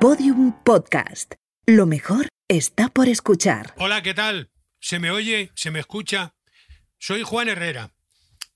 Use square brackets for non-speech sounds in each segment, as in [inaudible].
Podium Podcast. Lo mejor está por escuchar. Hola, ¿qué tal? ¿Se me oye? ¿Se me escucha? Soy Juan Herrera.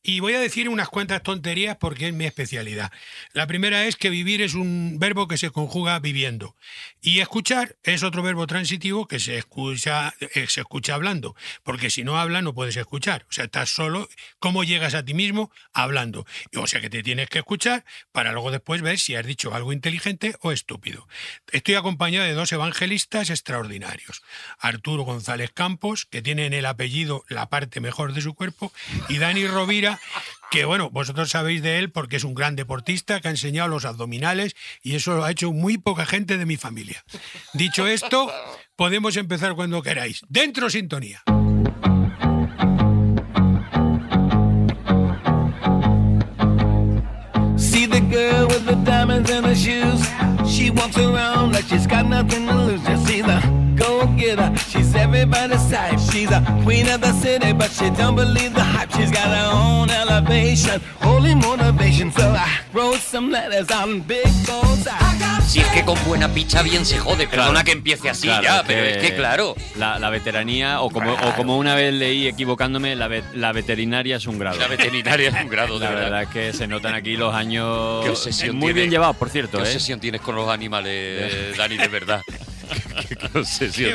Y voy a decir unas cuantas tonterías porque es mi especialidad. La primera es que vivir es un verbo que se conjuga viviendo. Y escuchar es otro verbo transitivo que se escucha, eh, se escucha hablando. Porque si no habla no puedes escuchar. O sea, estás solo. ¿Cómo llegas a ti mismo? Hablando. O sea que te tienes que escuchar para luego después ver si has dicho algo inteligente o estúpido. Estoy acompañado de dos evangelistas extraordinarios. Arturo González Campos, que tiene en el apellido la parte mejor de su cuerpo, y Dani Rovira, que bueno, vosotros sabéis de él porque es un gran deportista que ha enseñado los abdominales y eso lo ha hecho muy poca gente de mi familia. Dicho esto, podemos empezar cuando queráis. Dentro sintonía. Everybody's type. She's a queen of the city, but she don't believe the hype. She's got her own elevation, holy motivation. So I wrote some letters on big goals. Si es que con buena picha bien se jode. Perdona que empiece así Claro, ya, pero es que claro. La, la veteranía, o como, o como una vez leí equivocándome, la, ve- la veterinaria es un grado. La veterinaria es un grado, de La verdad. verdad es que se notan aquí los años. Qué obsesión Muy tiene. bien llevados, por cierto. ¿Qué ¿eh? obsesión tienes con los animales, [laughs] Dani, de verdad? [laughs] ¿Qué, qué obsesión.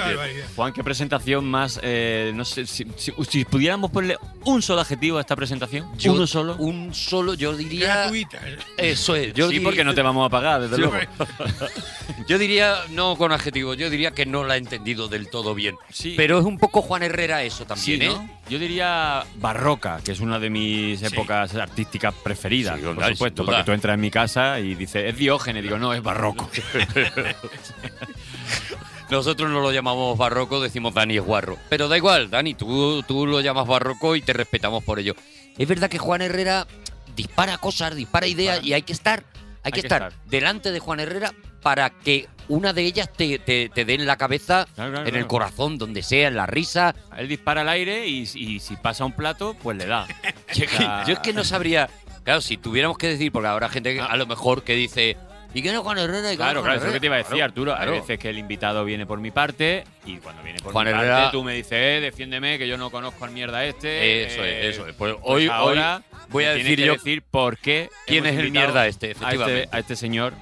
Juan, qué presentación más. eh, no sé, si, si- si pudiéramos ponerle un solo adjetivo a esta presentación, Yo- uno solo. Un solo, yo diría. Gratuita. Eso es. Yo sí, diría- porque no te vamos a pagar, desde Sí, luego. [laughs] Yo diría, no con adjetivo, yo diría que no la he entendido del todo bien. Sí. Pero es un poco Juan Herrera eso Sí, también, ¿eh? Yo diría barroca, que es una de mis épocas artísticas preferidas, Sí, por supuesto, porque tú entras en mi casa y dices, es Diógenes, digo, no, es barroco. [laughs] Nosotros no lo llamamos barroco, decimos Dani es guarro. Pero da igual, Dani, tú, tú lo llamas barroco y te respetamos por ello. Es verdad que Juan Herrera dispara cosas, dispara ideas y hay que estar, hay, que, que estar, estar. delante de Juan Herrera para que una de ellas te, te, te dé en la cabeza, Claro, claro, en el corazón, donde sea, en la risa. Él dispara al aire y, y si pasa un plato, pues le da. [laughs] Yo es, que, yo es que no sabría. Claro, si tuviéramos que decir, porque habrá gente que, a lo mejor que dice. ¿Y quién es Juan Herrera? ¿Y Claro, claro, eso es lo que te iba a Herrera?". decir, Claro, Arturo. claro. Hay veces que el invitado viene por mi parte y cuando viene por Juan mi Herrera- parte tú me dices, eh, defiéndeme, que yo no conozco al mierda este. Eso eh, es, eso es. Pues pues hoy, ahora hoy voy a decir yo decir por qué quién es el mierda este, a efectivamente. A este señor.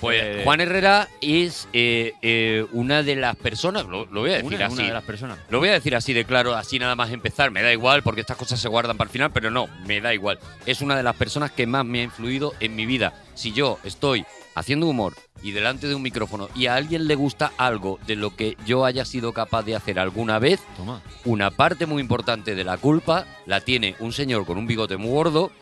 Pues eh, Juan Herrera es eh, eh, una de las personas, lo, lo voy a decir una, así. una de las personas. Lo voy a decir así de claro, así nada más empezar. Me da igual porque estas cosas se guardan para el final, pero no, me da igual. Es una de las personas que más me ha influido en mi vida. Si yo estoy haciendo humor y delante de un micrófono y a alguien le gusta algo de lo que yo haya sido capaz de hacer alguna vez, Toma. una parte muy importante de la culpa la tiene un señor con un bigote muy gordo,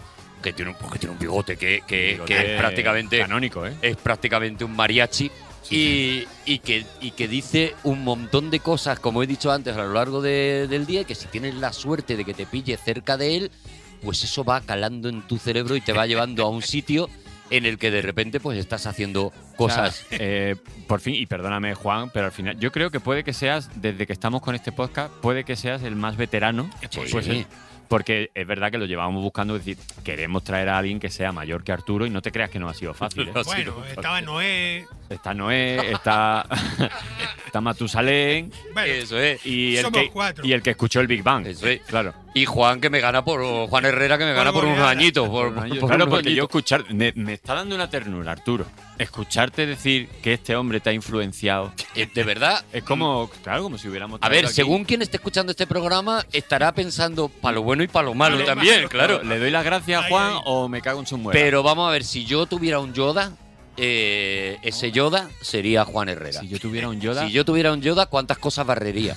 que tiene un, que tiene un bigote que, que- Bigote que es prácticamente Canónico, ¿eh? es prácticamente un mariachi y, y que, y que dice un montón de cosas, como he dicho antes, a lo largo de- del día, que si tienes la suerte de que te pille cerca de él, pues eso va calando en tu cerebro y te va llevando a un [laughs] sitio en el que de repente pues estás haciendo cosas. O sea, eh, por fin, y perdóname Juan, pero al final yo creo que puede que seas, desde que estamos con este podcast, puede que seas el más veterano. Sí. Pues, eh, porque es verdad que lo llevamos buscando, es decir, queremos traer a alguien que sea mayor que Arturo y no te creas que no ha sido fácil. ¿eh? [laughs] No ha sido Bueno, fácil. estaba Noé. Está Noé, está, [laughs] está Matusalén Bueno, Eso es. y el, Somos que, cuatro. y el que escuchó el Big Bang. Eso es. Claro. Y Juan que me gana por Juan Herrera que me gana por unos añitos. Por, Por un año. por claro, unos porque yo escuchar, me, me está dando una ternura, Arturo. Escucharte decir que este hombre te ha influenciado Eh, de verdad. es como, claro, como si hubiéramos. A ver, aquí- según quien esté escuchando este programa, estará pensando para lo bueno y para lo malo también, malo. claro. ¿Le doy las gracias a Juan o me cago en su muerte? Pero vamos a ver, si yo tuviera un Yoda, eh, ese Yoda sería Juan Herrera. si yo tuviera un Yoda. Si yo tuviera un Yoda, ¿cuántas cosas barrería?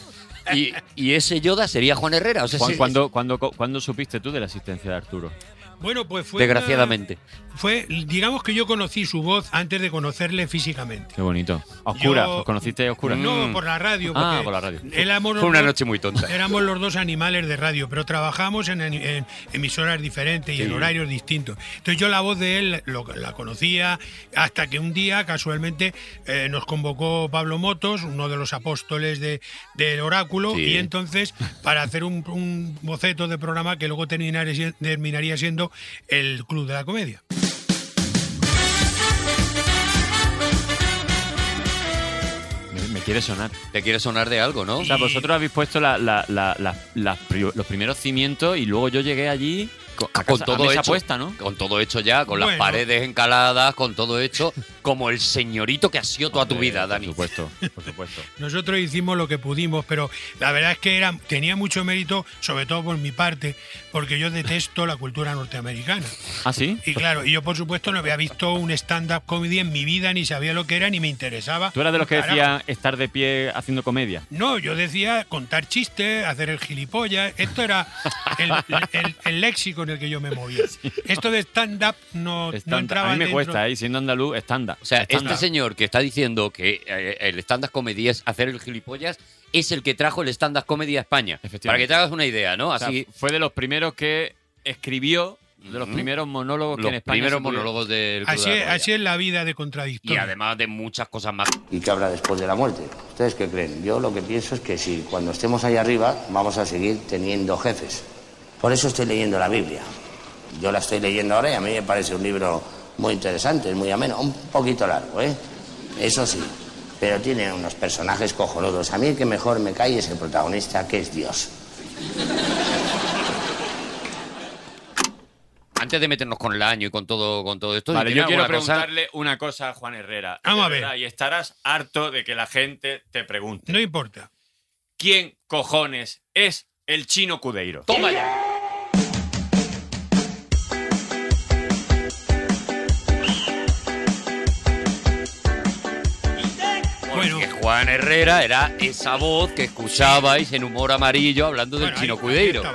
Y, y ese Yoda sería Juan Herrera. O sea, Juan, sí, ¿cuándo, cuándo, cuándo supiste tú de la asistencia de Arturo? Bueno, pues fue. desgraciadamente. una- fue, digamos que yo conocí su voz antes de conocerle físicamente. Qué bonito. A oscuras, Yo- ¿os conociste a oscuras? No, Mm. por la radio. Ah, por la radio. éramos los Fue una dos- noche muy tonta. Éramos los dos animales de radio, pero trabajamos en, en emisoras diferentes y Sí. en horarios distintos. Entonces yo la voz de él lo- la conocía hasta que un día casualmente eh, nos convocó Pablo Motos, uno de los apóstoles de- del oráculo, Sí. y entonces para hacer un, un boceto de programa que luego terminaría, terminaría el Club de la Comedia. quiere sonar. Te quiere sonar de algo, ¿no? O sea, vosotros habéis puesto la- la- la- la- las pri- los primeros cimientos y luego yo llegué allí con, a casa- a todo mesa hecho, puesta, ¿no? con todo hecho ya, con las paredes encaladas, con todo hecho, [laughs] como el señorito que has sido toda tu Hombre, vida, Dani. Por supuesto, por supuesto. [laughs] Nosotros hicimos lo que pudimos, pero la verdad es que era, tenía mucho mérito, sobre todo por mi parte, porque yo detesto la cultura norteamericana. ¿Ah, sí? Y claro, y yo por supuesto no había visto un stand-up comedy en mi vida, ni sabía lo que era, ni me interesaba. ¿Tú eras de los que decían estar de pie haciendo comedia? No, yo decía contar chistes, hacer el gilipollas. Esto era el, el- el léxico en el que yo me movía. [laughs] Esto de stand-up no, no Stand- entraba a mí me dentro. cuesta, ¿eh? Siendo andaluz, estándar. O sea, este señor que está diciendo que eh, el stand-up comedy es hacer el gilipollas es el que trajo el stand-up comedy a España. Para que te hagas una idea, ¿no? O sea, Así, fue de los primeros que escribió, de los primeros monólogos que los en España primeros monólogos del Así, es- así es la vida de Y contradictorio. además de muchas cosas más. ¿Y qué habrá después de la muerte? ¿Ustedes qué creen? Yo lo que pienso es que si cuando estemos ahí arriba vamos a seguir teniendo jefes. Por eso estoy leyendo la Biblia. Yo la estoy leyendo ahora y a mí me parece un libro muy interesante, muy ameno, un poquito largo, ¿eh? Eso sí, pero tiene unos personajes cojonudos. A mí el que mejor me cae es el protagonista, que es Dios. Antes de meternos con el año y con todo, con todo esto, Vale, ¿tiene yo quiero cosa? preguntarle una cosa a Juan Herrera. Vamos a ver. Y estarás harto de que la gente te pregunte. No importa. ¿Quién cojones es el chino Cudeiro? ¡Toma ya! Herrera era esa voz que escuchabais en humor amarillo hablando del Bueno, chino ahí- Cudeiro. ahí.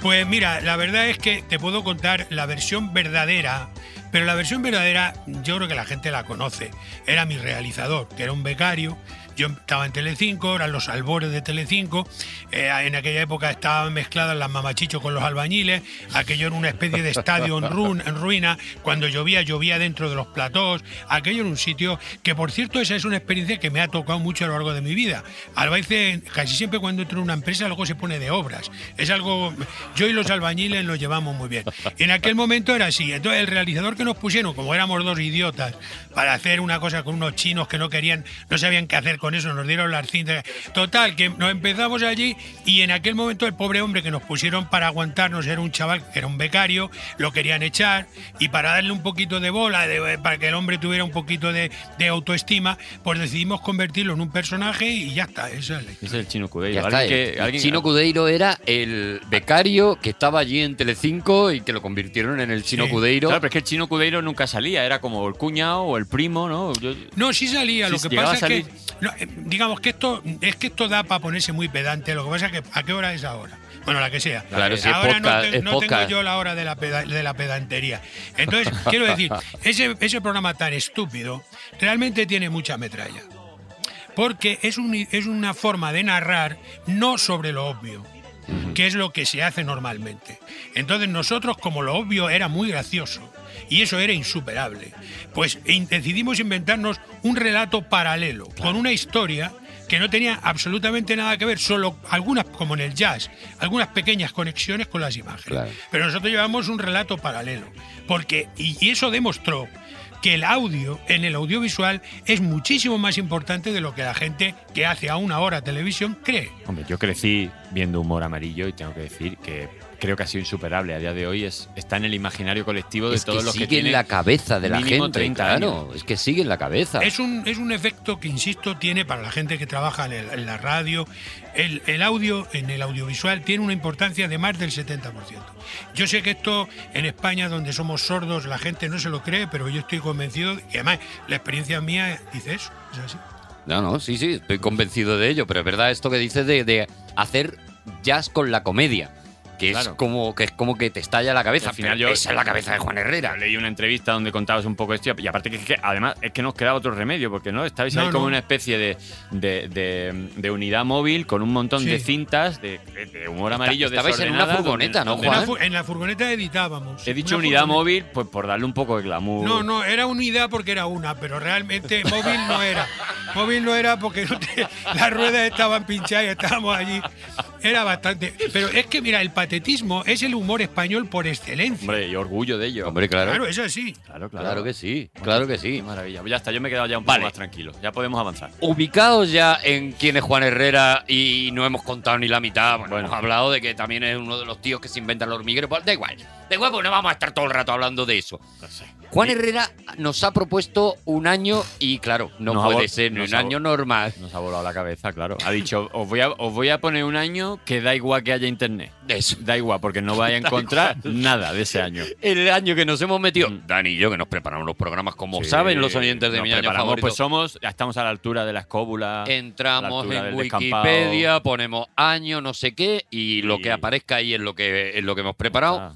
Pues mira, la verdad es que te puedo contar la versión verdadera, pero la versión verdadera yo creo que la gente la conoce. Era mi realizador, que era un becario. Yo estaba en Telecinco, eran los albores de Telecinco. eh, en aquella época estaban mezcladas las mamachichos con los albañiles. Aquello era una especie de estadio en, ruin- en ruina. Cuando llovía, llovía dentro de los platós. Aquello era un sitio que, por cierto, esa es una experiencia que me ha tocado mucho a lo largo de mi vida. Albaice, casi siempre cuando entro en una empresa, luego se pone de obras. Es algo. Yo y los albañiles nos llevamos muy bien. En aquel momento era así. Entonces, el realizador que nos pusieron, como éramos dos idiotas, para hacer una cosa con unos chinos que no querían, no sabían qué hacer con eso, nos dieron las cintas. Total, que nos empezamos allí y en aquel momento el pobre hombre que nos pusieron para aguantarnos era un chaval que era un becario, lo querían echar y para darle un poquito de bola, de- para que el hombre tuviera un poquito de, de autoestima, pues decidimos convertirlo en un personaje y ya está. Esa es la Ese es el chino Cudeiro. Ya está, Alguien el, que- el alguien- chino Cudeiro era el becario que estaba allí en Telecinco y que lo convirtieron en el chino Sí. Cudeiro. Claro, pero es que el chino Cudeiro nunca salía, era como el cuñado o el primo, ¿no? Yo- No, sí salía. Sí, lo que pasa es que, no, eh, digamos que esto es que esto da para ponerse muy pedante. Lo que pasa es que a qué hora es ahora. Bueno, la que sea. Claro, si es ahora no, podcast, te- es no tengo yo la hora de la, peda- de la pedantería. Entonces, [laughs] quiero decir, ese, ese programa tan estúpido realmente tiene mucha metralla. Porque es, un- es una forma de narrar no sobre lo obvio, que es lo que se hace normalmente. Entonces nosotros, como lo obvio era muy gracioso, y eso era insuperable, pues in- decidimos inventarnos un relato paralelo, con una historia que no tenía absolutamente nada que ver, solo algunas, como en el jazz, algunas pequeñas conexiones con las imágenes. Claro. Pero nosotros llevamos un relato paralelo, porque, y, y eso demostró que el audio en el audiovisual es muchísimo más importante de lo que la gente que hace a una hora televisión cree. Hombre, yo crecí viendo humor amarillo y tengo que decir que creo que ha sido insuperable a día de hoy. Es, está en el imaginario colectivo de es que todos los que sigue en tienen la cabeza de la gente, 30 claro. años. Es que sigue en la cabeza. Es un, es un efecto que, insisto, tiene para la gente que trabaja en, el- en la radio. El, el audio, en el audiovisual, tiene una importancia de más del 70%. Yo sé que esto en España, donde somos sordos, la gente no se lo cree, pero yo estoy convencido, que además la experiencia mía dice eso. Es así. No, no, sí, sí, estoy convencido de ello, pero es verdad esto que dices de, de hacer jazz con la comedia. Que es, como, que es como que te estalla la cabeza. Al final yo- esa es la cabeza de Juan Herrera. Leí una entrevista donde contabas un poco esto y aparte que, que además es que nos quedaba otro remedio porque no estabais ahí No, como una especie de, de, de- de unidad móvil con un montón de Sí. cintas de, humor amarillo estabais en una furgoneta, donde- ¿no, donde En la, Juan? fu- en la furgoneta editábamos. He dicho unidad furgoneta. móvil pues por darle un poco de glamour. No, no, era unidad porque era una, pero realmente móvil no era. móvil no era porque no te- las ruedas estaban pinchadas y estábamos allí. Era bastante. Pero es que, mira, el patetismo es el humor español por excelencia. Hombre, y orgullo de ello. Hombre, claro. Claro, es así. claro, claro. Claro que sí, claro que Qué sí. maravilla. Pues ya está, yo me he quedado ya un poco Vale. más tranquilo. Ya podemos avanzar. Ubicados ya en quién es Juan Herrera y no hemos contado ni la mitad. Bueno, Bueno. hemos hablado de que también es uno de los tíos que se inventan los hormigueros. Pues da igual, da igual, porque no vamos a estar todo el rato hablando de eso. No sé. Juan Herrera nos ha propuesto un año y claro, no Nos puede ser un año normal. Nos ha volado la cabeza, claro. Ha dicho, os voy a, os voy a poner un año que da igual que haya internet. Eso. Da igual, porque no [laughs] vais a encontrar nada de ese año. El año que nos hemos metido, Mm. Dani y yo, que nos preparamos los programas como Sí, saben los oyentes de mi año favorito. Pues somos, ya estamos a la altura de la escóbula. la Entramos en del descampado. Wikipedia, ponemos año, no sé qué, y lo que aparezca ahí es lo que, es lo que hemos preparado. Ah,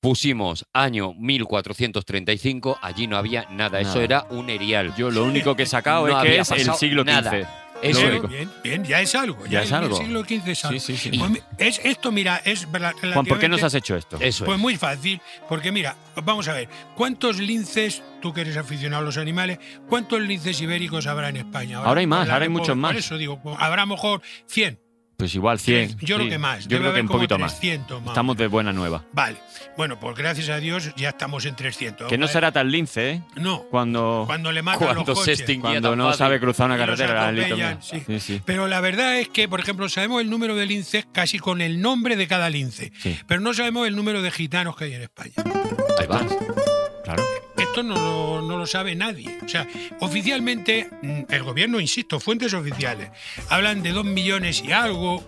Pusimos año 1435, allí no había nada, eso era un erial. Yo lo único que he sacado No es que es el siglo nada. XV. Eso Bien, bien, bien, ya es algo. Ya es algo. El siglo XV es algo. Sí, sí, sí. Pues es, esto, mira, es Juan, ¿por qué nos has hecho esto? Eso Pues es. muy fácil, porque mira, vamos a ver, ¿cuántos linces, tú que eres aficionado a los animales, cuántos linces ibéricos habrá en España? Ahora hay más, Por la- ahora hay por- muchos más. Por eso digo, pues, habrá a lo mejor 100. Pues igual 100. Yo creo sí. que más, Yo debe creo que un poquito más. 300 más. Estamos de buena nueva. Vale, bueno, pues gracias a Dios ya estamos en 300. Que no será tan lince, ¿eh? No, Cuando, cuando le matan Cuando los coches. cuando no fácil. sabe cruzar una carretera. la sí. sí. Pero la verdad es que, por ejemplo, sabemos el número de linces casi con el nombre de cada lince, Sí. pero no sabemos el número de gitanos que hay en España. Ahí va. Claro. No lo, no lo sabe nadie. O sea, oficialmente, mm, el gobierno, insisto, fuentes oficiales, hablan de dos millones y algo,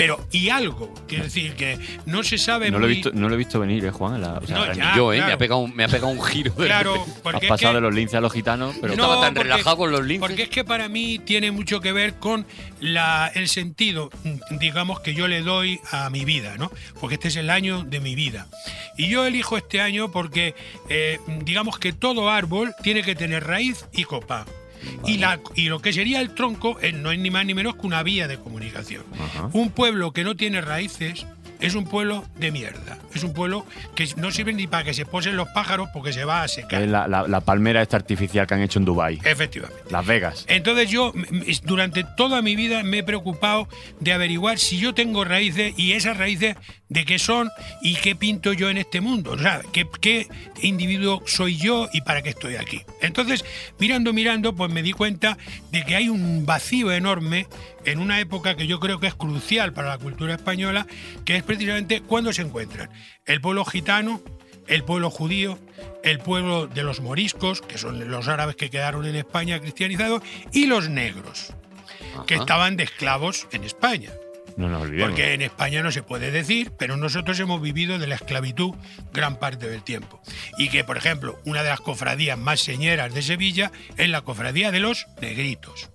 pero y algo. Quiere decir que no se sabe No lo, he muy- visto, no lo he visto venir, ¿eh, Juan? La- o sea, No, la- ya. yo, ¿eh? Me, claro. ha pegado un, me ha pegado un giro. de Claro, [laughs] repente. Has es pasado que- de los linces a los gitanos, pero No, estaba tan porque- relajado con los linces. Porque es que para mí tiene mucho que ver con la, el sentido, mm, digamos, que yo le doy a mi vida, ¿no? Porque este es el año de mi vida. Y yo elijo este año porque, eh, digamos que todo árbol tiene que tener raíz y copa. Y, la, y lo que sería el tronco eh, no es ni más ni menos que una vía de comunicación. Ajá. Un pueblo que no tiene raíces es un pueblo de mierda. Es un pueblo que no sirve ni para que se posen los pájaros porque se va a secar. es la, la- la palmera esta artificial que han hecho en Dubai, Efectivamente. Las Vegas. Entonces yo durante toda mi vida me he preocupado de averiguar si yo tengo raíces y esas raíces de qué son y qué pinto yo en este mundo. O sea, qué, qué individuo soy yo y para qué estoy aquí. Entonces, mirando, mirando, pues me di cuenta de que hay un vacío enorme en una época que yo creo que es crucial para la cultura española, que es precisamente cuando se encuentran el pueblo gitano, el pueblo judío, el pueblo de los moriscos, que son los árabes que quedaron en España cristianizados, y los negros, que estaban de esclavos en España. No nos olvidemos. Porque en España no se puede decir, pero nosotros hemos vivido de la esclavitud gran parte del tiempo. Y que, por ejemplo, una de las cofradías más señeras de Sevilla es la cofradía de los negritos.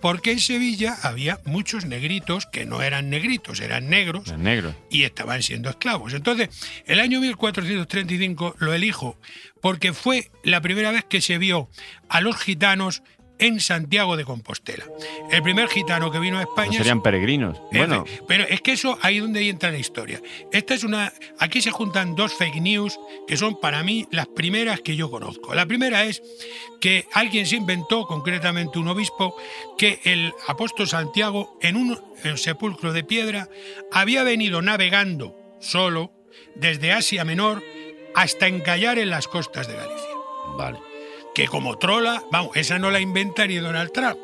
Porque en Sevilla había muchos negritos que no eran negritos, eran negros Los negros. y estaban siendo esclavos. Entonces, el año 1435 lo elijo porque fue la primera vez que se vio a los gitanos en Santiago de Compostela. El primer gitano que vino a No España... serían peregrinos. Bueno, pero es que eso ahí es donde entra la historia. Esta es una. Aquí se juntan dos fake news que son para mí las primeras que yo conozco. La primera es que alguien se inventó, concretamente un obispo, que el apóstol Santiago, en un sepulcro de piedra, había venido navegando solo desde Asia Menor hasta encallar en las costas de Galicia. Vale. Que como trola, vamos, esa no la inventa ni Donald Trump.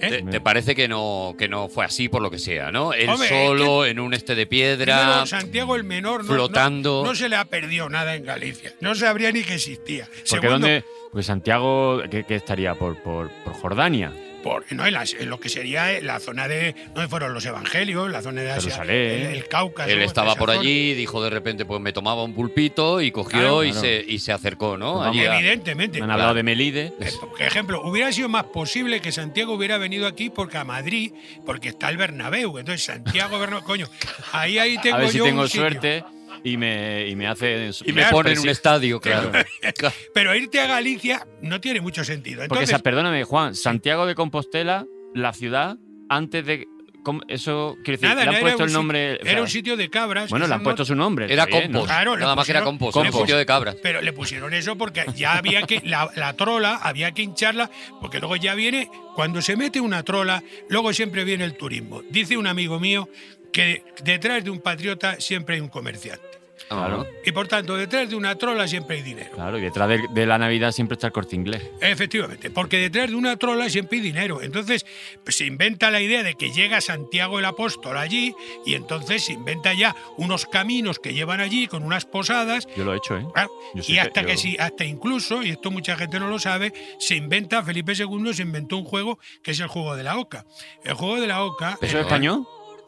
¿eh? ¿Te, te parece que no, que no fue así por lo que sea, no? Él Hombre, es solo en un este de piedra. Primero, Santiago el Menor no, flotando. No, no se le ha perdido nada en Galicia. No sabría ni que existía. porque Segundo, dónde. Pues Santiago, ¿qué, qué estaría? Por, por, por Jordania. Por- no, en, las- en lo que sería la zona de. ¿Dónde fueron los evangelios? La zona de Asia. Jerusalén. El, el Cáucaso. Él estaba por zona. allí, dijo de repente, pues me tomaba un pulpito y cogió Claro, y, claro. Se, y se acercó, ¿no? Pues Allí Evidentemente. Me han hablado de Melide. Eh, Por ejemplo, hubiera sido más posible que Santiago hubiera venido aquí porque a Madrid, porque está el Bernabéu. Entonces, Santiago Bernabéu, coño, ahí, ahí tengo A ver si yo tengo un sitio. Y me, y me hace. y me pone en un estadio, claro. [laughs] Pero irte a Galicia no tiene mucho sentido. Porque, Entonces, esa- perdóname, Juan, Santiago de Compostela, la ciudad, antes de ¿cómo- eso quiero decir, Nada, le han era puesto un el nombre. o Era un sitio de cabras. Bueno, le han puesto su nombre. Era bien, ¿no? compost. Claro, Nada más que era compost. Un sitio de cabras. Pero le pusieron eso porque ya había que. La, la trola había que hincharla, porque luego ya viene. Cuando se mete una trola, luego siempre viene el turismo. Dice un amigo mío que detrás de un patriota siempre hay un comerciante. Claro. Y por tanto, detrás de una trola siempre hay dinero. Claro, y detrás de, de la Navidad siempre está el corte inglés. Efectivamente, porque detrás de una trola siempre hay dinero. Entonces pues, se inventa la idea de que llega Santiago el Apóstol allí y entonces se inventa ya unos caminos que llevan allí con unas posadas. Yo lo he hecho, ¿eh? Claro, y hasta que yo- sí, hasta incluso, y esto mucha gente no lo sabe, se inventa, Felipe II se inventó un juego que es el juego de la oca. El juego de la oca. ¿Eso es cañón?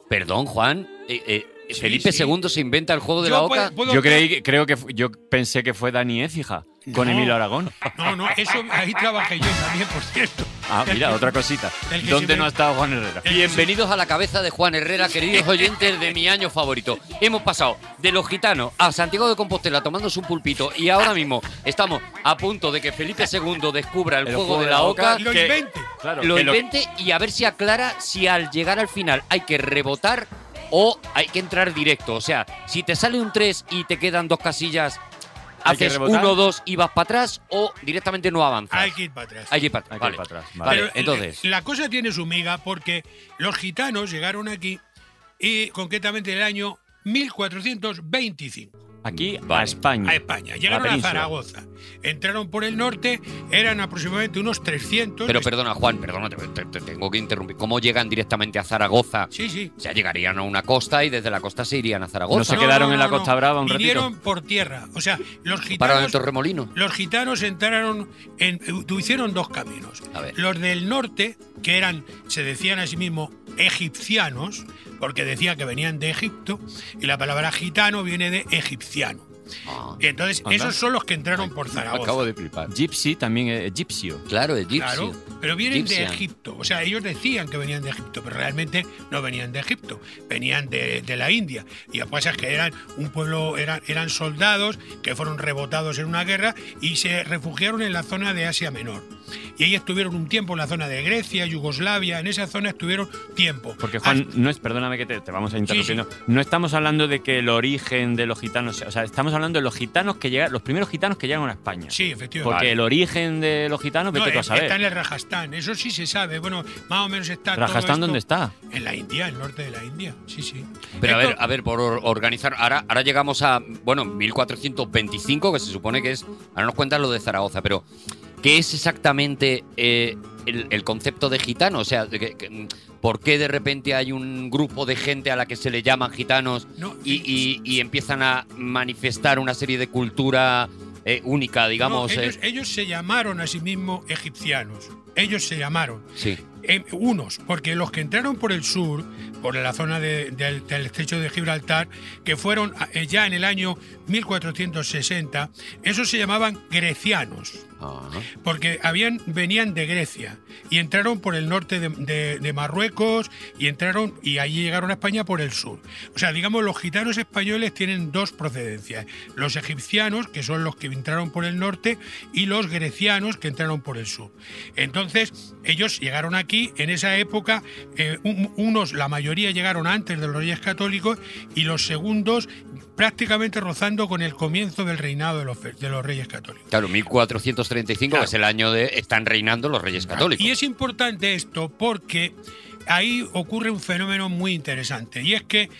Perdón, Juan. eh, eh, Sí, Felipe sí. II se inventa el juego de yo la oca. puedo- Yo creí, que- creo que yo pensé que fue Dani Écija con No. Emilio Aragón. No, no, eso ahí trabajé yo también, por cierto. Ah, mira, otra cosita. ¿Dónde no ha estado Juan Herrera? Bienvenidos a la cabeza de Juan Herrera, queridos oyentes de mi año favorito. Hemos pasado de los gitanos a Santiago de Compostela tomándose un pulpito y ahora mismo estamos a punto de que Felipe II descubra el, juego, de la oca, Lo que- invente. Claro, lo lo- invente y a ver si aclara si al llegar al final hay que rebotar o hay que entrar directo. O sea, si te sale un 3 y te quedan dos casillas, ¿Hay que haces rebotar? 1 2 y vas para atrás o directamente no avanzas. Hay que ir para atrás. Hay que ir para atrás. Vale. para atrás. Vale, Vale. Pero, entonces. La cosa tiene su miga porque los gitanos llegaron aquí y concretamente en el año 1425 Aquí a Vale. España. a España. Llegaron a. Zaragoza. Entraron por el norte, eran aproximadamente unos 300. Pero perdona, Juan, perdona, te, te- te tengo que interrumpir. ¿Cómo llegan directamente a Zaragoza? Sí, sí. O sea, llegarían a una costa y desde la costa se irían a Zaragoza. No se quedaron en la Costa Brava un Vinieron ratito. por tierra. O sea, los Pararon en gitanos. Torremolino. Los gitanos entraron en, eh, hicieron dos caminos. A ver. Los del norte, que eran, se decían a sí mismos egipcianos, porque decía que venían de Egipto, y la palabra gitano viene de egipciano. Entonces, Anda. esos son los que entraron por Zaragoza. acabo de flipar. Gypsy también es egipcio. Claro, egipcio. Claro, pero vienen de. Egipto. O sea, ellos decían que venían de Egipto, pero realmente no venían de Egipto, venían de, de la India. Y lo que pasa es que eran un pueblo, eran, eran soldados que fueron rebotados en una guerra y se refugiaron en la zona de Asia Menor. Y ahí estuvieron un tiempo en la zona de Grecia, Yugoslavia, en esa zona estuvieron tiempo. Porque Juan, Hasta- no es, perdóname que te, te vamos a interrumpir. No, no estamos hablando de que el origen de los gitanos, o sea, estamos hablando de los gitanos que llegan, los primeros gitanos que llegan a España. Sí, efectivamente. Porque el origen de los gitanos, No, vete tú a está en saber. el Rajastán, eso sí se sabe. Bueno, más o menos está. todo ¿Rajastán esto dónde está? En la India, el norte de la India. Sí, sí. Pero a ver, a ver, por or- organizar. Ahora, ahora llegamos a, bueno, 1425, que se supone que es. Ahora nos cuentan lo de Zaragoza, pero ¿qué es exactamente eh, el, el concepto de gitano? O sea, de que- que- ¿por qué de repente hay un grupo de gente a la que se le llaman gitanos No, y, y- y empiezan a manifestar una serie de cultura eh, única, digamos? No, eh? ellos, se llamaron a sí mismos egipcianos. Ellos se llamaron. Sí. Eh, unos, porque los que entraron por el sur, por la zona de- del, del estrecho de Gibraltar, que fueron eh, ya en el año 1460, esos se llamaban grecianos Porque habían, venían de Grecia y entraron por el norte de, Marruecos y entraron y allí llegaron a España por el sur. O sea, digamos, los gitanos españoles tienen dos procedencias: los egipcianos, que son los que entraron por el norte, y los grecianos, que entraron por el sur. Entonces, ellos llegaron aquí en esa época, eh, un- unos, la mayoría llegaron antes de los reyes católicos y los segundos prácticamente rozando con el comienzo del reinado de los, de los reyes católicos. Claro, 1435, Claro. que es el año de. Están reinando los reyes católicos. Y es importante esto porque ahí ocurre un fenómeno muy interesante y es que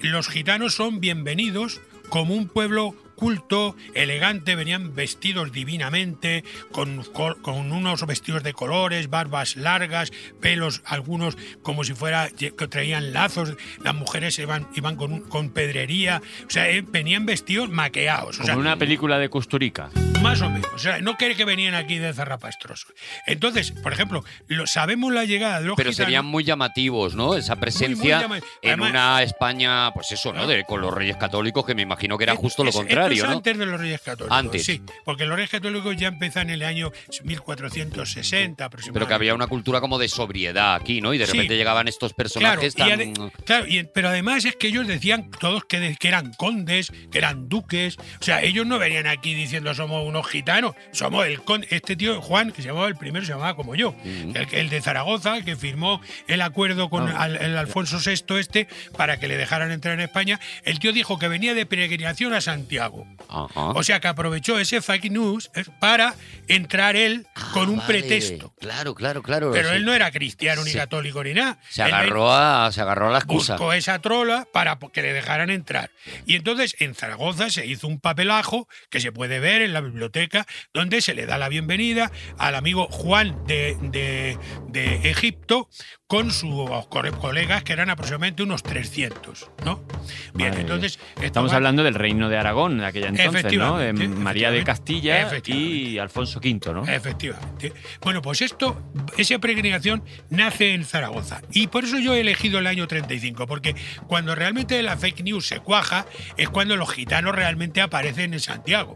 los gitanos son bienvenidos como un pueblo culto, elegante, venían vestidos divinamente, con, unos vestidos de colores, barbas largas, pelos, algunos como si fuera que traían lazos, las mujeres iban, iban con, con pedrería, o sea, eh, venían vestidos maqueados. o Como sea, una película de Custurica. Más o menos. O sea, no cree que venían aquí de zarrapastrosos. Entonces, por ejemplo, lo, sabemos la llegada de los Pero gitanos. serían muy llamativos, ¿no? Esa presencia llama- en Además- una España, pues eso, ¿no? De, con los reyes católicos, que me imagino que era Es- justo lo contrario. ¿no? antes de los Reyes Católicos. Antes. Sí, porque los Reyes Católicos ya empiezan en el año 1460 aproximadamente. Pero que había una cultura como de sobriedad aquí, ¿no? Y de Sí. repente llegaban estos Claro, personajes y tan. ade- claro, y- pero además es que ellos decían todos que, de- que eran condes, que eran duques. O sea, ellos no venían aquí diciendo somos unos gitanos, somos el conde. Este tío, Juan, que se llamaba el primero, se llamaba como yo. el, de Zaragoza, el que firmó el acuerdo con Ah. al- el Alfonso VI este para que le dejaran entrar en España. El tío dijo que venía de peregrinación a Santiago. O sea que aprovechó ese fake news eh, para entrar él con Ah, un vale. pretexto. Claro, claro, claro. Pero sí. él no era cristiano ni católico ni nada. Se agarró a, se agarró a la excusa. buscó esa trola para que le dejaran entrar. Y entonces en Zaragoza se hizo un papelajo que se puede ver en la biblioteca, donde se le da la bienvenida al amigo Juan de, de- de Egipto con sus co- colegas, que eran aproximadamente unos 300. ¿no? Bien, Madre entonces. Estamos va- hablando del reino de Aragón de aquella entonces, ¿no? De Efectivamente, María de Castilla y Alfonso V, ¿no? Efectivamente. Bueno, pues esto, esa peregrinación nace en Zaragoza. Y por eso yo he elegido el año 35, porque cuando realmente la fake news se cuaja es cuando los gitanos realmente aparecen en Santiago.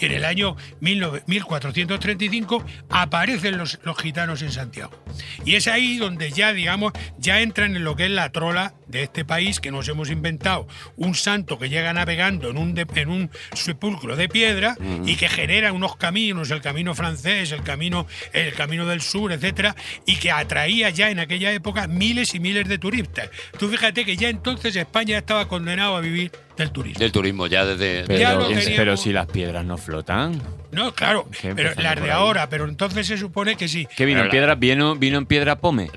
En el año 19- 1435 aparecen los, los gitanos en Santiago. Y es ahí donde ya, digamos, ya entran en lo que es la trola de este país que nos hemos inventado. Un santo que llega navegando en un, en un sepulcro de piedra y que genera unos caminos, el camino francés, el camino, el camino del sur, etcétera, y que atraía ya en aquella época miles y miles de turistas. Tú fíjate que ya entonces España estaba condenado a vivir del turismo. Del turismo, ya desde. Pero, Ya lo pero si las piedras no flotan. No, claro, pero las de ahora, pero entonces se supone que sí. ¿Qué vino en la- piedra? ¿Vino, vino en piedra pome?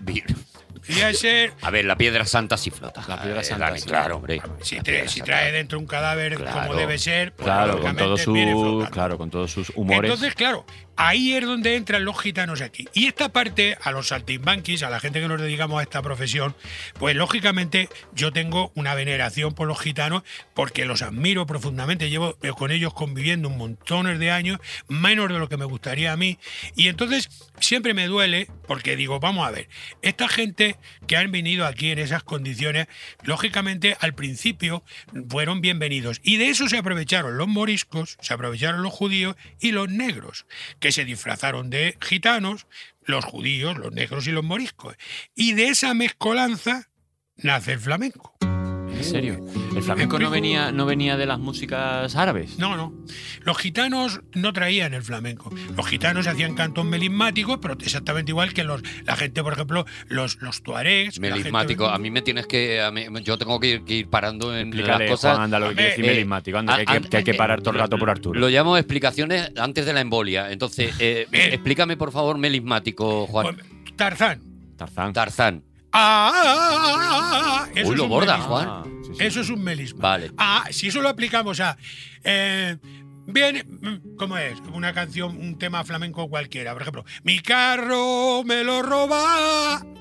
Podría ser A ver, la piedra santa sí flota. La piedra Eh, santa sí. claro, hombre. si, La trae, si dentro un cadáver Claro. como debe ser, pues, Claro, con todos sus, claro, con todos sus humores. Entonces, claro, ahí es donde entran los gitanos aquí. Y esta parte, a los saltimbanquis, a la gente que nos dedicamos a esta profesión, pues lógicamente yo tengo una veneración por los gitanos porque los admiro profundamente. Llevo con ellos conviviendo un montón de años, menos de lo que me gustaría a mí. Y entonces siempre me duele porque digo, vamos a ver, esta gente que han venido aquí en esas condiciones, lógicamente al principio fueron bienvenidos. Y de eso se aprovecharon los moriscos, se aprovecharon los judíos y los negros, que se disfrazaron de gitanos, los judíos, los negros y los moriscos. Y de esa mezcolanza nace el flamenco. ¿En serio? ¿El flamenco no venía, no venía de las músicas árabes? No, no. Los gitanos no traían el flamenco. Los gitanos hacían cantos melismáticos, pero exactamente igual que los, la gente, por ejemplo, los, los tuaregs. gente- Melismático. A mí me tienes que. a mí- yo tengo que ir, que ir parando en Explícale, las cosas. Juan, anda, lo que decir Eh, melismático. Anda, que, hay que, que hay que eh, parar todo el rato por Arturo. Lo llamo explicaciones antes de la embolia. Entonces, eh, explícame por favor melismático, Juan. Pues, Tarzán. Tarzán. Tarzán. Ah, ah, ah, ah. Eso Uy, es lo un borda. Juan. Eso es un melisma. Vale. Ah, si eso lo aplicamos a. eh, bien, mm, ¿cómo es? Una canción, un tema flamenco cualquiera. Por ejemplo, mi carro me lo robaron.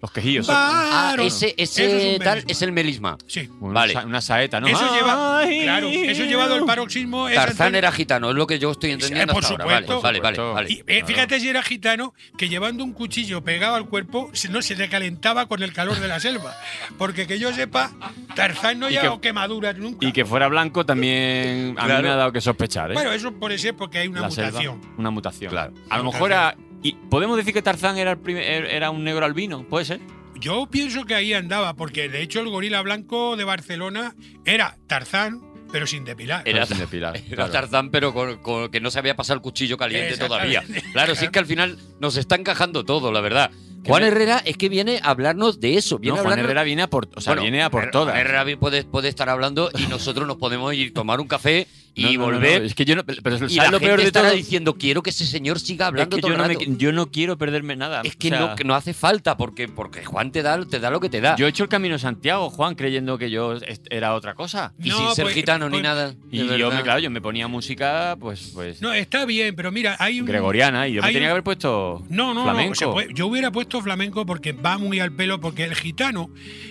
Los quejillos. Ah, Varon. ese, es ese un tal es el melisma. Sí. Vale. una saeta, ¿no? Eso lleva. Ay. Claro, eso llevado al paroxismo. es Tarzán era gitano, es lo que yo estoy entendiendo por hasta ahora. supuesto. Vale, vale, Por vale. Y, vale. eh, fíjate si era gitano que llevando un cuchillo pegado al cuerpo no se le calentaba con el calor de la selva. Porque que yo sepa, Tarzán no Y lleva que- quemaduras nunca. Y que fuera blanco también a Claro. mí me ha dado que sospechar, ¿eh? Bueno, eso puede ser porque hay una La selva, mutación. una mutación. Claro. A lo mejor era. Y ¿Podemos decir que Tarzán era, el primer- era un negro albino? ¿Puede ser? Yo pienso que ahí andaba, porque de hecho el gorila blanco de Barcelona era Tarzán, pero sin depilar. Era, sin depilar, era claro. Tarzán, pero con, con- que no se había pasado el cuchillo caliente todavía. Claro, sí es que al final nos está encajando todo, la verdad. Juan Herrera es que viene a hablarnos de eso. Viene No, a Juan Herrera viene a por, o sea, Bueno, viene a por Juan todas. Herrera puede, puede estar hablando y nosotros nos podemos ir tomar un café y No, no, no, volver. no, Es que yo no. Pero ¿sabes y la lo gente peor de todo? diciendo, quiero que ese señor siga Es hablando que todo yo el no, me- rato". yo no quiero perderme nada. Es que, O sea, no, que no hace falta, porque, porque Juan te da, te da lo que te da. Yo he hecho el camino de Santiago, Juan, creyendo que yo era otra cosa. y No, sin ser pues- gitano ni pues- nada. Y yo, me, claro, yo me ponía música, pues, pues No, está bien, pero mira, hay un. gregoriana, y yo me tenía un- que haber puesto No, no, flamenco. puede- yo hubiera puesto flamenco porque va muy al pelo, porque el gitano,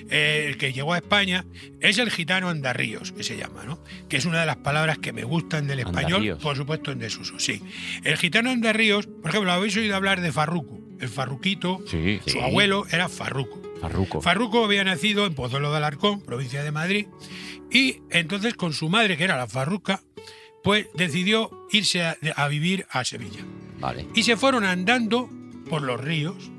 eh, el que llegó a España, es el gitano andarríos, que se llama, ¿no? Que es una de las palabras que me gustan del español, por supuesto en desuso, sí. El gitano andarríos, por ejemplo, habéis oído hablar de Farruco, el farruquito, Sí, su sí. abuelo era Farruco. Farruco. Farruco había nacido en Pozuelo de Alarcón, provincia de Madrid, y entonces con su madre, que era la Farruca, pues decidió irse a, a vivir a Sevilla. Vale. Y se fueron andando por los ríos.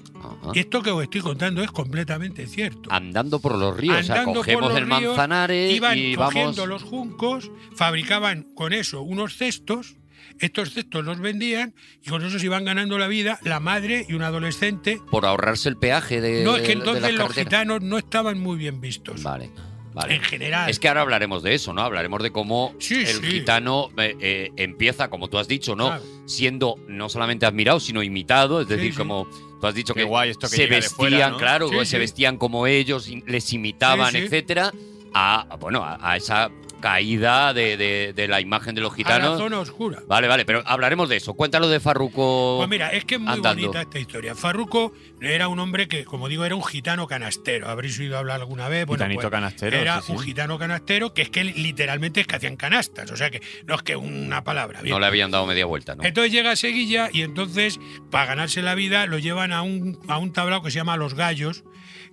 Ajá. Y esto que os estoy contando es completamente cierto. Andando por los ríos, o sea, Andando por cogemos los el ríos, Manzanares iban y vamos. cogiendo los juncos, fabricaban con eso unos cestos, estos cestos los vendían y con eso se iban ganando la vida la madre y un adolescente. Por ahorrarse el peaje de. no, es que de entonces los gitanos no estaban muy bien vistos. Vale. Vale. En general. Es que ahora hablaremos de eso, ¿no? Hablaremos de cómo Sí, el sí. gitano eh, eh, empieza, como tú has dicho, ¿no? Claro. Siendo no solamente admirado, sino imitado. Es decir, sí. como tú has dicho Qué que, guay esto que se vestían, fuera, ¿no? claro, Sí, se sí. vestían como ellos, les imitaban, Sí, sí. etcétera, a, bueno, a, a esa caída de, de- de la imagen de los a la gitanos. zona oscura. Vale, vale, pero hablaremos de eso. Cuéntalo de Farruco. Pues mira, es que es muy andando. bonita esta historia. Farruco era un hombre que, como digo, era un gitano canastero. Habréis oído hablar alguna vez. Bueno, Gitanito pues, canastero, Era sí, sí. un gitano canastero que es que literalmente es que hacían canastas. O sea que no es que una palabra. bien. No le habían dado media vuelta, ¿no? Entonces llega a Seguilla y entonces, para ganarse la vida, lo llevan a un, a un tablao que se llama Los Gallos.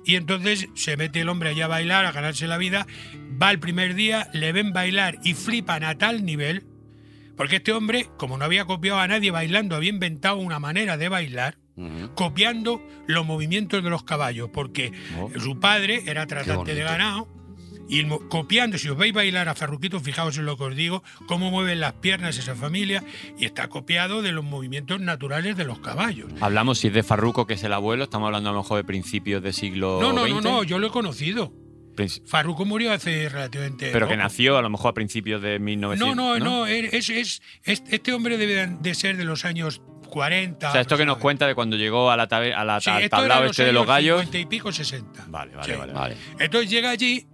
Y entonces se mete el hombre allá a bailar, a ganarse la vida. Va el primer día, le ven bailar y flipan a tal nivel. Porque este hombre, como no había copiado a nadie bailando, había inventado una manera de bailar copiando los movimientos de los caballos, porque Oh. su padre era tratante de ganado y copiando, si os veis bailar a Farruquito, fijaos en lo que os digo, cómo mueven las piernas esa familia y está copiado de los movimientos naturales de los caballos. Hablamos si es de Farruco, que es el abuelo, estamos hablando a lo mejor de principios del siglo No, no, no, no, yo lo he conocido. Farruco murió hace relativamente Pero que nació a lo mejor a principios de 1900. No, no, no, es, es- es- este hombre debe de ser de los años 40. O sea, esto que nos cuenta de cuando llegó a la tabe- a la- Sí, al los este de los gallos. 50 y pico, 60. Vale, vale, Sí. vale. Vale. Entonces llega allí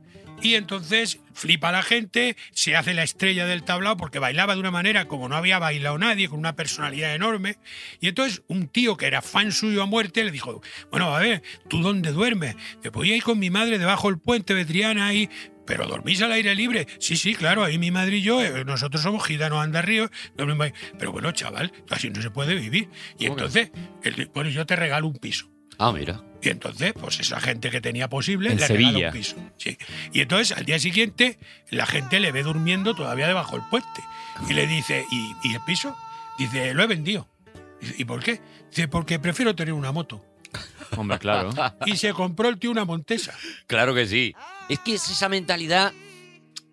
y entonces flipa la gente, se hace la estrella del tablao porque bailaba de una manera como no había bailado nadie, con una personalidad enorme. Y entonces un tío que era fan suyo a muerte le dijo, bueno, a ver, ¿tú dónde duermes? Te voy a ir con mi madre debajo del puente de Triana ahí. Pero dormís al aire libre. Sí, sí, claro, ahí mi madre y yo, eh, nosotros somos gitanos andarríos. Pero bueno, chaval, así no se puede vivir. Y ¿Cómo que? entonces, él, bueno, yo te regalo un piso. Ah, mira. Y entonces, pues esa gente que tenía posible En le regala Sevilla. un piso. Sí. Y entonces al día siguiente la gente le ve durmiendo todavía debajo del puente. Y le dice, ¿y, y el piso? Dice, lo he vendido. Dice, ¿Y por qué? Dice, porque prefiero tener una moto. Hombre, claro. Y se compró el tío una Montesa. Claro que sí. Es que es esa mentalidad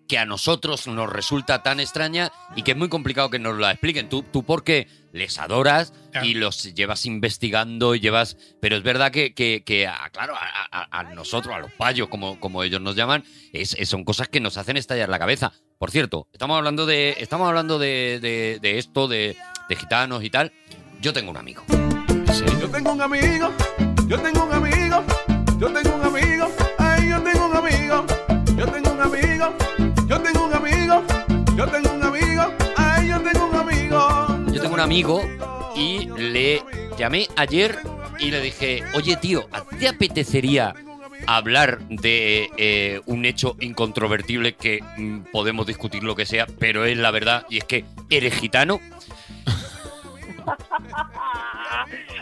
que a nosotros nos resulta tan extraña y que es muy complicado que nos la expliquen. Tú, tú porque les adoras Claro. y los llevas investigando y llevas... Pero es verdad que, que- que, a- claro, a, a- a nosotros, a los payos, como, como ellos nos llaman, es, es- son cosas que nos hacen estallar la cabeza. Por cierto, estamos hablando de, estamos hablando de, de- de esto, de, de gitanos y tal. Yo tengo un amigo. Yo tengo un amigo, yo tengo un amigo, yo tengo un amigo, ay, yo tengo un amigo, yo tengo un amigo, tengo un amigo, yo tengo un amigo, ay, yo tengo un amigo. Yo tengo un amigo y le llamé ayer y le dije, oye tío, ¿a ti te apetecería hablar de eh, un hecho incontrovertible que mm, podemos discutir lo que sea, pero es la verdad y es que eres gitano?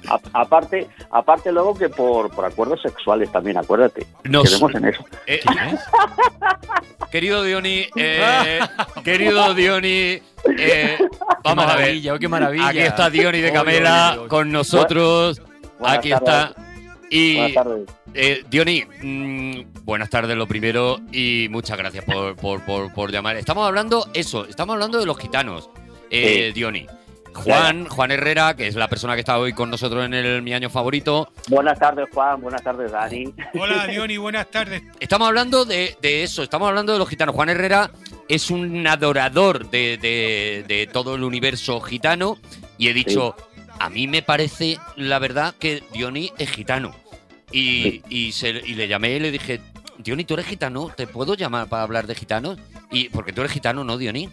A- aparte, aparte luego que por, por acuerdos sexuales también, acuérdate. No Quedemos en eso. Eh, [laughs] querido Diony, eh, [laughs] querido Diony, eh, vamos a ver. maravilla, oh, qué maravilla. Aquí está Diony de Oy, Camela con nosotros. Buenas Aquí tardes. está. Y Buenas tardes. Eh, Diony, mm, buenas tardes lo primero y muchas gracias por, por- por- por llamar. Estamos hablando, eso, estamos hablando de los gitanos, eh, Sí. Diony. Juan, Juan Herrera, que es la persona que está hoy con nosotros en el Mi Año Favorito. Buenas tardes, Juan. Buenas tardes, Dani. Hola, [laughs] Diony, buenas tardes. Estamos hablando de, de eso, estamos hablando de los gitanos. Juan Herrera es un adorador de, de- de todo el universo gitano y he dicho, a mí me parece, la verdad, que Diony es gitano. Y, y, se- y le llamé y le dije, Diony, ¿tú eres gitano? ¿Te puedo llamar para hablar de gitanos? Y porque tú eres gitano, ¿no, Diony?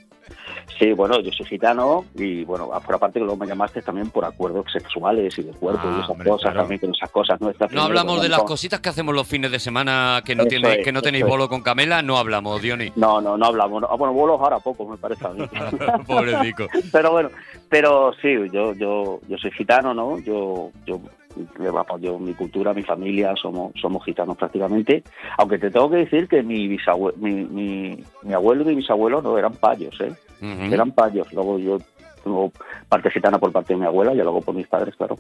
Sí, bueno, yo soy gitano y, bueno, por aparte que luego me llamaste también por acuerdos sexuales y de cuerpo Ah, y esas hombre, cosas claro. también, con esas cosas nuestras. No hablamos de las cositas que hacemos los fines de semana que no, tiene, es, que no tenéis es. bolo con Camela, no hablamos, Diony. No, no, no hablamos. no. Ah, bueno, vuelos ahora poco, me parece a mí. [laughs] Pobrecico. pero bueno, pero sí, yo, yo, yo soy gitano, ¿no? Yo, yo yo, mi cultura, mi familia, somos somos gitanos prácticamente. Aunque te tengo que decir que mi, bisabue- mi, mi, mi abuelo y mi bisabuelo no eran payos, ¿eh? Eran payos. Luego yo tengo parte gitana por parte de mi abuela y luego por mis padres, claro.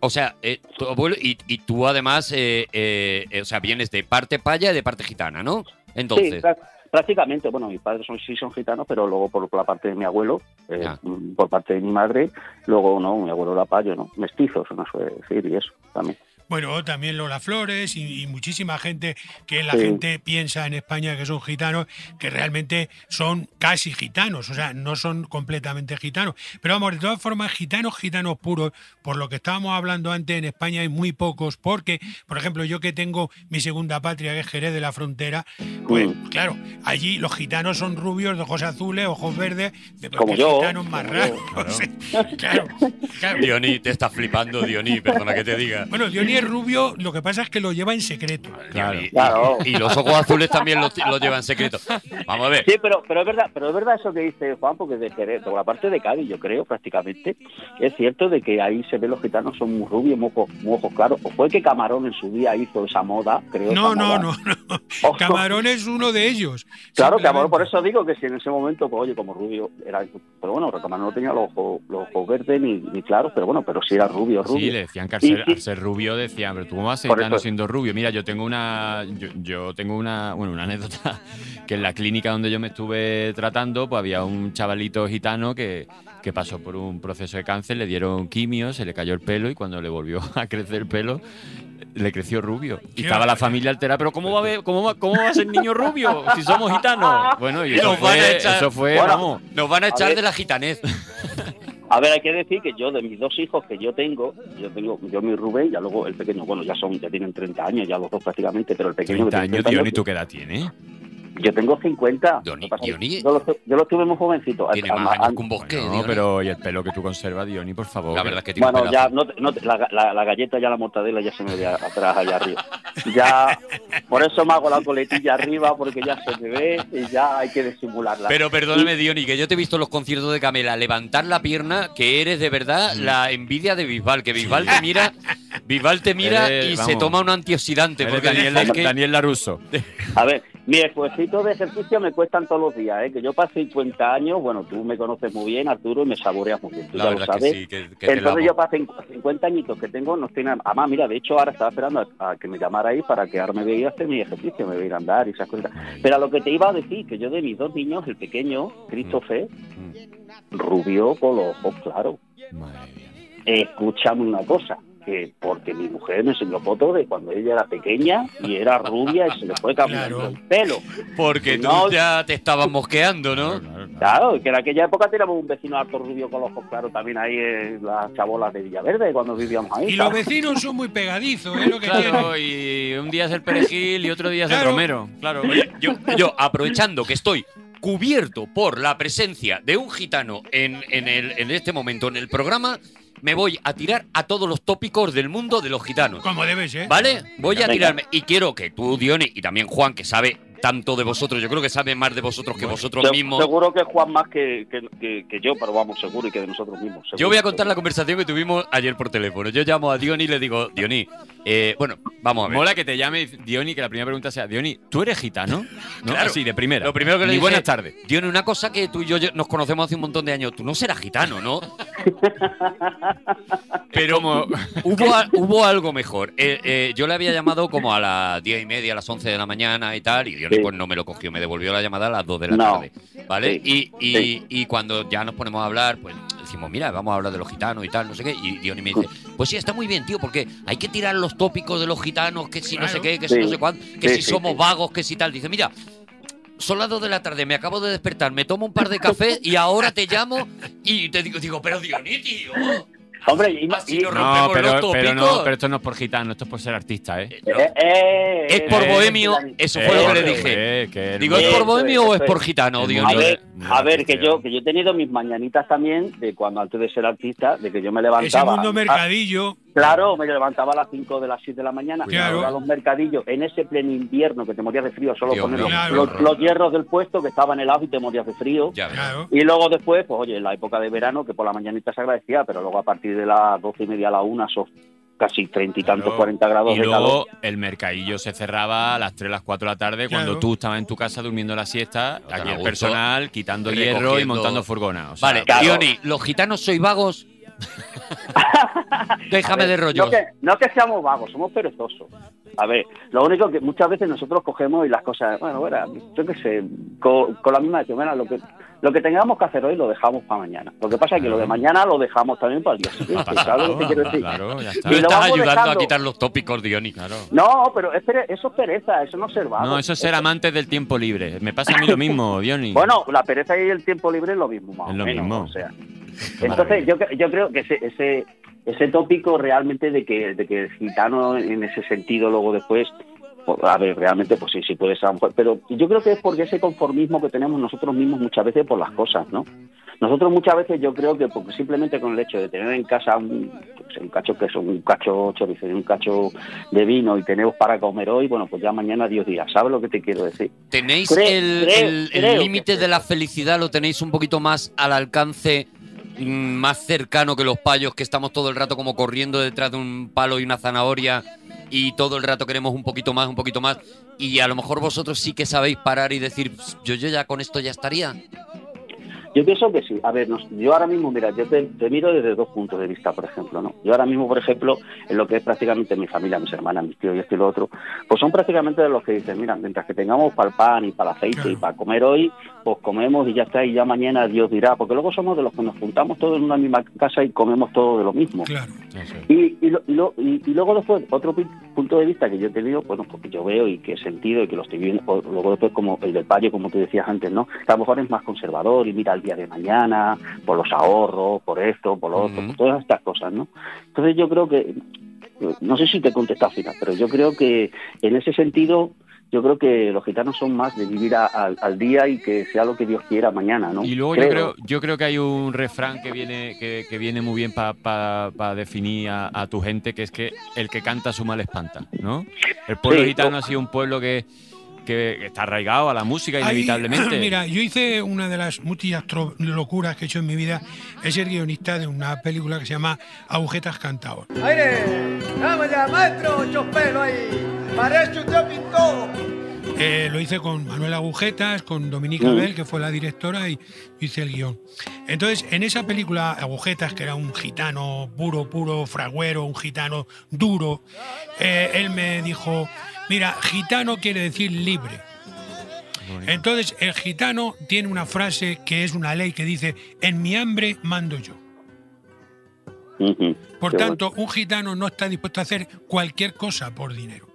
O sea, eh, tu abuelo y, y tú además, eh, eh, eh, o sea, vienes de parte paya y de parte gitana, ¿no? Entonces, Sí, prá- prácticamente. Bueno, mis padres son, sí son gitanos, pero luego por, por la parte de mi abuelo, eh, mm, por parte de mi madre, luego no, mi abuelo era payo, ¿no? Mestizos, no suele decir, y eso también. Bueno, también Lola Flores y, y muchísima gente que la Sí. gente piensa en España que son gitanos, que realmente son casi gitanos, o sea, no son completamente gitanos. Pero vamos, de todas formas, gitanos, gitanos puros, por lo que estábamos hablando antes, en España hay muy pocos, porque, por ejemplo, yo que tengo mi segunda patria, que es Jerez de la Frontera, pues Mm. claro, allí los gitanos son rubios, de ojos azules, ojos verdes, de Como qué yo, gitanos más como raros. [laughs] claro, claro. Dioní, te estás flipando, Dioní, perdona que te diga. Bueno, Diony es rubio, lo que pasa es que lo lleva en secreto. Claro. Y- Claro. Y, y los ojos azules también los, los llevan en secreto. Vamos a ver. Sí, pero, pero es verdad, pero es verdad eso que dice Juan, porque de Jerez, por la parte de Cádiz, yo creo, prácticamente, es cierto de que ahí se ve los gitanos son muy rubios, muy ojos, muy ojos claros. O fue que Camarón en su día hizo esa moda, creo. No, no, moda. no, no. Ojo. [laughs] Camarón es uno de ellos. Claro. Camarón, por eso digo que si en ese momento, pues oye, como rubio, era. Pero bueno, Camarón no tenía los ojos, los ojos verdes ni, ni claros, pero bueno, pero sí era rubio, rubio. Sí, le decían que al ser, sí. al ser rubio decían, pero tú cómo vas a gitano siendo rubio. Mira, yo tengo una yo, yo tengo una, bueno, una anécdota que en la clínica donde yo me estuve tratando, pues había un chavalito gitano que, que pasó por un proceso de cáncer, le dieron quimio, se le cayó el pelo y cuando le volvió [laughs] a crecer el pelo le creció rubio. Y estaba la familia alterada, pero ¿cómo va a, ver- cómo va, cómo va a ser niño rubio si somos gitanos? Bueno, y eso Nos van a fue, echar- eso fue Bueno, vamos. Nos van a echar ver. de la gitanez. [laughs] A ver, hay que decir que yo, de mis dos hijos que yo tengo, yo tengo, yo mi Rubén, ya luego el pequeño, bueno, ya son, ya tienen 30 años, ya los dos prácticamente, pero el pequeño. que 30 tiene años, 30 tío, ¿y tú qué edad tienes? Yo tengo 50. Dioni- Lo Dioni- Yo, los, yo tuve muy jovencitos. Tiene Además, más años que un bosque. No, Diony. pero y el pelo que tú conservas, Diony, por favor. La que- verdad es que tiene Bueno, ya no, te- no la, la- la galleta ya la mortadela ya se me ve atrás allá arriba. Ya, por eso me hago la coletilla arriba porque ya se me ve y ya hay que disimularla. Pero perdóname, Diony, que yo te he visto en los conciertos de Camela levantar la pierna, que eres de verdad Mm. la envidia de Bisbal, que Bisbal te mira, Bisbal te mira Eres, y se toma un antioxidante. Porque Daniel, Daniel Laruso. A ver, mis esfuercitos de ejercicio me cuestan todos los días, ¿eh? que yo para 50 años, bueno, tú me conoces muy bien, Arturo, y me saboreas muy bien, tú La ya lo sabes. que sí, que, que te la Entonces yo para cin- 50 añitos que tengo, no estoy nada. Además, mira, de hecho ahora estaba esperando a, a que me llamara ahí para que ahora me veía hacer mi ejercicio, me veía ir a andar y esas cosas. Pero a lo que te iba a decir, que yo de mis dos niños, el pequeño, Christopher, rubio con los ojos claros. Madre mía. Escúchame una cosa, que porque mi mujer me enseñó fotos de cuando ella era pequeña y era rubia y se le fue cambiando Claro. el pelo. Porque tú No. ya te estabas mosqueando, ¿no? Claro, claro, claro. Claro, que en aquella época teníamos un vecino alto rubio con los ojos claros también ahí en las chabolas de Villaverde cuando vivíamos ahí. Y los vecinos son muy pegadizos, es lo que tienen. Claro, y un día es el perejil y otro día es el romero. Claro. Oye, yo, yo, aprovechando que estoy cubierto por la presencia de un gitano en, en, el, en este momento en el programa, me voy a tirar a todos los tópicos del mundo de los gitanos. Como debe ser. ¿Vale? Voy a tirarme. Y quiero que tú, Diony, y también Juan, que sabe tanto de vosotros, yo creo que sabe más de vosotros que vosotros Se- mismos. Seguro que Juan más que, que, que- que yo, pero vamos, seguro, y que de nosotros mismos. seguro. Yo voy a contar la conversación que tuvimos ayer por teléfono. Yo llamo a Diony y le digo, Diony, eh, bueno, vamos a ver. Mola que te llame Diony, que la primera pregunta sea, Diony, ¿tú eres gitano? ¿No? Claro. Así, de primera. Lo primero que le dije, buenas tardes. Diony, una cosa que tú y yo nos conocemos hace un montón de años. Tú no serás gitano, ¿no? [laughs] Pero Como- [laughs] hubo, a- hubo algo mejor. Eh, eh, yo le había llamado como a las diez y media, a las 11 de la mañana y tal, y Sí. pues no me lo cogió, me devolvió la llamada a las 2 de la No. tarde. ¿Vale? Sí. Y, y- Sí. y cuando ya nos ponemos a hablar, pues decimos, mira, vamos a hablar de los gitanos y tal, no sé qué. Y Diony me dice, pues sí, está muy bien, tío, porque hay que tirar los tópicos de los gitanos, que si no sé qué, que si no sé cuánto, que Sí, si sí, somos sí. vagos, que si tal. Dice, mira, son las 2 de la tarde, me acabo de despertar, me tomo un par de [laughs] cafés y ahora te llamo y te digo, digo pero Diony, tío. Hombre, y, Así y- no rompemos pero, los pero no, pero esto no es por gitano, esto es por ser artista, ¿eh? No, eh, eh, es por eh, bohemio, eh, eso fue lo que le eh, dije. Eh, Digo, ¿es por bohemio o es por gitano? A ver, a ver, que yo, que yo he tenido mis mañanitas también de cuando antes de ser artista, de que yo me Ese levantaba. mundo Ah, mercadillo. Claro, me levantaba a las 5 de las 6 de la mañana, Claro. a los mercadillos, en ese pleno invierno que te morías de frío, solo poner los, hierros del puesto que estaban helados y te morías de frío. Ya. Claro. Y luego después, pues oye, en la época de verano, que por la mañanita se agradecía, pero luego a partir de las doce y media a la una, esos casi treinta y tantos, cuarenta grados Y de calor. luego el mercadillo se cerraba a las 3, las 4 de la tarde cuando tú estabas en tu casa durmiendo la siesta, aquí el personal quitando hierro y montando furgonas. O sea, Vale, claro. Diony, ¿los gitanos sois vagos? [laughs] Déjame ver, de rollos. No que, no que seamos vagos, somos perezosos. A ver, lo único que muchas veces nosotros cogemos y las cosas, bueno, bueno, yo qué sé, con, con la misma de que, bueno, lo que, lo que tengamos que hacer hoy lo dejamos para mañana. Lo que pasa es que lo de mañana lo dejamos también para el día siguiente, pasa ¿sabes lo que nada, te quiero decir? Claro, ya está. Y estás ayudando a quitar los tópicos, Diony. Claro. No, pero es pere- eso es pereza, eso no es ser vago. No, eso es ser amante del tiempo libre. Me pasa a mí lo mismo, Diony. [laughs] Bueno, la pereza y el tiempo libre es lo mismo, más Es lo menos, mismo. O sea, entonces yo, yo creo que ese, ese ese tópico realmente de que, de que el gitano en ese sentido luego después, pues, a ver, realmente pues sí, sí puede ser, pero yo creo que es porque ese conformismo que tenemos nosotros mismos muchas veces por las cosas, ¿no? Nosotros muchas veces yo creo que porque simplemente con el hecho de tener en casa un, pues, un cacho queso, un cacho chorizo y un cacho de vino y tenemos para comer hoy, bueno, pues ya mañana Dios dirá, ¿sabes lo que te quiero decir? ¿Tenéis el creo- límite de la felicidad? ¿Lo tenéis un poquito más al alcance, más cercano que los payos, que estamos todo el rato como corriendo detrás de un palo y una zanahoria y todo el rato queremos un poquito más, un poquito más? Y a lo mejor vosotros sí que sabéis parar y decir, "Pss, yo, yo ya con esto ya estaría. Yo pienso que sí. A ver, nos- yo ahora mismo, mira, yo te, te miro desde dos puntos de vista, por ejemplo, ¿no? Yo ahora mismo, por ejemplo, en lo que es prácticamente mi familia, mis hermanas, mis tíos y esto y lo otro, pues son prácticamente de los que dicen, mira, mientras que tengamos para el pan y para el aceite Claro. y para comer hoy, pues comemos y ya está, y ya mañana Dios dirá, porque luego somos de los que nos juntamos todos en una misma casa y comemos todo de lo mismo. Claro. Y, y, lo- y lo- y- y luego después, otro punto de vista que yo he tenido, bueno, porque yo veo y que he sentido y que lo estoy viendo, o luego después como el del payo, como tú decías antes, ¿no? Que a lo mejor es más conservador y mira el día de mañana, por los ahorros, por esto, por lo otro, por todas estas cosas, ¿no? Entonces yo creo que, no sé si te final, pero yo creo que en ese sentido, yo creo que los gitanos son más de vivir a- al- al día y que sea lo que Dios quiera mañana, ¿no? Y luego yo creo, yo creo que hay un refrán que viene, que, que viene muy bien para definir a, a tu gente, que es que el que canta su mal espanta, ¿no? El pueblo Sí, gitano yo- ha sido un pueblo que, que está arraigado a la música inevitablemente. [clears throat] mira, yo hice una de las muchas locuras que he hecho en mi vida, es ser guionista de una película que se llama Agujetas Cantados. ¡Aire! ¡Vamos ya, maestro! ¡Ocho pelos ahí! ¡Parece usted pintó! Eh, lo hice con Manuel Agujetas, con Dominica Mm. Bell, que fue la directora, y hice el guion. Entonces, en esa película, Agujetas, que era un gitano puro, puro, fragüero, un gitano duro, eh, él me dijo, mira, gitano quiere decir libre. Entonces, el gitano tiene una frase que es una ley que dice, en mi hambre mando yo. Por Qué tanto, un gitano no está dispuesto a hacer cualquier cosa por dinero.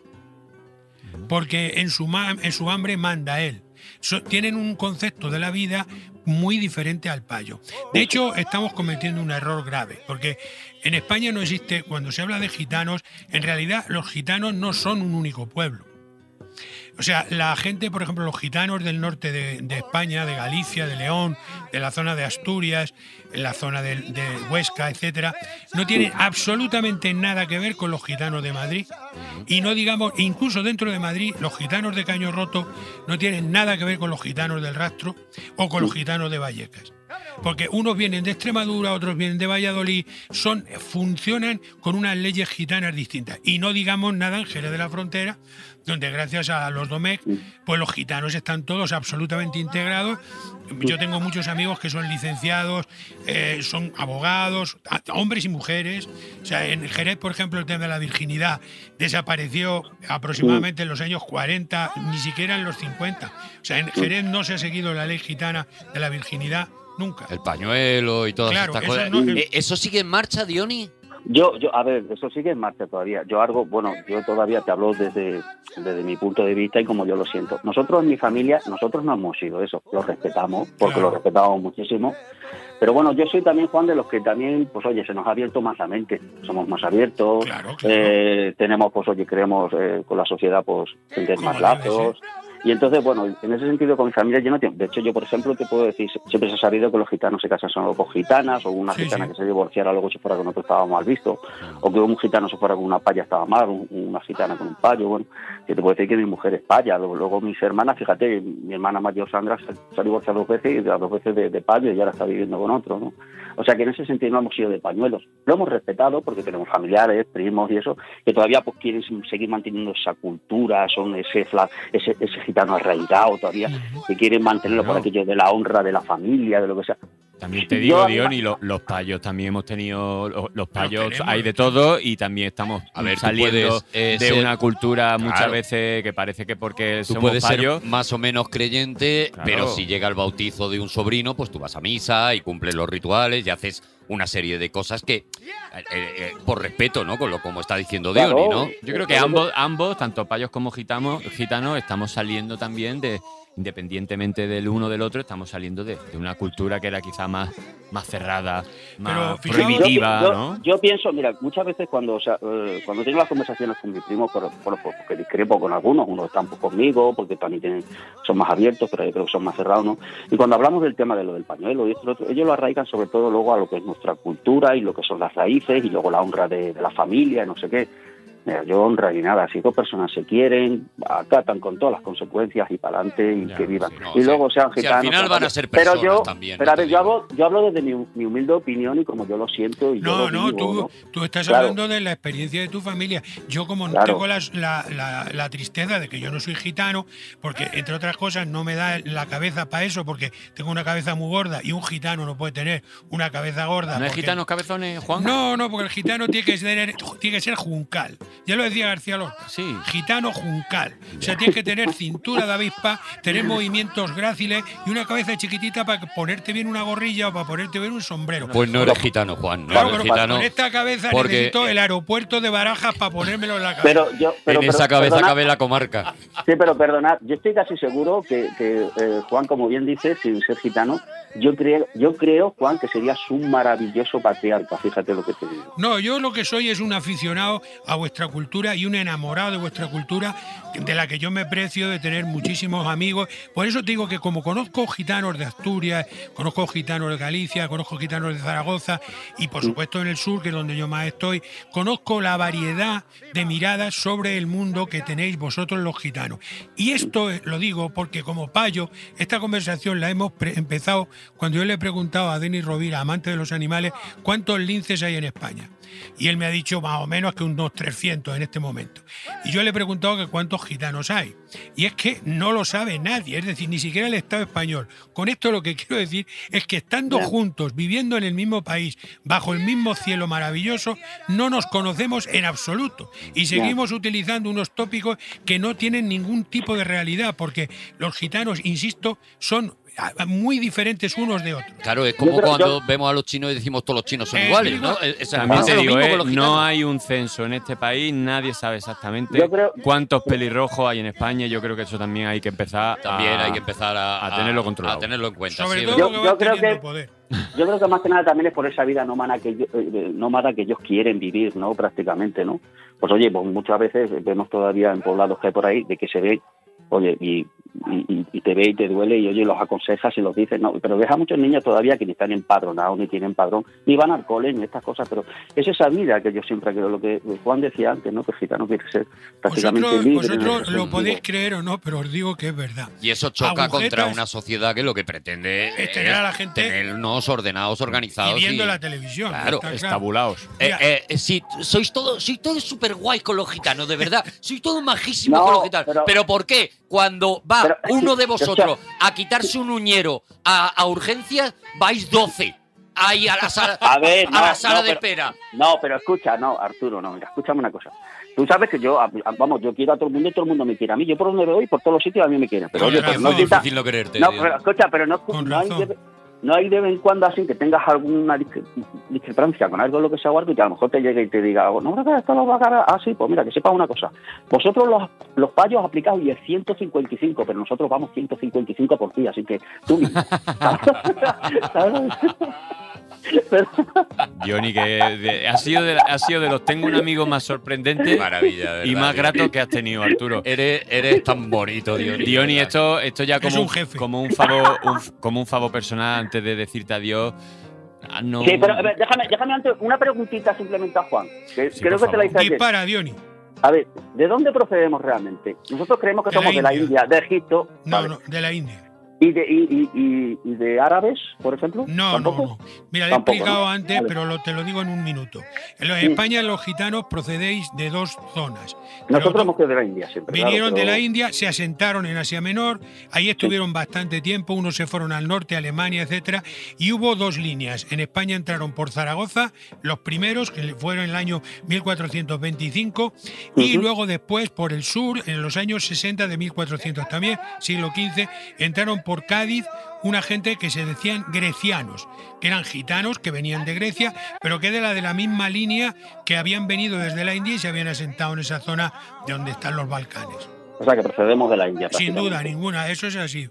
Porque en su, en su hambre manda él. So- tienen un concepto de la vida muy diferente al payo. De hecho, estamos cometiendo un error grave, porque en España no existe, cuando se habla de gitanos, en realidad los gitanos no son un único pueblo. O sea, la gente, por ejemplo, los gitanos del norte de, de España, de Galicia, de León, de la zona de Asturias, en la zona de, de Huesca, etcétera, no tienen absolutamente nada que ver con los gitanos de Madrid. Y no digamos, incluso dentro de Madrid, los gitanos de Caño Roto no tienen nada que ver con los gitanos del Rastro o con los gitanos de Vallecas. Porque unos vienen de Extremadura, otros vienen de Valladolid, son, funcionan con unas leyes gitanas distintas. Y no digamos nada en Jerez de la Frontera, donde gracias a los Domecq, pues los gitanos están todos absolutamente integrados. Yo tengo muchos amigos que son licenciados, eh, son abogados, hombres y mujeres. O sea, en Jerez, por ejemplo, el tema de la virginidad desapareció aproximadamente en los años 40, ni siquiera en los 50. O sea, en Jerez no se ha seguido la ley gitana de la virginidad nunca. El pañuelo y todas Claro, estas eso cosas. no- Eh, ¿Eso sigue en marcha, Diony? Yo, yo, a ver, eso sigue en marcha todavía. Yo algo, bueno, yo todavía te hablo desde, desde mi punto de vista y como yo lo siento. Nosotros en mi familia, nosotros no hemos sido eso, lo respetamos, porque Claro. lo respetamos muchísimo. Pero bueno, yo soy también Juan de los que también, pues oye, se nos ha abierto más la mente, somos más abiertos, Claro, claro. eh, tenemos, pues oye, creemos eh, con la sociedad, pues, tender Como más lazos. Y entonces, bueno, en ese sentido con mi familia yo no tengo... De hecho, yo, por ejemplo, te puedo decir, siempre se ha sabido que los gitanos se casan solo con gitanas, o una Sí, gitana sí. que se divorciara luego se fuera con otro estaba mal visto, o que un gitano se fuera con una paya estaba mal, un- una gitana con un payo, bueno, yo te puedo decir que mi mujer es paya, luego, mis hermanas, fíjate, mi hermana mayor Sandra se, se ha divorciado dos veces y las dos veces de, de payo y ahora está viviendo con otro, ¿no? O sea que en ese sentido no hemos sido de pañuelos. Lo hemos respetado porque tenemos familiares, primos y eso, que todavía pues quieren seguir manteniendo esa cultura, son ese ese, ese gitano arraigado todavía, que quieren mantenerlo por aquello de la honra de la familia, de lo que sea. También te digo, Dion, y lo- los payos también hemos tenido, lo- los payos hay de los todo y también estamos A ver, saliendo puedes, eh, de ser- una cultura muchas Claro. veces que parece que porque Tú somos puedes payos... ser más o menos creyente, Claro. pero si llega el bautizo de un sobrino, pues tú vas a misa y cumples los rituales y haces una serie de cosas que, eh, eh, por respeto, ¿no? Con lo como está diciendo Claro. Diony, ¿no? Yo creo que ambos, ambos, tanto payos como gitanos, gitanos, estamos saliendo también de, independientemente del uno del otro, estamos saliendo de, de una cultura que era quizá más, más cerrada, más fijaos- prohibitiva, yo, yo- ¿no? yo pienso, mira, muchas veces cuando o sea, eh, cuando tengo las conversaciones con mis primos, por, por- por- porque discrepo con algunos, unos están pues, conmigo, porque también tienen, son más abiertos, pero yo creo que son más cerrados, ¿no? Y cuando hablamos del tema de lo del pañuelo y esto, y lo otro, ellos lo arraigan sobre todo luego a lo que es nuestra cultura y lo que son las raíces y luego la honra de, de la familia, no sé qué. Mira, yo honra ni nada. Si dos personas se quieren, acatan con todas las consecuencias y para adelante y Ya, que vivan. sí, no, y luego sean Si al gitanos. final van a ser pero personas yo, también, Pero no a ver, yo hablo, yo hablo desde mi, mi humilde opinión y como yo lo siento. Y yo No, lo no, vivo, tú, ¿no? tú estás Claro. hablando de la experiencia de tu familia. Yo como no Claro. tengo la, la- la tristeza de que yo no soy gitano, porque entre otras cosas no me da la cabeza para eso, porque tengo una cabeza muy gorda y un gitano no puede tener una cabeza gorda. ¿No hay porque- gitanos cabezones, Juan? No, no, porque el gitano tiene que ser, tiene que ser juncal. Ya lo decía García Lorca. Sí. Gitano juncal. O sea, tienes que tener cintura de avispa, tener movimientos gráciles y una cabeza chiquitita para ponerte bien una gorrilla o para ponerte bien un sombrero. Pues no eres gitano, Juan. No Claro, eres pero gitano. con esta cabeza porque- necesito el aeropuerto de Barajas para ponérmelo en la cabeza. Pero yo, pero, en esa cabeza perdona- cabe la comarca. Sí, pero perdonad, yo estoy casi seguro que, que, eh, Juan, como bien dice, sin ser gitano, yo creo, yo creo, Juan, que serías un maravilloso patriarca, fíjate lo que te digo. No, yo lo que soy es un aficionado a vuestra cultura y un enamorado de vuestra cultura, de la que yo me precio de tener muchísimos amigos. Por eso te digo que como conozco gitanos de Asturias, conozco gitanos de Galicia, conozco gitanos de Zaragoza y por supuesto en el sur, que es donde yo más estoy, conozco la variedad de miradas sobre el mundo que tenéis vosotros los gitanos. Y esto lo digo porque como payo, esta conversación la hemos empezado cuando yo le he preguntado a Denis Rovira, amante de los animales, cuántos linces hay en España. Y él me ha dicho más o menos que unos 300 en este momento. Y yo le he preguntado que cuántos gitanos hay. Y es que no lo sabe nadie, es decir, ni siquiera el Estado español. Con esto lo que quiero decir es que estando juntos, viviendo en el mismo país, bajo el mismo cielo maravilloso, no nos conocemos en absoluto. Y seguimos utilizando unos tópicos que no tienen ningún tipo de realidad, porque los gitanos, insisto, son muy diferentes unos de otros. Claro, es como Yo cuando yo- vemos a los chinos y decimos todos los chinos son Eh, iguales, ¿no? Es- También te digo, eh, no hay un censo en este país, nadie sabe exactamente Yo creo- cuántos pelirrojos hay en España. Yo creo que eso también hay que empezar También a, hay que empezar a, a tenerlo controlado. a tenerlo en cuenta. Sobre sí, todo ¿verdad? Yo- yo creo que- poder. [laughs] Yo creo que más que nada también es por esa vida nómada que ellos, eh, nómada que ellos quieren vivir, ¿no? Prácticamente, ¿no? Pues oye, pues muchas veces vemos todavía en poblados que hay por ahí de que se ve, oye, y, y- y te ve y te duele y oye, los aconsejas y los dices, no, pero ves a muchos niños todavía que ni están empadronados, ni tienen padrón, ni van al cole, ni estas cosas, pero es esa vida que yo siempre creo, lo que Juan decía antes, ¿no? Que el gitano quiere ser prácticamente Vosotros, libre. lo podéis creer o no, pero os digo que es verdad. Y eso choca Agujetas. contra una sociedad que lo que pretende Es tener a la gente- tenernos ordenados, Y organizados. viendo y- la televisión. Claro, está claro. estabulados. Mira, eh, eh, sí, sois todos sois todos súper guay con los gitanos, de verdad. Sois todos majísimos No, con los gitanos. Pero, pero- ¿por qué? Cuando va Pero, uno de vosotros a quitarse un uñero a, a urgencias, vais 12 ahí a la sala, A ver, a no, la sala no, de espera. No, pero escucha, no, Arturo, no, mira, escúchame una cosa. Tú sabes que yo, vamos, yo quiero a todo el mundo y todo el mundo me quiere a mí. Yo por donde voy, por todos los sitios a mí me quieren. Pero oye, pero razón. no es quita- difícil no quererte. No, tío. pero escucha, pero no, Con no hay, no hay de vez en cuando así que tengas alguna discre- discrepancia con algo de lo que sea o algo y que a lo mejor te llegue y te diga, "Oh, no, no, esto lo va a ganar. Ah, sí, pues mira, que sepas una cosa. Vosotros los, los payos aplicados y es 155, pero nosotros vamos 155 por ti, así que tú mismo. [laughs] ¿Sabes? [laughs] Diony, que ha, sido de, ha sido de los tengo un amigo más sorprendente Maravilla, y más grato que has tenido, Arturo. Eres, eres tan bonito, Diony. Esto, esto ya Es como un jefe. como un favor, un como un favor personal antes de decirte adiós. haznos Sí, pero un- a ver, déjame, déjame antes una preguntita simplemente a Juan. Que Sí, creo que te la hice ayer. Dispara, Diony. A ver, ¿de dónde procedemos realmente? Nosotros creemos que De la somos de la India. India, de Egipto. No, vale. no, de la India. ¿Y, de, y, y- y- y de árabes, por ejemplo? No, ¿Tampoco? no, no. Mira, le he explicado ¿no? antes, Vale. pero lo- te lo digo en un minuto. En lo- Sí. España los gitanos procedéis de dos zonas. Nosotros hemos sido de la India siempre. claro, Vinieron de la India, se asentaron en Asia Menor, ahí estuvieron bastante tiempo, unos se fueron al norte, Alemania, etcétera, y hubo dos líneas. En España entraron por Zaragoza, los primeros, que fueron en el año 1425, y Ujú. luego después por el sur, en los años 60 de 1400 también, siglo XV, entraron por Cádiz una gente que se decían grecianos, que eran gitanos que venían de Grecia, pero que de la de la misma línea que habían venido desde la India y se habían asentado en esa zona de donde están los Balcanes. O sea, que procedemos de la India. Sin duda ninguna, eso es así.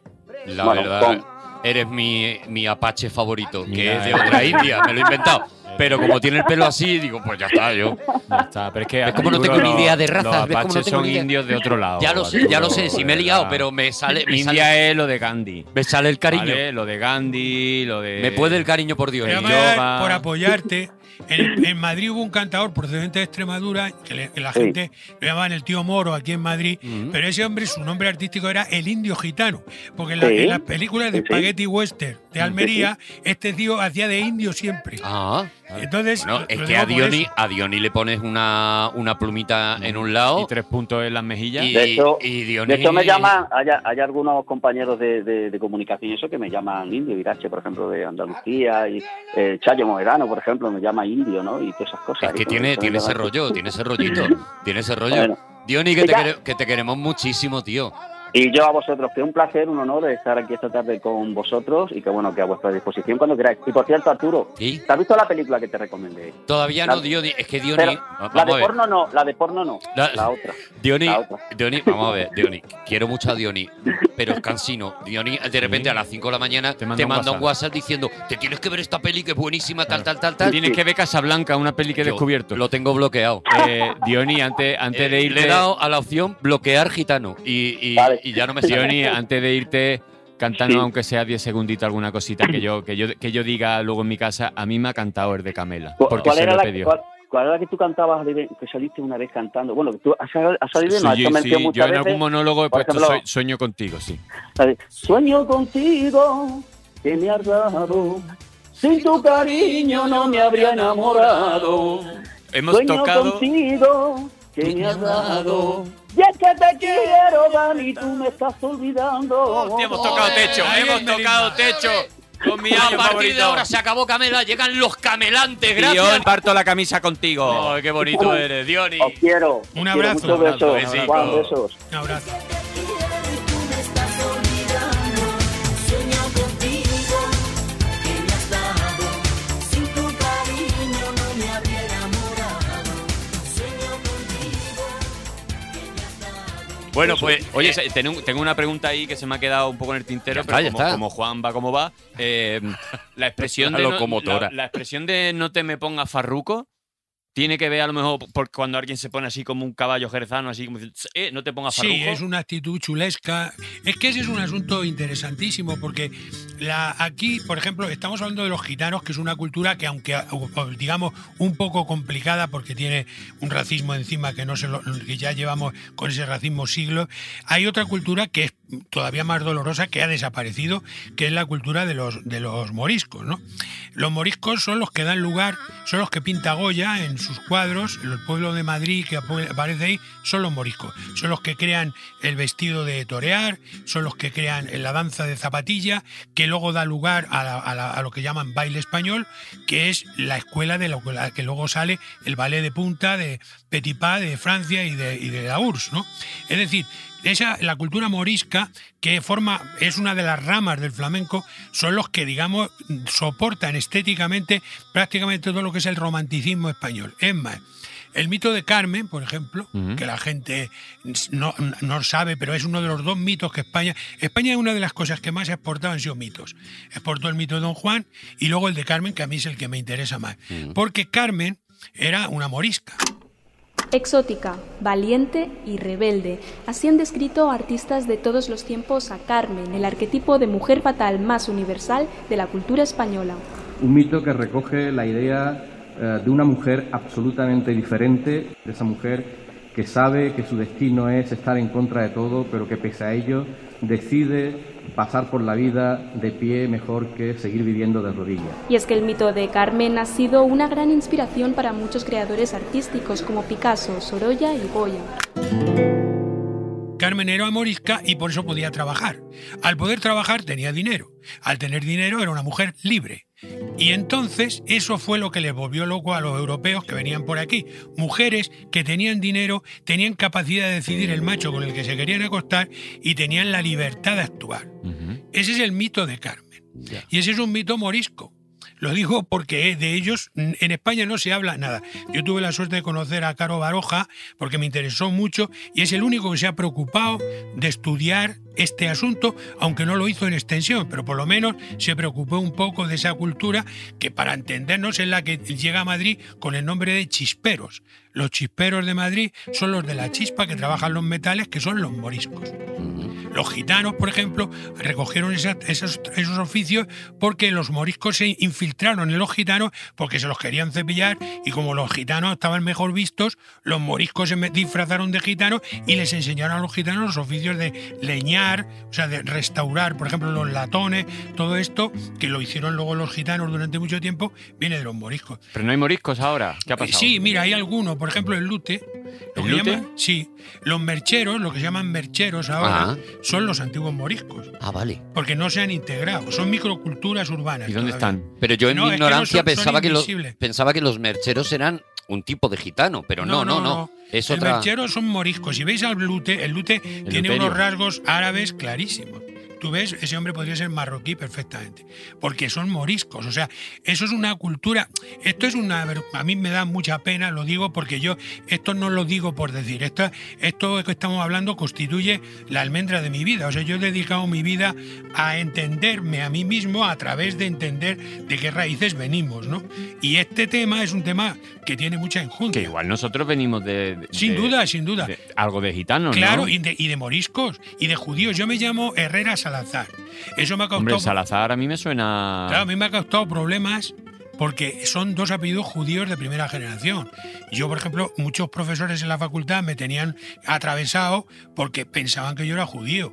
La Bueno, verdad, con- eres mi, mi apache favorito, que Mira, es de eh. otra India, me lo he inventado. [laughs] Pero como tiene el pelo así, digo, pues ya está, yo. Ya está, pero es que ¿Ves cómo no tengo ni idea de razas? Los ¿Ves cómo no apaches tengo son ni idea? indios de otro lado. Ya lo sé, ya lo sé, si me he liado, pero me sale, me India sale, es lo de Gandhi. me sale el cariño. ¿vale? Lo de Gandhi, lo de. Me puede el cariño por Dios. Por apoyarte, en, en Madrid hubo un cantador procedente de Extremadura, que, le- que la Sí. gente lo llamaban el tío Moro aquí en Madrid, pero ese hombre, su nombre artístico era el indio gitano, porque en, la- Sí. en las películas de Sí. Spaghetti Western de Almería, este tío hacía de indio siempre. Ah, Entonces, es que a Diony, a Diony le pones una, una plumita en un lado Y tres puntos en las mejillas. y, De hecho- y Diony- De hecho, me llaman, hay, hay algunos compañeros de, de- de comunicación y eso que me llaman indio, Irache, por ejemplo, de Andalucía, y eh, Chayo por ejemplo, me llama indio, ¿no? Y todas esas cosas. Es que tiene, tiene ese rollo, tiene ese rollito, [laughs] tiene ese rollo. Bueno. Diony, que te queremos muchísimo, tío. Y yo a vosotros, que un placer, un honor estar aquí esta tarde con vosotros y que bueno, que a vuestra disposición cuando queráis. Y por cierto, Arturo, ¿Sí? ¿te has visto la película que te recomendé? Todavía no, Diony. Es que Diony. La de porno no, la de porno no, La- la, otra. Diony, La otra. Diony, vamos a ver, Diony, quiero mucho a Diony, pero es cansino. Diony, de repente a las 5 de la mañana te Te manda, un un WhatsApp diciendo, te tienes que ver esta peli que es buenísima, tal, tal, tal, tal. Tienes que ver Casablanca, una peli que he descubierto. Lo tengo bloqueado. Eh, Diony, antes, antes Eh, de irte. Le he dado a la opción bloquear gitano y, y- Vale. Y ya no me sale. Diony, antes de irte, cantando, Sí. aunque sea 10 segunditos, alguna cosita que yo, que, yo, que yo diga luego en mi casa, a mí me ha cantado el de Camela. ¿Cu- Porque ¿Cuál se era, lo la, pidió. cuál, cuál era la que tú cantabas, que saliste una vez cantando? Bueno, que tú has, has salido Sí, nos has sí, mención yo muchas en algún monólogo he Por puesto ejemplo- "Soy- sueño contigo, sí. De, Sueño contigo que me has dado, sin tu cariño no me habría enamorado. Hemos Sueño tocado. contigo que me has dado. Y es que te quiero, Dani, tú me estás olvidando. Hostia, hemos tocado techo, Ahí hemos tocado techo. Con mi A partir favorito. de ahora se acabó Camela, llegan los camelantes, gracias. parto la camisa contigo. Ay, qué bonito eres, Diony. Os quiero. Un quiero, abrazo, Muchos un abrazo, besos. besos. Un abrazo. Bueno, pues, [laughs] Oye, eh, tengo, tengo una pregunta ahí que se me ha quedado un poco en el tintero, pero como, Juan va como va, eh, la expresión [laughs] de no- la, la expresión de no te me pongas farruco tiene que ver a lo mejor por cuando alguien se pone así como un caballo jerezano, así como diciendo, eh, no te pongas farruco. Sí, es una actitud chulesca. Es que ese es un asunto interesantísimo porque la, aquí, por ejemplo, estamos hablando de los gitanos, que es una cultura que, aunque digamos un poco complicada porque tiene un racismo encima que no se lo- que ya llevamos con ese racismo siglos, hay otra cultura que es todavía más dolorosa que ha desaparecido, que es la cultura de los de los moriscos, ¿no? Los moriscos son los que dan lugar, son los que pinta Goya en sus cuadros, el pueblo de Madrid que aparece ahí, son los moriscos. Son los que crean el vestido de torear, son los que crean la danza de zapatilla, que luego da lugar a, la- a la- a lo que llaman baile español, que es la escuela de la que luego sale el ballet de punta de Petipa de Francia y de, de la URSS, ¿no? Es decir, esa, la cultura morisca, que forma, es una de las ramas del flamenco, son los que, digamos, soportan estéticamente prácticamente todo lo que es el romanticismo español. Es más, El mito de Carmen, por ejemplo, que la gente no, no sabe, pero es uno de los dos mitos que España. España es una de las cosas que más ha exportado han sido mitos. Exportó el mito de Don Juan y luego el de Carmen, que a mí es el que me interesa más. Porque Carmen era una morisca. Exótica, valiente y rebelde. Así han descrito artistas de todos los tiempos a Carmen, el arquetipo de mujer fatal más universal de la cultura española. Un mito que recoge la idea eh, de una mujer absolutamente diferente, de esa mujer que sabe que su destino es estar en contra de todo, pero que pese a ello decide pasar por la vida de pie mejor que seguir viviendo de rodillas. Y es que el mito de Carmen ha sido una gran inspiración para muchos creadores artísticos como Picasso, Sorolla y Goya. Carmen era morisca y por eso podía trabajar. Al poder trabajar tenía dinero. Al tener dinero era una mujer libre. Y entonces eso fue lo que les volvió loco a los europeos que venían por aquí. Mujeres que tenían dinero, tenían capacidad de decidir el macho con el que se querían acostar y tenían la libertad de actuar. Ese es el mito de Carmen. Y ese es un mito morisco. Lo digo porque de ellos en España no se habla nada. Yo tuve la suerte de conocer a Caro Baroja porque me interesó mucho y es el único que se ha preocupado de estudiar este asunto, aunque no lo hizo en extensión, pero por lo menos se preocupó un poco de esa cultura que para entendernos es la que llega a Madrid con el nombre de chisperos. Los chisperos de Madrid son los de la chispa que trabajan los metales, que son los moriscos. Los gitanos, por ejemplo, recogieron esa- esos, esos oficios porque los moriscos se infiltraron en los gitanos porque se los querían cepillar y como los gitanos estaban mejor vistos, los moriscos se disfrazaron de gitanos y les enseñaron a los gitanos los oficios de leñar, o sea, de restaurar, por ejemplo, los latones, todo esto que lo hicieron luego los gitanos durante mucho tiempo, viene de los moriscos. Pero no hay moriscos ahora. ¿Qué ha pasado? Sí, mira, hay algunos, por ejemplo, el lute. Lo ¿El lute? llaman- sí, los mercheros, lo que se llaman mercheros ahora, Ajá. son los antiguos moriscos, Ah, vale. porque no se han integrado, son microculturas urbanas. ¿Y dónde todavía. están? Pero yo en No, mi es que no ignorancia son pensaba, que los, pensaba que los mercheros eran un tipo de gitano, pero no, no, no. Es el otra. merchero son moriscos. Si veis al lute, el lute tiene luterio. unos rasgos árabes clarísimos. Tú ves, ese hombre podría ser marroquí perfectamente, porque son moriscos. O sea, eso es una cultura. Esto es una. A mí me da mucha pena, lo digo porque yo esto no lo digo por decir. Esto, esto que estamos hablando constituye la almendra de mi vida. O sea, yo he dedicado mi vida a entenderme a mí mismo a través de entender de qué raíces venimos, ¿no? Y este tema es un tema que tiene mucha enjundia. Que igual nosotros venimos de. de- Sin de- duda, sin duda. de algo de gitanos, Claro, ¿no? y, de, y de moriscos, y de judíos. Yo me llamo Herrera Salazar. Eso me ha Hombre, Salazar a mí me suena. claro, a mí me ha causado problemas porque son dos apellidos judíos de primera generación. Yo, por ejemplo, muchos profesores en la facultad me tenían atravesado porque pensaban que yo era judío.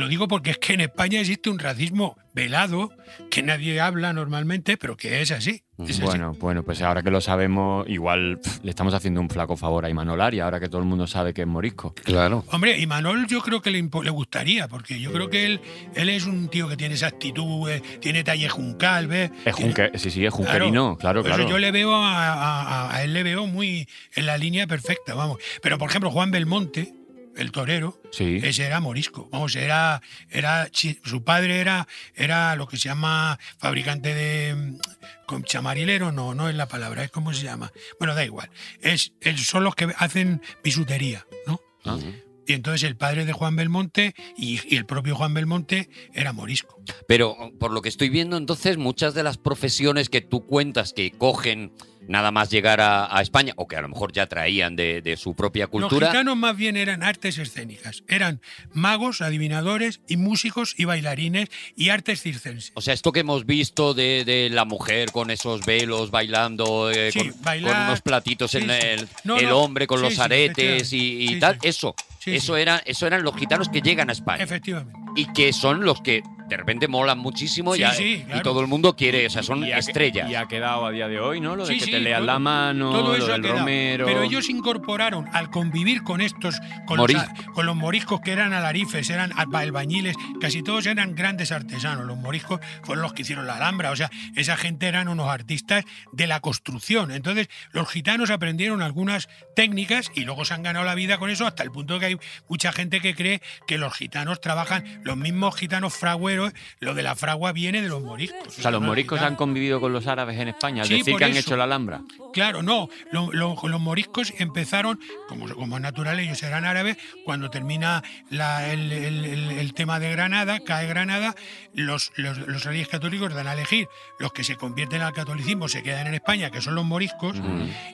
Lo digo porque es que en España existe un racismo velado que nadie habla normalmente, pero que es así. es así. Bueno, bueno, pues ahora que lo sabemos, igual le estamos haciendo un flaco favor a Imanol Arias, ahora que todo el mundo sabe que es morisco. Claro. Hombre, y Manol yo creo que le, le gustaría, porque yo creo que él, él es un tío que tiene esa actitud, eh, tiene talle juncal, ¿ves? Es Tiene- junque, sí, sí, es junquerino, claro, eso claro. yo le veo a, a- a- a él le veo muy en la línea perfecta, vamos. Pero por ejemplo, Juan Belmonte, el torero, Sí. ese era morisco. Vamos, era, era su padre era, era lo que se llama fabricante de mm, con chamarilero, no, no es la palabra, es como se llama. Bueno, da igual. Es, es- son los que hacen bisutería, ¿no? Ah. Y entonces el padre de Juan Belmonte y, y el propio Juan Belmonte era morisco. Pero por lo que estoy viendo, entonces, muchas de las profesiones que tú cuentas que cogen nada más llegar a, a España, o que a lo mejor ya traían de, de su propia Los cultura, gitanos más bien eran artes escénicas. Eran magos, adivinadores y músicos y bailarines y artes circenses. o sea, esto que hemos visto de, de la mujer con esos velos bailando, eh, Sí, con, bailar. con unos platitos Sí, en el, No, el no. hombre con los aretes y, tal, eso, eso, sí. Era, eso eran los gitanos que llegan a España Efectivamente. y que son los que de repente molan muchísimo Sí, y, sí, y todo el mundo quiere, o sea, son Y estrellas. Y ha quedado a día de hoy, ¿no? Lo de Sí, que te lean la mano, Todo lo eso ha del romero. Pero ellos incorporaron al convivir con estos, con los, con los moriscos que eran alarifes, eran alba- albañiles, casi todos eran grandes artesanos. Los moriscos fueron los que hicieron la Alhambra, o sea, esa gente eran unos artistas de la construcción. Entonces, los gitanos aprendieron algunas técnicas y luego se han ganado la vida con eso hasta el punto que hay mucha gente que cree que los gitanos trabajan, los mismos gitanos fragueros pero lo de la fragua viene de los moriscos. O sea, los moriscos han convivido con los árabes en España, Sí, decir que han eso. hecho la Alhambra. Claro, no. Lo- lo- los moriscos empezaron, como, como es natural, ellos eran árabes. Cuando termina la- el, el- el- el tema de Granada, cae Granada, los, los, los reyes católicos dan a elegir. Los que se convierten al catolicismo se quedan en España, que son los moriscos,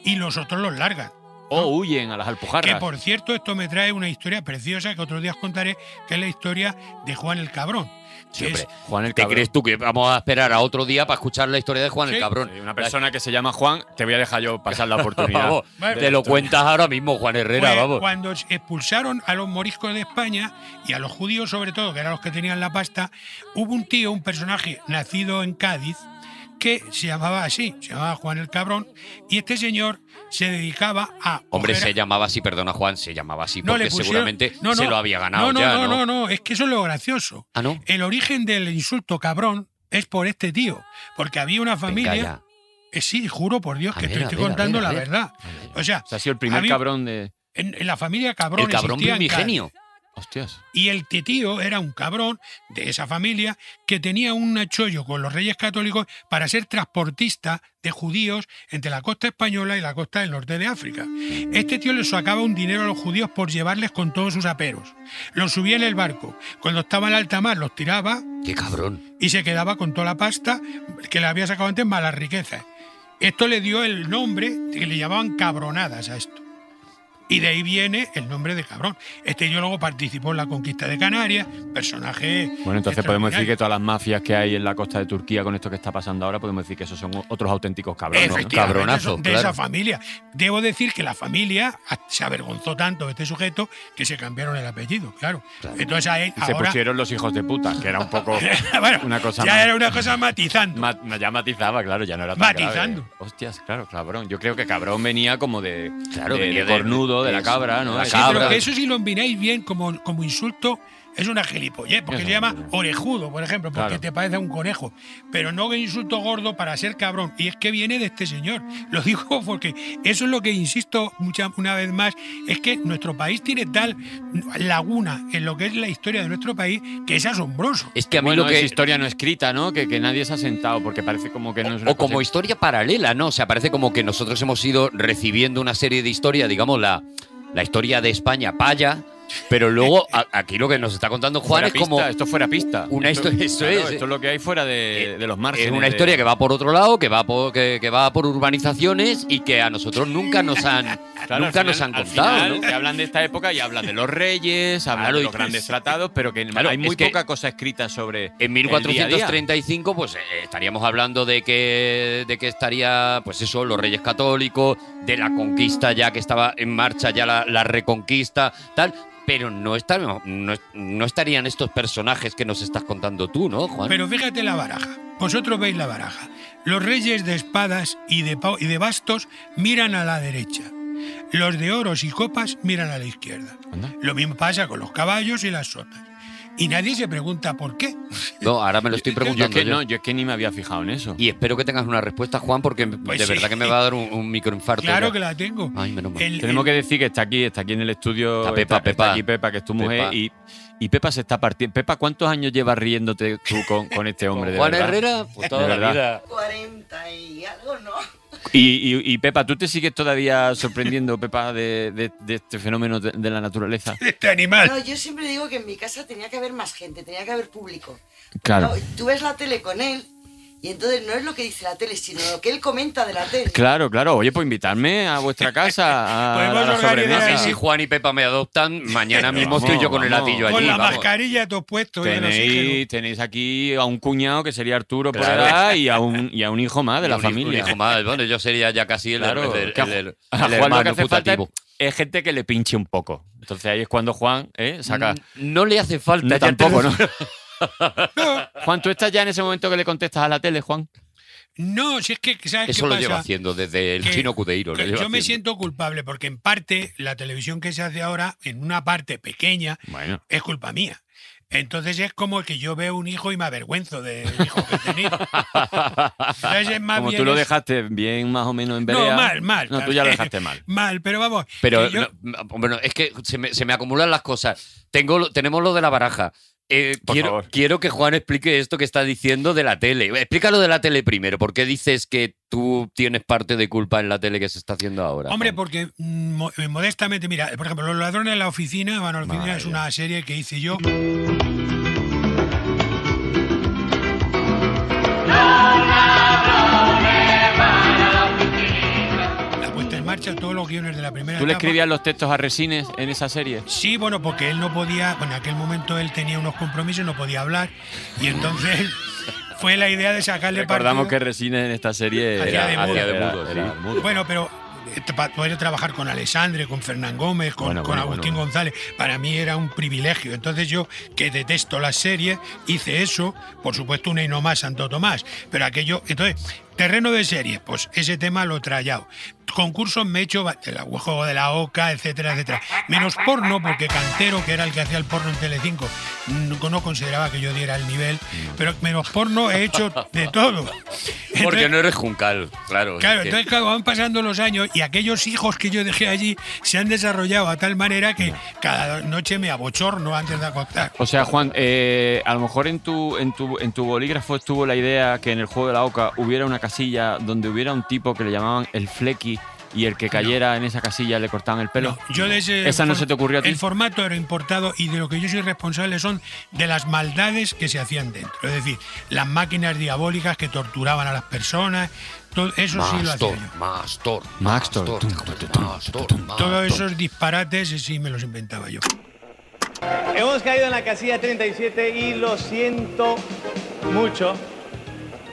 y los otros los largan. O huyen a las alpujarras. Que por cierto, esto me trae una historia preciosa que otros días contaré, que es la historia de Juan el Cabrón. Sí, hombre. Juan el ¿Te Cabrón. crees tú que vamos a esperar a otro día para escuchar la historia de Juan el. Cabrón? Una persona que se llama Juan, te voy a dejar yo pasar la [laughs] oportunidad. Vamos, te lo cuentas ahora mismo, Juan Herrera, Pues, vamos. Cuando expulsaron a los moriscos de España y a los judíos, sobre todo, que eran los que tenían la pasta, hubo un tío, un personaje nacido en Cádiz, que se llamaba así, se llamaba Juan el Cabrón, y este señor se dedicaba a. Hombre, se llamaba así, perdona Juan, se llamaba así No, porque pusieron- seguramente no, se lo había ganado no, no, ya, no, ¿no? no, no, es que eso es lo gracioso. Ah, ¿no? El origen del insulto cabrón es por este tío, porque había una familia. Eh, sí, juro por Dios A que ver, te estoy ver, contando ver, la ver. verdad. O sea, O sea, ha sido el primer había- cabrón de. en, en la familia cabrón El cabrón primigenio. Hostias. Y el tío era un cabrón de esa familia que tenía un chollo con los reyes católicos para ser transportista de judíos entre la costa española y la costa del norte de África. Este tío les sacaba un dinero a los judíos por llevarles con todos sus aperos. Los subía en el barco. Cuando estaba en alta mar los tiraba Qué cabrón. y se quedaba con toda la pasta que le había sacado antes más las riquezas. Esto le dio el nombre que le llamaban cabronadas a esto. Y de ahí viene el nombre de cabrón. Este luego participó en la conquista de Canarias, personaje. Bueno, entonces podemos decir que todas las mafias que hay en la costa de Turquía con esto que está pasando ahora, podemos decir que esos son otros auténticos cabrones. ¿no? Efectivamente, Cabronazo, son de claro. esa familia. Debo decir que la familia se avergonzó tanto de este sujeto que se cambiaron el apellido, claro. Entonces ahí, Y se ahora, pusieron los hijos de puta, que era un poco [laughs] bueno, una cosa ya más- era una cosa matizando. Ma- ya matizaba, claro, ya no era tan Matizando. grave. Hostias, claro, cabrón. Yo creo que cabrón venía como de, Claro, de, venía de de- de la cabra, ¿no? la Sí, pero que eso si lo empináis bien como, como insulto es una gilipollez, porque Eso, se llama orejudo, por ejemplo, porque Claro. te parece a un conejo. Pero no que insulto gordo para ser cabrón. Y es que viene de este señor. [laughs] Lo digo porque eso es lo que insisto mucha, una vez más, es que nuestro país tiene tal laguna en lo que es la historia de nuestro país que es asombroso. Es que a mí bueno, lo que es historia no escrita, ¿no? Que, que nadie se ha sentado, porque parece como que no es una o como cosa- historia paralela, ¿no? O sea, parece como que nosotros hemos ido recibiendo una serie de historias, digamos, la, la historia de España paya, pero luego a- aquí lo que nos está contando Juan Fuera es como esto fuera pista. una Esto- claro, es. Esto es lo que hay fuera de, de los márgenes. es una de- historia que va por otro lado, que va por, que, que va por urbanizaciones y que a nosotros nunca nos han, Claro, nunca nos han contado. final ¿no? te hablan de esta época y hablan de los reyes, hablan Claro, de los grandes es- tratados, pero que hay muy que poca cosa escrita sobre En el día a día. 1435, pues eh, estaríamos hablando de que, de que estaría, pues eso, los reyes católicos, de la conquista ya que estaba en marcha, ya la, la reconquista, tal. Pero no, no, no estarían estos personajes que nos estás contando tú, ¿no, Juan? Pero fíjate la baraja. Vosotros veis la baraja. Los reyes de espadas y de, y de bastos miran a la derecha. Los de oros y copas miran a la izquierda. Anda. Lo mismo pasa con los caballos y las sotas. Y nadie se pregunta por qué. No, ahora me lo estoy Yo es preguntando. que yo. no, yo es que ni me había fijado en eso. Y espero que tengas una respuesta, Juan, porque Pues de sí. verdad que me va a dar un, un microinfarto. Claro ya. que la tengo. Ay, menos mal. El- Tenemos el- que decir que está aquí, está aquí en el estudio. Está Pepa, Pepa. aquí Pepa, que es tu mujer. Y, y Pepa se está partiendo. Pepa, ¿cuántos años llevas riéndote tú con, con este hombre? de Juan verdad? Herrera, pues toda De la verdad. vida. 40 y algo, ¿no? Y, y- y, Pepa, ¿tú te sigues todavía sorprendiendo, Pepa, de, de- de este fenómeno de, de la naturaleza? [laughs] Este animal. No, yo siempre digo que en mi casa tenía que haber más gente, tenía que haber público. Claro. No, tú ves la tele con él y entonces no es lo que dice la tele, sino lo que él comenta de la tele. Claro, claro. Oye, pues invitarme a vuestra casa a, [laughs] Podemos a la sobremesa. Si Juan y Pepa me adoptan, mañana mismo estoy yo con el vamos. latillo allí. con la vamos. mascarilla todo puesto. y el oxígeno. Tenéis, tenéis aquí a un cuñado que sería Arturo por Claro. edad y a un, y a un hijo más de Y la un familia. un hijo más. Bueno, yo sería ya casi el, Claro, el- el- el- el hermano putativo. es gente que le pinche un poco. Entonces ahí es cuando Juan ¿eh? saca. No le hace falta No, tampoco, ¿no? [laughs] [laughs] Juan, ¿tú estás ya en ese momento que le contestas a la tele, Juan? No, si es que, ¿sabes Eso qué lo pasa? lleva haciendo desde el Que- chino Cudeiro. lo que lleva yo me haciendo. siento culpable porque en parte la televisión que se hace ahora, en una parte pequeña, Bueno. es culpa mía. Entonces es como que yo veo un hijo y me avergüenzo del hijo que he tenido. Entonces es más Como bien tú lo es- dejaste bien más o menos en No, vereda. mal, mal. No, tú ya lo dejaste mal. [laughs] Mal, pero vamos. Pero yo- no, bueno, es que se me, se me acumulan las cosas. Tengo, tenemos lo de la baraja. Eh, quiero, favor. quiero que Juan explique esto que está diciendo de la tele. Explícalo de la tele primero. ¿Por qué dices que tú tienes parte de culpa en la tele que se está haciendo ahora? Hombre, Juan? porque mm, mo- eh, modestamente, mira, por ejemplo, Los ladrones de la oficina, bueno, la oficina es una serie que hice yo. Todos los guiones de la primera ¿Tú le etapa. escribías los textos a Resines en esa serie? Sí, bueno, porque él no podía, bueno, en aquel momento él tenía unos compromisos, no podía hablar, y entonces [laughs] fue la idea de sacarle Recordamos partido. que Resines en esta serie Hacía era, de mudo. era. Bueno, pero eh, para poder trabajar con Alessandre, con Fernán Gómez, con, Bueno, con bueno, Agustín bueno. González, para mí era un privilegio. Entonces yo, que detesto las series, hice eso, por supuesto una y no más Santo Tomás, pero aquello, entonces, terreno de series, pues ese tema lo he trayado. Concursos me he hecho el juego de la Oca, etcétera, etcétera. Menos porno, porque Cantero, que era el que hacía el porno en Telecinco, no, no consideraba que yo diera el nivel, pero menos porno he hecho de todo. [laughs] Porque Entonces- no eres juncal, claro. Claro, es que- entonces claro, van pasando los años y aquellos hijos que yo dejé allí se han desarrollado a tal manera que cada noche me abochorno antes de acostar. O sea, Juan, eh, a lo mejor en tu, en, tu, en tu bolígrafo estuvo la idea que en el juego de la Oca hubiera una casilla donde hubiera un tipo que le llamaban el flequi y el que cayera en esa casilla le cortaban el pelo. Yo de ese ¿Esa no se te ocurrió a ti? El formato era importado y de lo que yo soy responsable son de las maldades que se hacían dentro. Es decir, las máquinas diabólicas que torturaban a las personas. Todo eso sí lo hacía yo. Mastor, Mastor. Mastor. Todos esos disparates sí me los inventaba yo. Hemos caído en la casilla 37 y lo siento mucho.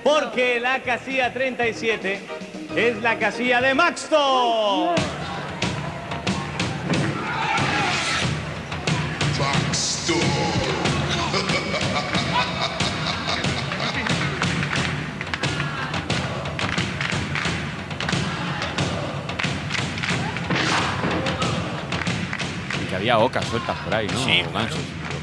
Porque la casilla 37 es la casilla de Maxton. Y que había ocas sueltas por ahí, ¿no? Sí.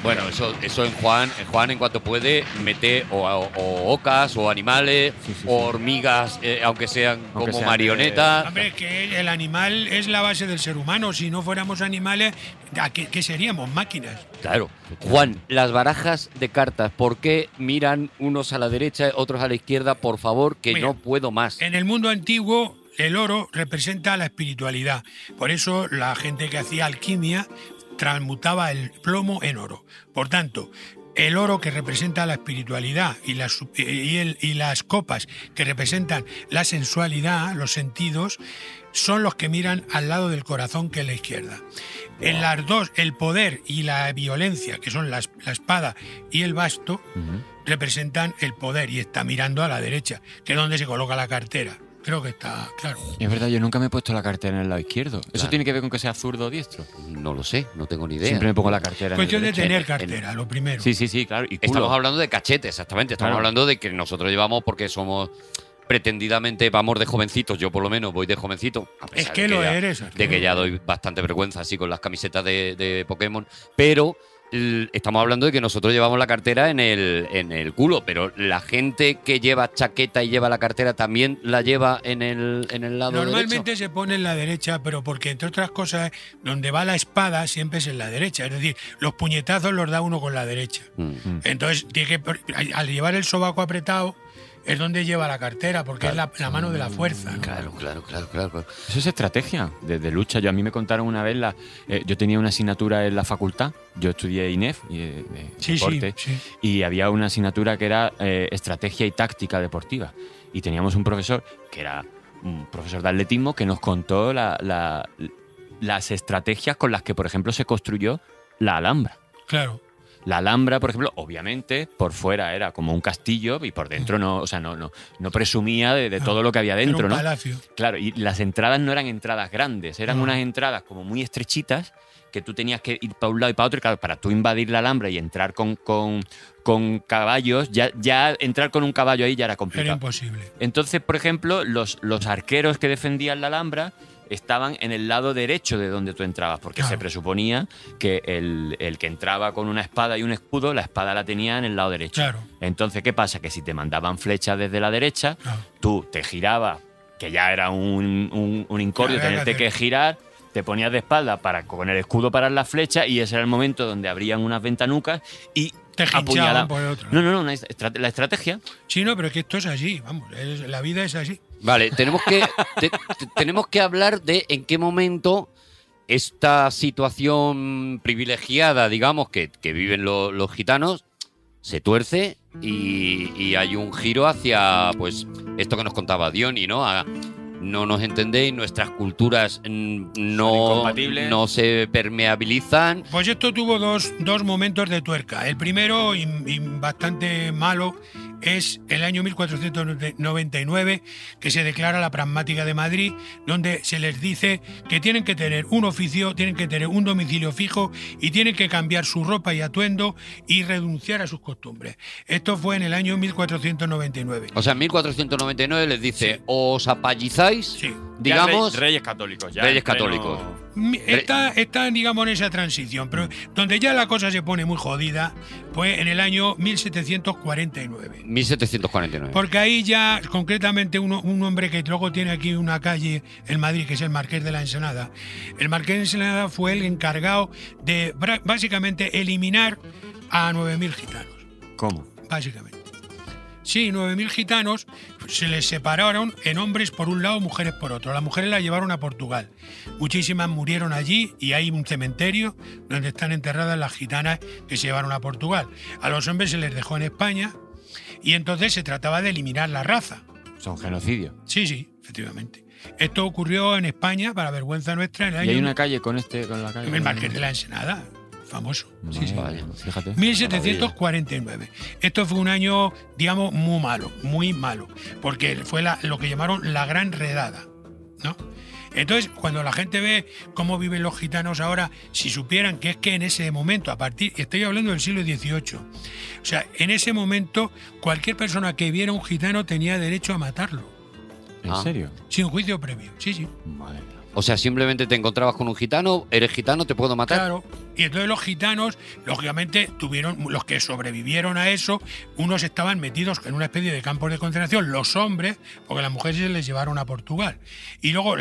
Bueno, eso, eso en Juan, en Juan en cuanto puede, mete o, o- o ocas o animales Sí, sí, o hormigas, eh, aunque sean Aunque como sean de- marionetas. Hombre, que el animal es la base del ser humano. Si no fuéramos animales, ¿a qué, qué seríamos? Máquinas. Claro. Juan, las barajas de cartas, ¿por qué miran unos a la derecha, otros a la izquierda? Por favor, que Mira, no puedo más. En el mundo antiguo, el oro representa la espiritualidad. Por eso la gente que hacía alquimia transmutaba el plomo en oro. Por tanto, el oro que representa la espiritualidad y las, y el- y las copas que representan la sensualidad, los sentidos, son los que miran al lado del corazón que es la izquierda. En las dos, el poder y la violencia, que son la espada y el basto, representan el poder y está mirando a la derecha, que es donde se coloca la cartera. Creo que está claro. Es verdad, yo nunca me he puesto la cartera en el lado izquierdo. ¿Eso tiene que ver con que sea zurdo o diestro? No lo sé, no tengo ni idea. Siempre me pongo la cartera Cuestión en de el derecho. tener en- cartera, lo primero. Sí, sí, sí, claro. Y. Estamos hablando de cachete, exactamente. Estamos Claro. hablando de que nosotros llevamos porque somos pretendidamente vamos de jovencitos, yo por lo menos voy de jovencito. a pesar Es de que lo ya- eres. De que ya doy bastante vergüenza así con las camisetas de, de Pokémon. Pero estamos hablando de que nosotros llevamos la cartera en el, en el culo, pero la gente que lleva chaqueta y lleva la cartera también la lleva en el, en el lado Normalmente derecho. se pone en la derecha, pero porque entre otras cosas, donde va la espada siempre es en la derecha. Es decir, los puñetazos los da uno con la derecha. Mm. Entonces, tiene que, al llevar el sobaco apretado, es donde lleva la cartera, porque es la, la mano de la fuerza. ¿no? Claro, claro, claro, claro. Eso es estrategia de, de lucha. Yo a mí me contaron una vez, la, eh, yo tenía una asignatura en la facultad, yo estudié INEF, y, eh, Sí, deporte, sí, sí. y había una asignatura que era eh, estrategia y táctica deportiva. Y teníamos un profesor que era un profesor de atletismo que nos contó la- la- las estrategias con las que, por ejemplo, se construyó la Alhambra. Claro. La Alhambra, por ejemplo, obviamente, por fuera era como un castillo y por dentro no, o sea, no, no, no presumía de, de todo lo que había Era dentro, un ¿no? palacio. Claro, y las entradas no eran entradas grandes, eran No. unas entradas como muy estrechitas que tú tenías que ir para un lado y para otro. Y claro, para tú invadir la Alhambra y entrar con, con, con caballos, ya, ya entrar con un caballo ahí ya era Era complicado. imposible. Entonces, por ejemplo, los, los arqueros que defendían la Alhambra estaban en el lado derecho de donde tú entrabas, porque Claro. se presuponía que el, el que entraba con una espada y un escudo, la espada la tenía en el lado derecho. Claro. Entonces, ¿qué pasa? Que si te mandaban flechas desde la derecha, Claro. tú te girabas, que ya era un, un, un incordio tenerte que girar, te ponías de espalda para con el escudo parar la flecha y ese era el momento donde abrían unas ventanucas y Te por el otro. No, no, no, una estra- la estrategia. Sí, no, pero es que esto es así, vamos, es- la vida es así. Vale, tenemos que, te- te- tenemos que hablar de en qué momento esta situación privilegiada, digamos, que, que viven lo- los gitanos, se tuerce y, y hay un giro hacia, pues, esto que nos contaba Diony, ¿no? A- no nos entendéis, nuestras culturas no, no se permeabilizan. Pues esto tuvo dos, dos momentos de tuerca. El primero, y, y bastante malo, es el año 1499, que se declara la pragmática de Madrid, donde se les dice que tienen que tener un oficio, tienen que tener un domicilio fijo y tienen que cambiar su ropa y atuendo y renunciar a sus costumbres. Esto fue en el año 1499. O sea, en 1499 les dice, os apallizáis, Ya digamos, rey- reyes católicos. Ya Reyes católicos. Está, está, digamos, en esa transición, pero donde ya la cosa se pone muy jodida, pues en el año 1749. 1749. Porque ahí ya, concretamente, uno- un hombre que luego tiene aquí una calle en Madrid, que es el Marqués de la Ensenada. El Marqués de la Ensenada fue el encargado de básicamente eliminar a 9.000 gitanos. ¿Cómo? Básicamente. Sí, 9.000 gitanos se les separaron en hombres por un lado, mujeres por otro. Las mujeres las llevaron a Portugal. Muchísimas murieron allí y hay un cementerio donde están enterradas las gitanas que se llevaron a Portugal. A los hombres se les dejó en España y entonces se trataba de eliminar la raza. Son genocidios. Sí, sí, efectivamente. Esto ocurrió en España, para vergüenza nuestra, en el Y hay una calle con este, con la calle. el Marqués de la Ensenada, famoso. Sí, sí. Vaya, fíjate. 1749. Esto fue un año, digamos, muy malo, muy malo, porque fue la- lo que llamaron la gran redada, ¿no? Entonces, cuando la gente ve cómo viven los gitanos ahora, si supieran que es que en ese momento, a partir, estoy hablando del siglo XVIII, o sea, en ese momento cualquier persona que viera un gitano tenía derecho a matarlo, ¿En Ah. serio? sin juicio previo, sí, sí. Madre. O sea, simplemente te encontrabas con un gitano, eres gitano, te puedo matar. Claro. Y entonces los gitanos, lógicamente, tuvieron, los que sobrevivieron a eso, unos estaban metidos en una especie de campos de concentración, los hombres, porque las mujeres se les llevaron a Portugal. Y luego,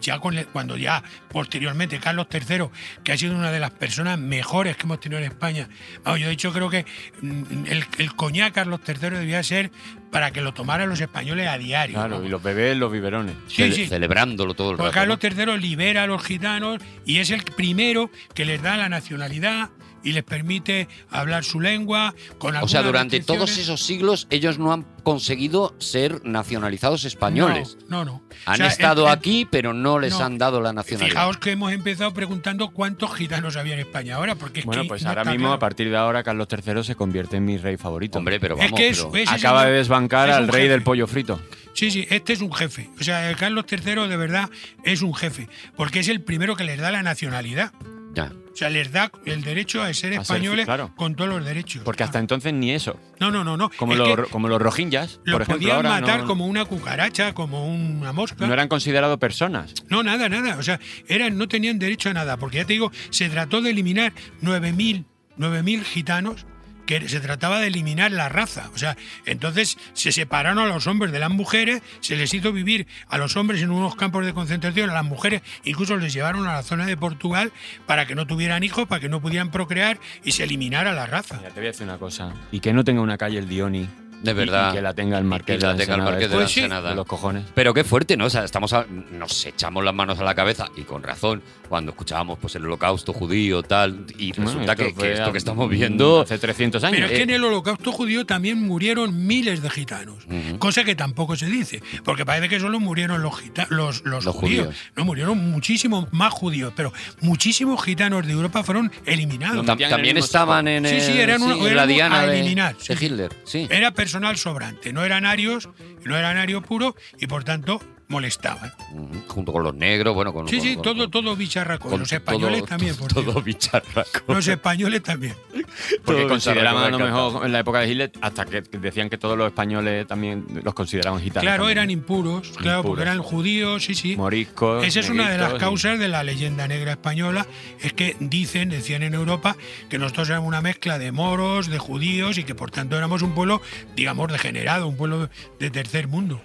ya cuando ya posteriormente Carlos III, que ha sido una de las personas mejores que hemos tenido en España, vamos, yo de hecho creo que mm, el, el coñac Carlos III debía ser para que lo tomaran los españoles a diario. Claro, ¿no? y los bebés, los biberones. Sí, Cele- sí. Celebrándolo todo el Porque rato. Carlos III libera a los gitanos y es el primero que les da la nacionalidad y les permite hablar su lengua con O sea, durante todos esos siglos ellos no han conseguido ser nacionalizados españoles. No, no. no. Han O sea, estado en- en- aquí, pero no les no. han dado la nacionalidad. Fijaos que hemos empezado preguntando cuántos gitanos había en España ahora, porque es Bueno, que pues no ahora mismo, claro. a partir de ahora, Carlos III se convierte en mi rey favorito. Hombre, pero Es vamos, que es- pero- Acaba de desbancar es al rey jefe. del pollo frito. Sí, sí, este es un jefe. O sea, el Carlos III de verdad es un jefe, porque es el primero que les da la nacionalidad. Ya. O sea, les da el derecho a ser A ser, españoles claro. con todos los derechos. Porque hasta entonces ni eso. No, no, no, no. Como, Es los, como los rojinjas, los por ejemplo, podían ahora matar no, como una cucaracha, como una mosca. no eran considerados personas. No, nada, nada. O sea, eran, no tenían derecho a nada, porque ya te digo, se trató de eliminar 9.000 9.000 gitanos, que se trataba de eliminar la raza. O sea, entonces se separaron a los hombres de las mujeres, se les hizo vivir a los hombres en unos campos de concentración, a las mujeres incluso les llevaron a la zona de Portugal para que no tuvieran hijos, para que no pudieran procrear y se eliminara la raza. Mira, te voy a decir una cosa. Y que no tenga una calle el Dioni. De verdad. Y, que la tenga el Marqués Y de la tenga el Ensenada. Marqués de Pues la sí. Ensenada. De los cojones. Pero qué fuerte, ¿no? O sea, estamos a- nos echamos las manos a la cabeza y con razón cuando escuchábamos pues el holocausto judío tal y Bueno, resulta que, esto a- que estamos viendo Hace 300 años. Pero es que Eh, en el holocausto judío también murieron miles de gitanos, cosa que tampoco se dice, porque parece que solo murieron los, gita- los, los Los judíos. judíos. No, murieron muchísimos más judíos, pero muchísimos gitanos de Europa fueron eliminados. No, en el también estaban en, Sí, sí, el- eran en eran la diana a de, eliminar, sí. de Hitler, sí. Era personal sobrante, no eran arios, no eran ario puro y por tanto molestaban. Ujú, Junto con los negros, bueno, con Sí, con- sí, con- todo, con- todo bicharraco. con Los españoles todo- también, por todo Dios. bicharraco. Los españoles también. [laughs] Porque Todo consideraban a lo mejor en la época de Hitler, hasta que decían que todos los españoles también los consideraban gitanos. Claro, también. eran impuros, claro, porque eran judíos, sí, sí. Moriscos. Esa es una de las y- causas de la leyenda negra española, es que dicen, decían en Europa, que nosotros éramos una mezcla de moros, de judíos y que por tanto éramos un pueblo, digamos, degenerado, un pueblo de tercer mundo.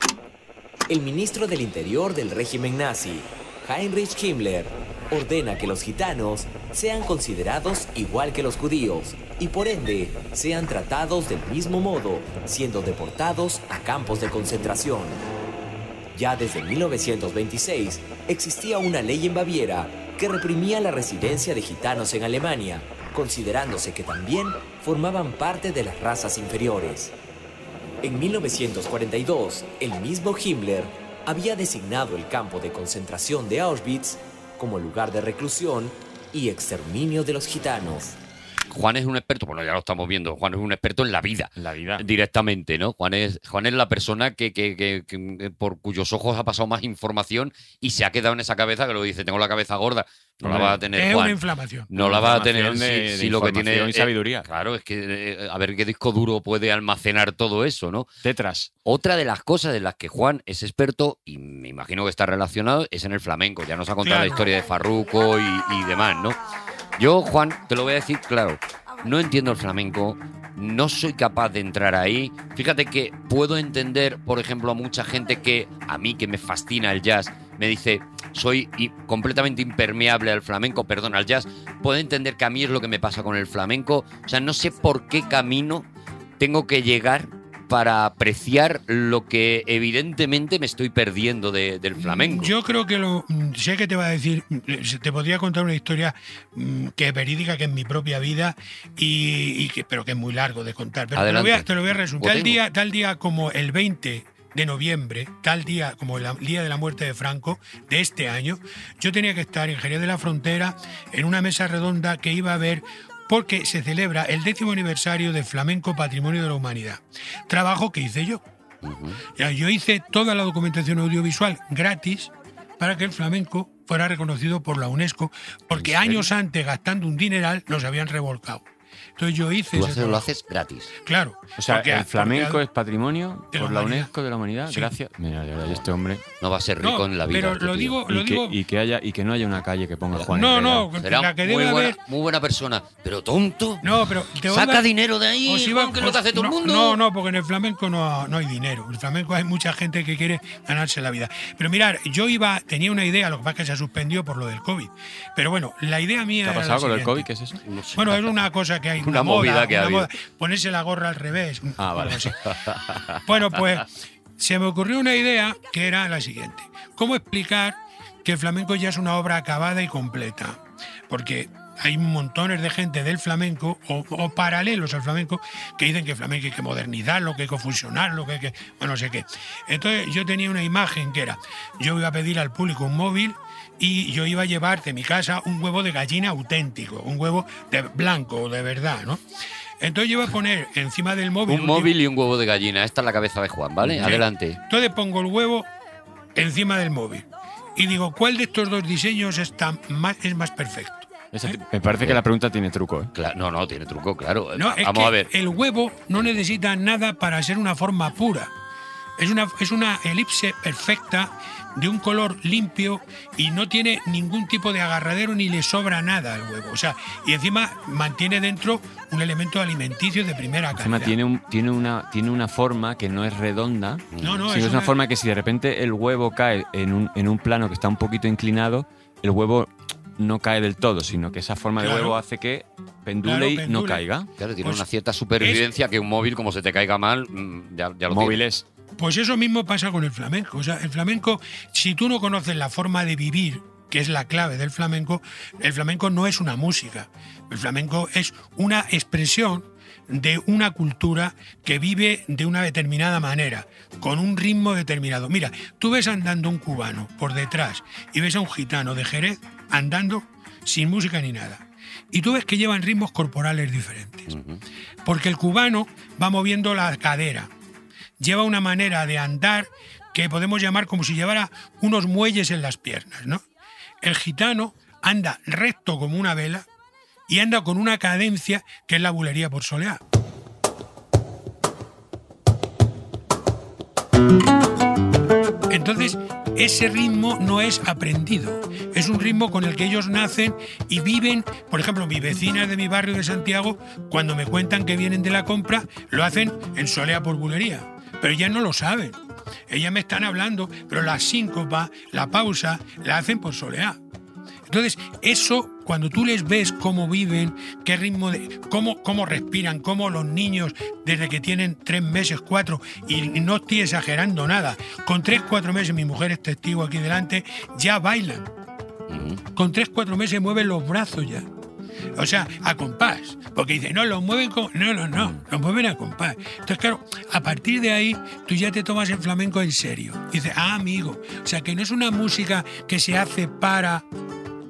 El ministro del Interior del régimen nazi, Heinrich Himmler ordena que los gitanos sean considerados igual que los judíos y por ende sean tratados del mismo modo, siendo deportados a campos de concentración. Ya desde 1926 existía una ley en Baviera que reprimía la residencia de gitanos en Alemania, considerándose que también formaban parte de las razas inferiores. En 1942, el mismo Himmler había designado el campo de concentración de Auschwitz como lugar de reclusión y exterminio de los gitanos. Juan es un experto, bueno, ya lo estamos viendo, Juan es un experto en la vida. La vida. Directamente, ¿no? Juan es, Juan es la persona que, que- que- que- por cuyos ojos ha pasado más información y se ha quedado en esa cabeza que lo dice, tengo la cabeza gorda. No la va a tener Es Juan. una inflamación. No la va a tener de- si, de si lo que tiene y es- sabiduría. Claro, es que eh, a ver qué disco duro puede almacenar todo eso, ¿no? Tetras. Otra de las cosas de las que Juan es experto, y me imagino que está relacionado, es en el flamenco. Ya nos ha contado Claro. la historia de Farruco y, y demás, ¿no? Yo, Juan, te lo voy a decir claro, no entiendo el flamenco, no soy capaz de entrar ahí. Fíjate que puedo entender, por ejemplo, a mucha gente que a mí que me fascina el jazz, me dice, soy completamente impermeable al flamenco, perdón, al jazz. Puedo entender que a mí es lo que me pasa con el flamenco. O sea, no sé por qué camino tengo que llegar para apreciar lo que evidentemente me estoy perdiendo de- del flamenco. Yo creo que lo sé que te va a decir, te podría contar una historia mm, que es verídica, que es mi propia vida, y, y que, pero que es muy largo de contar. Pero te lo, voy a, te lo voy a resumir. Tal día, tal día como el 20 de noviembre, tal día como el día de la muerte de Franco de este año, yo tenía que estar en Jerez de la Frontera en una mesa redonda que iba a ver porque se celebra el décimo aniversario de Flamenco Patrimonio de la Humanidad. Trabajo que hice yo. Yo hice toda la documentación audiovisual gratis para que el flamenco fuera reconocido por la UNESCO, porque años antes, gastando un dineral, nos habían revolcado. Entonces yo hice Tú haces- lo haces gratis. Claro. O sea, porque- el flamenco porque- es patrimonio la por la. UNESCO de la humanidad. Sí. Gracias. Mira, de verdad, y este hombre. No va a ser No, rico en la vida. pero este lo digo, Y lo que, digo. y que haya y que no haya una calle que ponga Juan No, no, Será la que muy, buena, muy buena persona, pero tonto. No, pero te voy a Saca dinero de ahí, iba- Juan, que es lo que hace todo el no, mundo. No, no, porque en el flamenco no, no hay dinero. En el flamenco hay mucha gente que quiere ganarse la vida. Pero mirar, yo iba, tenía una idea, lo que pasa es que se suspendió por lo del COVID. Pero bueno, la idea mía ¿Qué ha pasado con el. COVID? ¿Qué es eso? No sé. Bueno, es una cosa que hay. Una movida que ha una habido. Ponerse la gorra al revés. Ah, vale. [laughs] Bueno, pues se me ocurrió una idea que era la siguiente. ¿Cómo explicar que el flamenco ya es una obra acabada y completa? Porque hay montones de gente del flamenco o, o paralelos al flamenco que dicen que el flamenco hay que modernizarlo, que hay que fusionarlo, que hay que... Bueno, no sé qué. Entonces yo tenía una imagen que era, yo iba a pedir al público un móvil y yo iba a llevar de mi casa un huevo de gallina auténtico, un huevo de blanco, de verdad, ¿no? Entonces yo iba a poner encima del móvil... Un móvil y un huevo de gallina. Esta es la cabeza de Juan, ¿vale? Sí. Adelante. Entonces pongo el huevo encima del móvil y digo, ¿cuál de estos dos diseños está más, es más perfecto? Me parece que la pregunta tiene truco. ¿eh? Cla- no, no, tiene truco, claro. No, es Vamos que a ver. el huevo no necesita nada para ser una forma pura. Es una, es una elipse perfecta de un color limpio y no tiene ningún tipo de agarradero ni le sobra nada al huevo. O sea, y encima mantiene dentro un elemento alimenticio de primera Encima calidad. tiene, un, tiene, una, tiene una forma que no es redonda. No, no, sino es es una una- forma que si de repente el huevo cae en un, en un plano que está un poquito inclinado, el huevo no cae del todo, sino que esa forma de huevo hace que pendule Claro, y no caiga. Claro, tiene Pues una cierta supervivencia que un móvil, como se te caiga mal, mm, ya, ya lo Móviles. Pues eso mismo pasa con el flamenco. O sea, el flamenco, si tú no conoces la forma de vivir, que es la clave del flamenco, el flamenco no es una música. El flamenco es una expresión de una cultura que vive de una determinada manera, con un ritmo determinado. Mira, tú ves andando un cubano por detrás y ves a un gitano de Jerez andando sin música ni nada. Y tú ves que llevan ritmos corporales diferentes. Porque el cubano va moviendo la cadera, lleva una manera de andar que podemos llamar como si llevara unos muelles en las piernas, ¿no? El gitano anda recto como una vela y anda con una cadencia que es la bulería por soleá. Entonces, ese ritmo no es aprendido, es un ritmo con el que ellos nacen y viven. Por ejemplo, mis vecinas de mi barrio de Santiago, cuando me cuentan que vienen de la compra, lo hacen en solea por bulería, pero ya no lo saben. ellas me están hablando, pero la síncopa, la pausa, la hacen por soleá. Entonces, eso, cuando tú les ves cómo viven, qué ritmo de. cómo, cómo respiran, cómo los niños, desde que tienen tres meses, cuatro, y no estoy exagerando nada, con tres, cuatro meses, mi mujer es testigo aquí delante, ya bailan. Con tres, cuatro meses mueven los brazos ya. O sea, a compás. Porque dice, no, los mueven como. No, no, no, los mueven a compás. Entonces, claro, a partir de ahí, tú ya te tomas el flamenco en serio. Dices, ah, amigo. O sea, que no es una música que se hace para.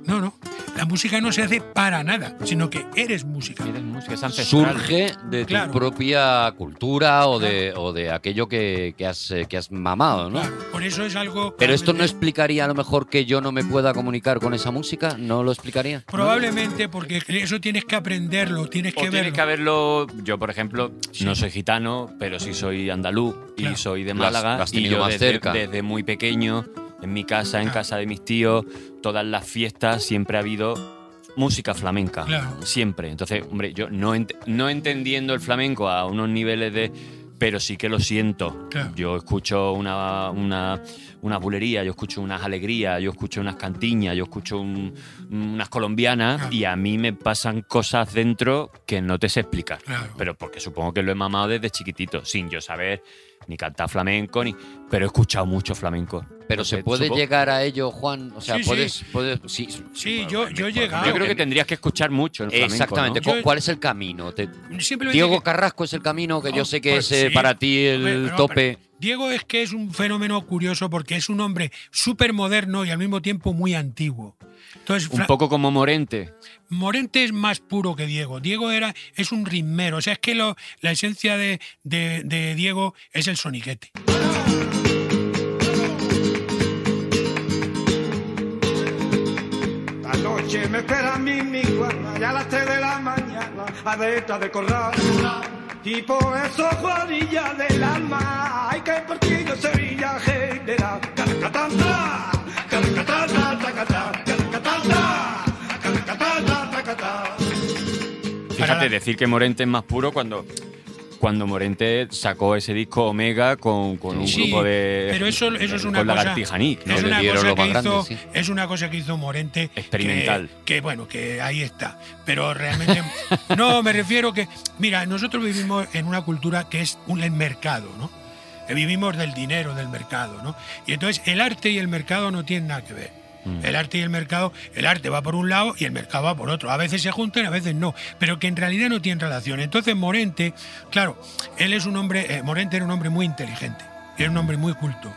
No, no. La música no se hace para nada, sino que eres música. Eres música, es ancestral. Surge de tu Claro. propia cultura o de, o de aquello que, que has, eh, que has mamado, ¿no? Por eso es algo. Pero esto no explicaría a lo mejor que yo no me pueda comunicar con esa música, ¿no lo explicaría? Probablemente porque eso tienes que aprenderlo, tienes O que tienes verlo. que haberlo. Yo, por ejemplo, no soy gitano, pero sí soy andaluz y soy de Lo has- Málaga. lo has y yo más desde, cerca. desde muy pequeño, en mi casa, en casa de mis tíos, todas las fiestas siempre ha habido música flamenca. Claro. Siempre. Entonces, hombre, yo no, ent- no entendiendo el flamenco a unos niveles de. Pero sí que lo siento. Claro. Yo escucho una, una, una bulería, yo escucho unas alegrías, yo escucho unas cantiñas, yo escucho un- unas colombianas y a mí me pasan cosas dentro que no te sé explicar. Pero porque supongo que lo he mamado desde chiquitito, sin yo saber ni cantar flamenco, ni pero he escuchado mucho flamenco. Pero se Entonces, puede supongo- llegar a ello, Juan. O sea, Sí, sí. puedes, puedes- sí, Sí, yo, yo he llegado. Yo creo que tendrías que escuchar mucho el flamenco. Exactamente. ¿no? ¿Cu- ¿Cuál es el camino? Te- Diego que- Carrasco es el camino que yo Oh, sé que pues es eh, sí. para ti el pero- tope. pero Diego es que es un fenómeno curioso porque es un hombre súper moderno y al mismo tiempo muy antiguo. Entonces, Un poco como Morente. Morente es más puro que Diego. Diego era, es un ritmero. O sea, es que lo- la esencia de, de- de Diego es el soniquete. La noche me espera mi mi guarda, ya a las 3 de la mañana, adentro de corral. Y por eso, Juanilla del alma, hay que partido Sevilla general. Caracatanta, caracatanta, tacatá, caracatanta, Fíjate, decir que Morente es más puro cuando, cuando Morente sacó ese disco Omega con, con un Sí, grupo de. pero eso, eso es una con cosa. Es, una cosa lo que hizo, grande, sí. es una cosa que hizo Morente. Experimental. Que, bueno, que ahí está. Pero realmente. [laughs] no, me refiero que. Mira, nosotros vivimos en una cultura que es un el mercado, ¿no? Vivimos del dinero, del mercado, ¿no? Y entonces el arte y el mercado no tienen nada que ver. Mm. El arte y el mercado, el arte va por un lado y el mercado va por otro. A veces se juntan, a veces no, pero que en realidad no tienen relación. Entonces Morente, claro, él es un hombre, eh, Morente era un hombre muy inteligente, era un hombre muy culto.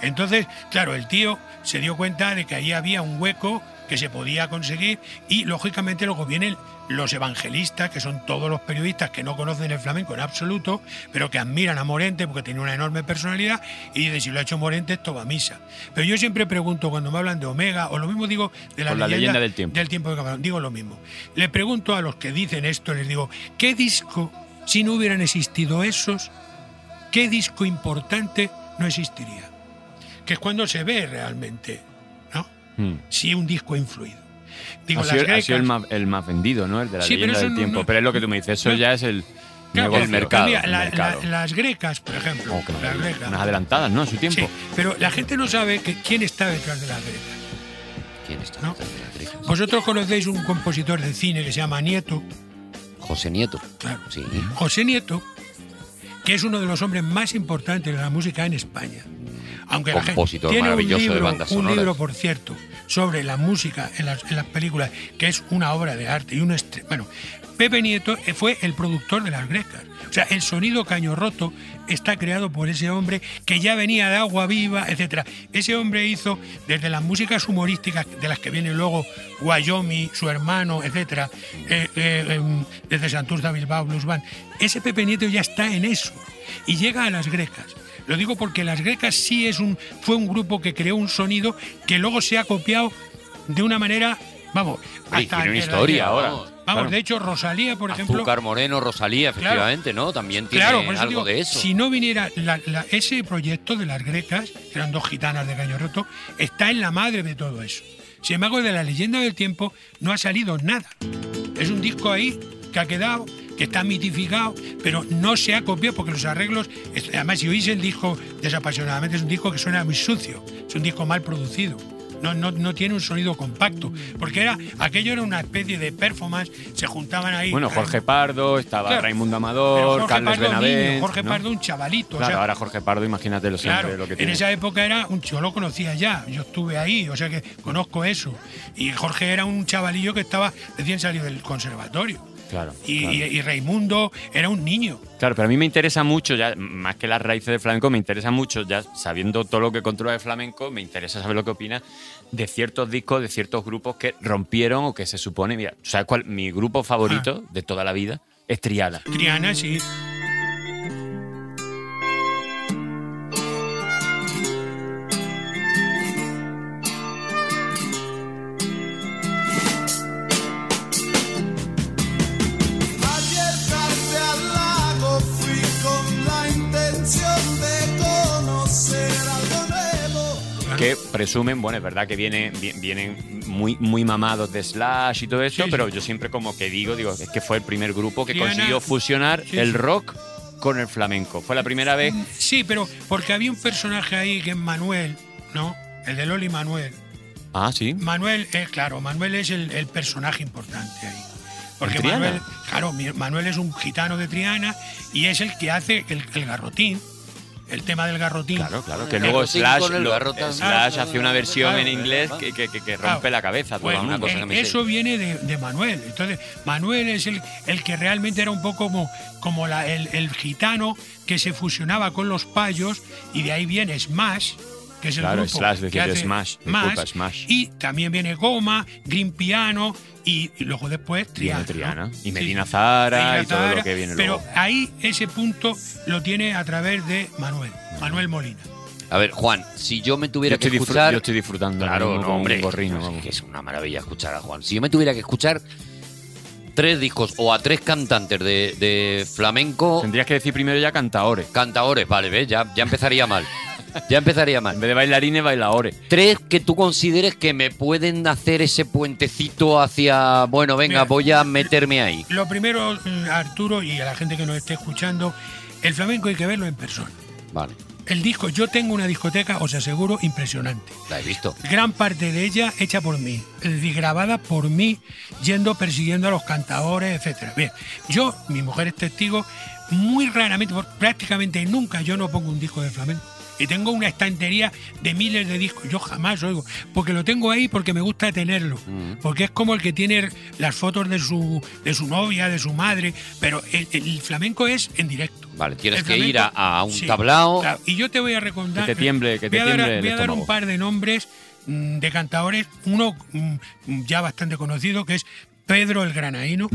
Entonces, claro, el tío se dio cuenta de que ahí había un hueco que se podía conseguir y lógicamente luego vienen los evangelistas, que son todos los periodistas que no conocen el flamenco en absoluto, pero que admiran a Morente porque tiene una enorme personalidad y dicen, si lo ha hecho Morente, esto va a misa. Pero yo siempre pregunto cuando me hablan de Omega, o lo mismo digo de la, leyenda del tiempo. Del tiempo de Camarón, digo lo mismo. Le pregunto a los que dicen esto, les digo, ¿qué disco, si no hubieran existido esos, qué disco importante no existiría? Que es cuando se ve realmente, Hmm. Si un disco ha influido. Digo, ha, las sido, ha sido el, más, el más vendido, ¿no? El de la Sí, leyenda del no- tiempo. no- pero es lo que tú me dices, eso no. ya es el, Claro, el mercado. mira, el la- mercado. la- las grecas, por ejemplo. las grecas. Unas adelantadas, ¿no? A su tiempo. Sí, pero la gente no sabe que quién está detrás de las grecas. ¿Quién está detrás de las grecas? Vosotros conocéis un compositor de cine que se llama Nieto. José Nieto. Claro. Sí. José Nieto, que es uno de los hombres más importantes de la música en España. Aunque Compositor tiene un maravilloso de libro, bandas un sonoras. libro, por cierto, sobre la música en las, en las películas, que es una obra de arte y un bueno, Pepe Nieto eh, fue el productor de las grecas. O sea, el sonido caño roto está creado por ese hombre que ya venía de agua viva, etcétera. Ese hombre hizo desde las músicas humorísticas de las que viene luego Guayomi, su hermano, etcétera, eh, eh, em, desde Santurce a Bilbao Blues Band. Ese Pepe Nieto ya está en eso y llega a las grecas. Lo digo porque las grecas sí es un fue un grupo que creó un sonido que luego se ha copiado de una manera, vamos, hasta tiene una historia ahora. Vamos, Claro. de hecho Rosalía, por ejemplo, Azúcar Moreno, Rosalía, Claro. efectivamente, ¿no? También tiene Claro, por eso algo digo, de eso. Si no viniera la- la- ese proyecto de las grecas, que eran dos gitanas de caño roto, está en la madre de todo eso. Sin embargo, de la leyenda del tiempo no ha salido nada. Es un disco ahí que ha quedado, que está mitificado, pero no se ha copiado porque los arreglos, además si oís el disco desapasionadamente, es un disco que suena muy sucio, es un disco mal producido. No, no, no tiene un sonido compacto, porque era aquello era una especie de performance, se juntaban ahí. Bueno, Jorge Pardo, estaba Claro. Raimundo Amador, Jorge Carles Pardo Benavent. niño, Jorge ¿no? Pardo un chavalito. o Claro, sea, ahora Jorge Pardo, imagínate los Claro, lo que en tiene. esa época era un yo lo conocía ya, yo estuve ahí, o sea que conozco eso. Y Jorge era un chavalillo que estaba recién salido del conservatorio. Claro, Y, claro. y- y Raimundo era un niño. Claro, pero a mí me interesa mucho, ya más que las raíces del flamenco, me interesa mucho, ya sabiendo todo lo que controla el flamenco, me interesa saber lo que opina de ciertos discos, de ciertos grupos que rompieron o que se supone. Mira, ¿sabes cuál? Mi grupo favorito Ah. de toda la vida es Triana. Triana, sí. Presumen, bueno, es verdad que vienen, vi- vienen muy, muy mamados de Slash y todo eso, Sí, pero yo siempre como que digo, digo, es que fue el primer grupo que consiguió fusionar Sí, el rock con el flamenco. Fue la primera vez. Sí, pero porque había un personaje ahí que es Manuel, ¿no? El de Loli Manuel. Ah, sí. Manuel, es claro, Manuel es el, el personaje importante ahí. Porque. Manuel, claro, Manuel es un gitano de Triana y es el que hace el, el garrotín, el tema del garrotín. Claro, claro, que luego Slash, lo- Slash hace una versión en inglés que, que- que- que rompe la cabeza. a todo Pues, el mundo. eh, eso viene de, de Manuel. Entonces, Manuel es el, el que realmente era un poco como, como la- el, el gitano que se fusionaba con los payos y de ahí viene Smash, que es el Claro, grupo Slash, que hace Smash, Smash, disculpa, Smash. Y también viene Goma, Green Piano y, y luego después Triana. Viene Triana. ¿no? Y Medina sí. Y todo Zahara, lo que viene Pero luego. ahí ese punto lo tiene a través de Manuel, Manuel Molina. A ver, Juan, si yo me tuviera Yo que escuchar. yo estoy disfrutando Claro, no, hombre. gorrino, es que es una maravilla escuchar a Juan. Si yo me tuviera que escuchar tres discos o a tres cantantes de, de flamenco. Tendrías que decir primero ya cantaores. Cantaores, vale, ¿ves? Ya, ya empezaría mal. Ya empezaría mal. En vez de bailarines, bailadores. Tres que tú consideres que me pueden hacer ese puentecito hacia. Bueno, venga, Mira. voy a meterme ahí. Lo primero, Arturo, y a la gente que nos esté escuchando, el flamenco hay que verlo en persona. Vale, El disco, yo tengo una discoteca, os aseguro, impresionante. la he visto. Gran parte de ella hecha por mí, es decir, grabada por mí, yendo persiguiendo a los cantadores, etcétera. Bien, yo, mi mujer es testigo, muy raramente, prácticamente nunca yo no pongo un disco de flamenco. Y tengo una estantería de miles de discos. Yo jamás oigo. Porque lo tengo ahí porque me gusta tenerlo. Porque es como el que tiene las fotos de su, de su novia, de su madre. Pero el, el flamenco es en directo. Vale, tienes El que ir a, a un sí, tablao. claro. Y yo te voy a recomendar. Que te tiemble- que te voy a dar, tiemble voy a dar un par de nombres mm, de cantadores. Uno mm, ya bastante conocido, que es Pedro el Granaíno.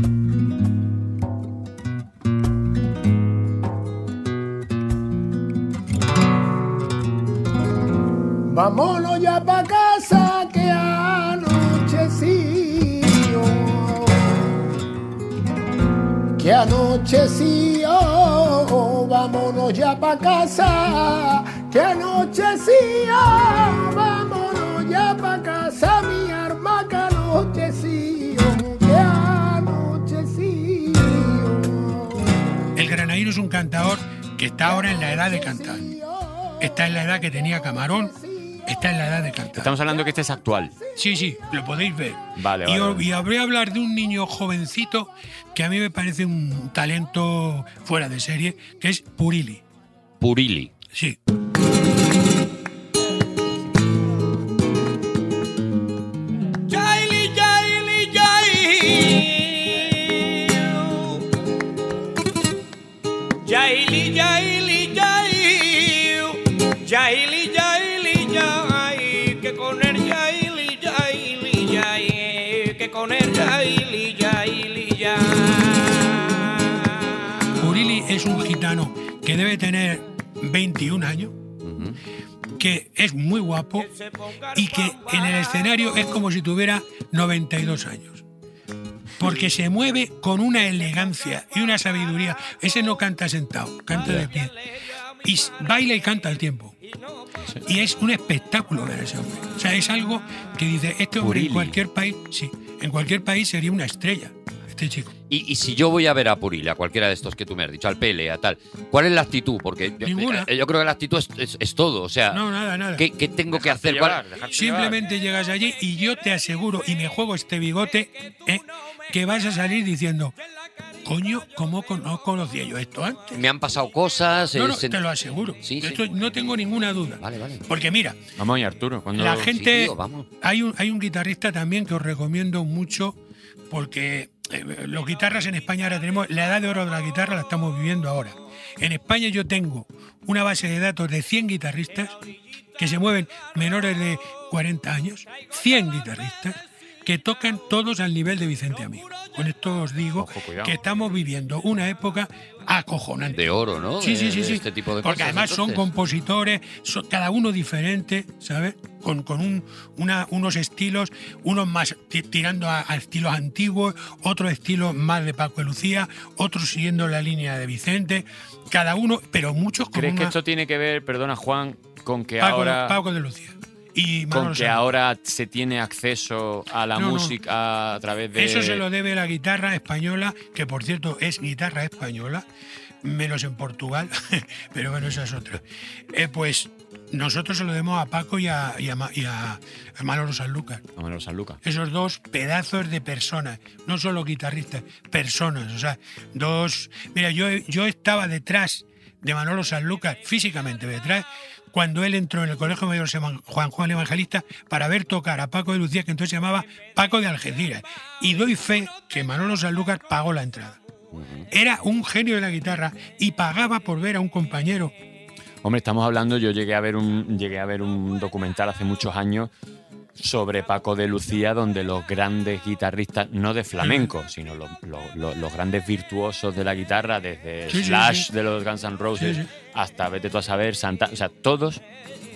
Vámonos ya pa' casa que anocheció. Que anocheció. Vámonos ya pa' casa. Que anocheció. Vámonos ya pa' casa. Mi arma que anocheció. Que anocheció. El Granaíno es un cantador que está ahora en la edad de cantar. Está en la edad que tenía Camarón. Está en la edad de cantar. Estamos hablando que este es actual. Sí, sí, lo podéis ver. Vale, y, vale, y a hablar de un niño jovencito que a mí me parece un talento fuera de serie, que es Purili. Purili. Sí. Que debe tener 21 años, que es muy guapo y que en el escenario es como si tuviera 92 años. Porque se mueve con una elegancia y una sabiduría. Ese no canta sentado, canta de pie. Y baila y canta al tiempo. Y es un espectáculo ver ese hombre. O sea, es algo que dice, este hombre en cualquier país, sí, en cualquier país sería una estrella. Este chico. Y, y si yo voy a ver a Puril, a cualquiera de estos que tú me has dicho, al Pele, a tal, ¿cuál es la actitud? Porque yo, Ninguna. eh, yo creo que la actitud es, es- es todo. O sea, No, nada, nada. ¿qué, qué tengo que hacer? ¿Cuál- Simplemente llegas allí y yo te aseguro, y me juego este bigote, ¿eh? que vas a salir diciendo, coño, ¿cómo no conocía yo esto antes? Me han pasado cosas. No, eh, te lo aseguro. Sí, sí. Esto no tengo ninguna duda. Vale, vale. Porque mira, Vamos ahí, Arturo. cuando- la gente. tío, vamos. hay, un, hay un guitarrista también que os recomiendo mucho porque eh, los guitarras en España ahora tenemos. La edad de oro de la guitarra la estamos viviendo ahora. En España yo tengo una base de datos de 100 guitarristas que se mueven menores de 40 años. 100 guitarristas que tocan todos al nivel de Vicente Amigo. Con esto os digo que estamos viviendo una época acojonante. De oro, ¿no? Sí, sí, De- sí, sí. este tipo de Porque cosas, además son compositores, son cada uno diferente, ¿sabes? Con, con un- una- unos estilos, unos más ti- tirando a, a estilos antiguos, otros estilos más de Paco de Lucía, otros siguiendo la línea de Vicente, cada uno, pero muchos con ¿Crees que esto tiene que ver, perdona Juan, con que Paco, ahora Paco de Lucía. Y con que Sanz. ahora se tiene acceso a la No, no. música a través de Eso se lo debe la guitarra española, que por cierto es guitarra española, menos en Portugal, [laughs] pero bueno, esa es otra. Eh, pues nosotros se lo debemos a Paco y a, y a, Ma- y a- a Manolo Sanlúcar. a Manolo Sanlúcar. Esos dos pedazos de personas, no solo guitarristas, personas. O sea, dos. Mira, yo, yo estaba detrás de Manolo Sanlúcar, físicamente detrás, cuando él entró en el Colegio Mayor Juan Juan Evangelista para ver tocar a Paco de Lucía, que entonces se llamaba Paco de Algeciras. Y doy fe que Manolo Sanlúcar pagó la entrada. Era un genio de la guitarra y pagaba por ver a un compañero. Hombre, estamos hablando, yo llegué a ver un llegué a ver un documental hace muchos años sobre Paco de Lucía, donde los grandes guitarristas, no de flamenco, sino los, los- los- los grandes virtuosos de la guitarra, desde Sí, Slash sí. de los Guns N' Roses hasta vete tú a saber, Santa, o sea, todos,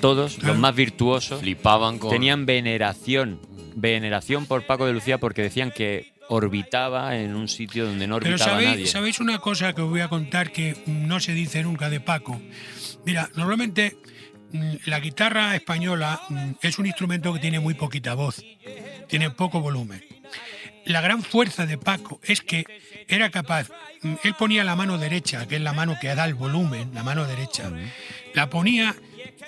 todos los más virtuosos Flipaban con. tenían veneración, veneración por Paco de Lucía porque decían que orbitaba en un sitio donde no Pero orbitaba ¿sabéis, nadie. ¿sabéis una cosa que os voy a contar que no se dice nunca de Paco? Mira, normalmente la guitarra española mm, es un instrumento que tiene muy poquita voz, tiene poco volumen. La gran fuerza de Paco es que era capaz, mm, él ponía la mano derecha, que es la mano que da el volumen, la mano derecha, la ponía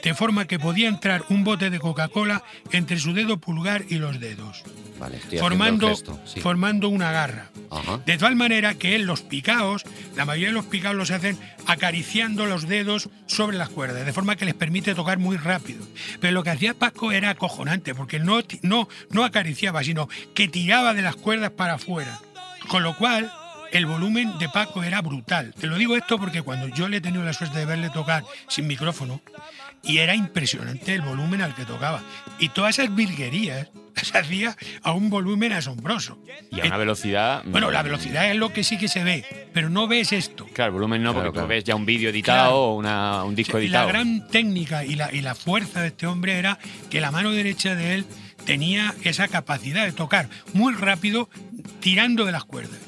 de forma que podía entrar un bote de Coca-Cola entre su dedo pulgar y los dedos, Vale, formando, sí. formando una garra. Ajá. De tal manera que él los picaos, la mayoría de los picaos los hacen acariciando los dedos sobre las cuerdas, de forma que les permite tocar muy rápido. Pero lo que hacía Paco era acojonante, porque no, no, no acariciaba, sino que tiraba de las cuerdas para afuera. Con lo cual, el volumen de Paco era brutal. Te lo digo esto porque cuando yo le he tenido la suerte de verle tocar sin micrófono, y era impresionante el volumen al que tocaba. Y todas esas virguerías [laughs] las hacía a un volumen asombroso. y a una velocidad. Bueno, la velocidad es lo que sí que se ve, pero no ves esto. Claro, el volumen no, Claro, porque claro. tú ves ya un vídeo editado Claro. o una- un disco Y la editado. gran técnica y la, y la fuerza de este hombre era que la mano derecha de él tenía esa capacidad de tocar muy rápido tirando de las cuerdas.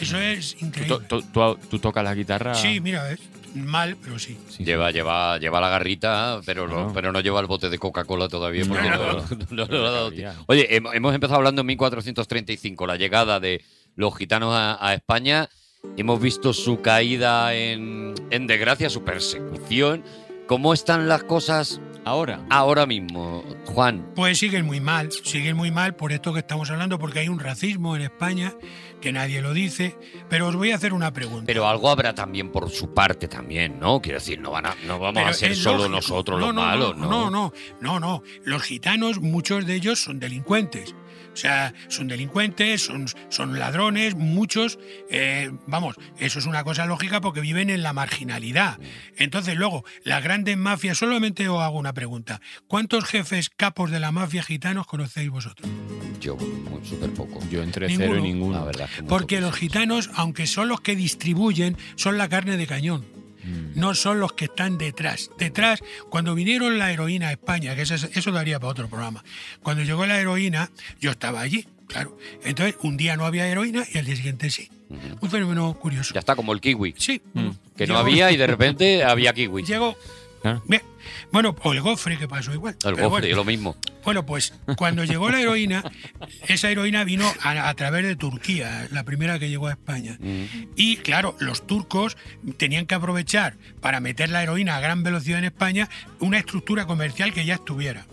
Eso es ¿Tú, increíble. tú- tú- tú tocas la guitarra? Sí, mira, ves. Mal, pero sí. Lleva, lleva, lleva la garrita, pero no, pero no lleva el bote de Coca-Cola todavía. No, porque no, no, no. no- [laughs] no le ha dado. Oye, hem- hemos empezado hablando en 1435, la llegada de los gitanos a, a España. Hemos visto su caída en, en desgracia, su persecución. ¿Cómo están las cosas Ahora. ahora mismo, Juan? Pues siguen muy mal, siguen muy mal por esto que estamos hablando, porque hay un racismo en España que nadie lo dice. Pero os voy a hacer una pregunta. Pero algo habrá también por su parte también, ¿no? Quiero decir, no, van a, no vamos Pero a ser solo lógico. nosotros No, los no, malos, no, ¿no? no, no, no, no. Los gitanos, muchos de ellos son delincuentes. O sea, son delincuentes, son, son ladrones, muchos, eh, vamos, eso es una cosa lógica porque viven en la marginalidad. Entonces, luego, las grandes mafias, solamente os hago una pregunta. ¿Cuántos jefes capos de la mafia gitanos conocéis vosotros? Yo, muy- súper poco. Yo entre Ninguno. cero y ninguno. La verdad Porque los gitanos, aunque son los que distribuyen, son la carne de cañón. Mm. No son los que están detrás. Detrás, cuando vinieron la heroína a España, que eso, eso daría para otro programa, cuando llegó la heroína, yo estaba allí, claro. Entonces, un día no había heroína y al día siguiente sí. Un fenómeno curioso. Ya está como el kiwi. Sí. Mm. Que no Llegó- había y de [laughs] repente había kiwi. Llegó. Claro. Bien, Bueno, o el gofre, que pasó igual. El gofre, bueno. lo mismo. Bueno, pues cuando llegó la heroína, [laughs] esa heroína vino a, a través de Turquía, la primera que llegó a España. Y claro, los turcos tenían que aprovechar para meter la heroína a gran velocidad en España una estructura comercial que ya estuviera.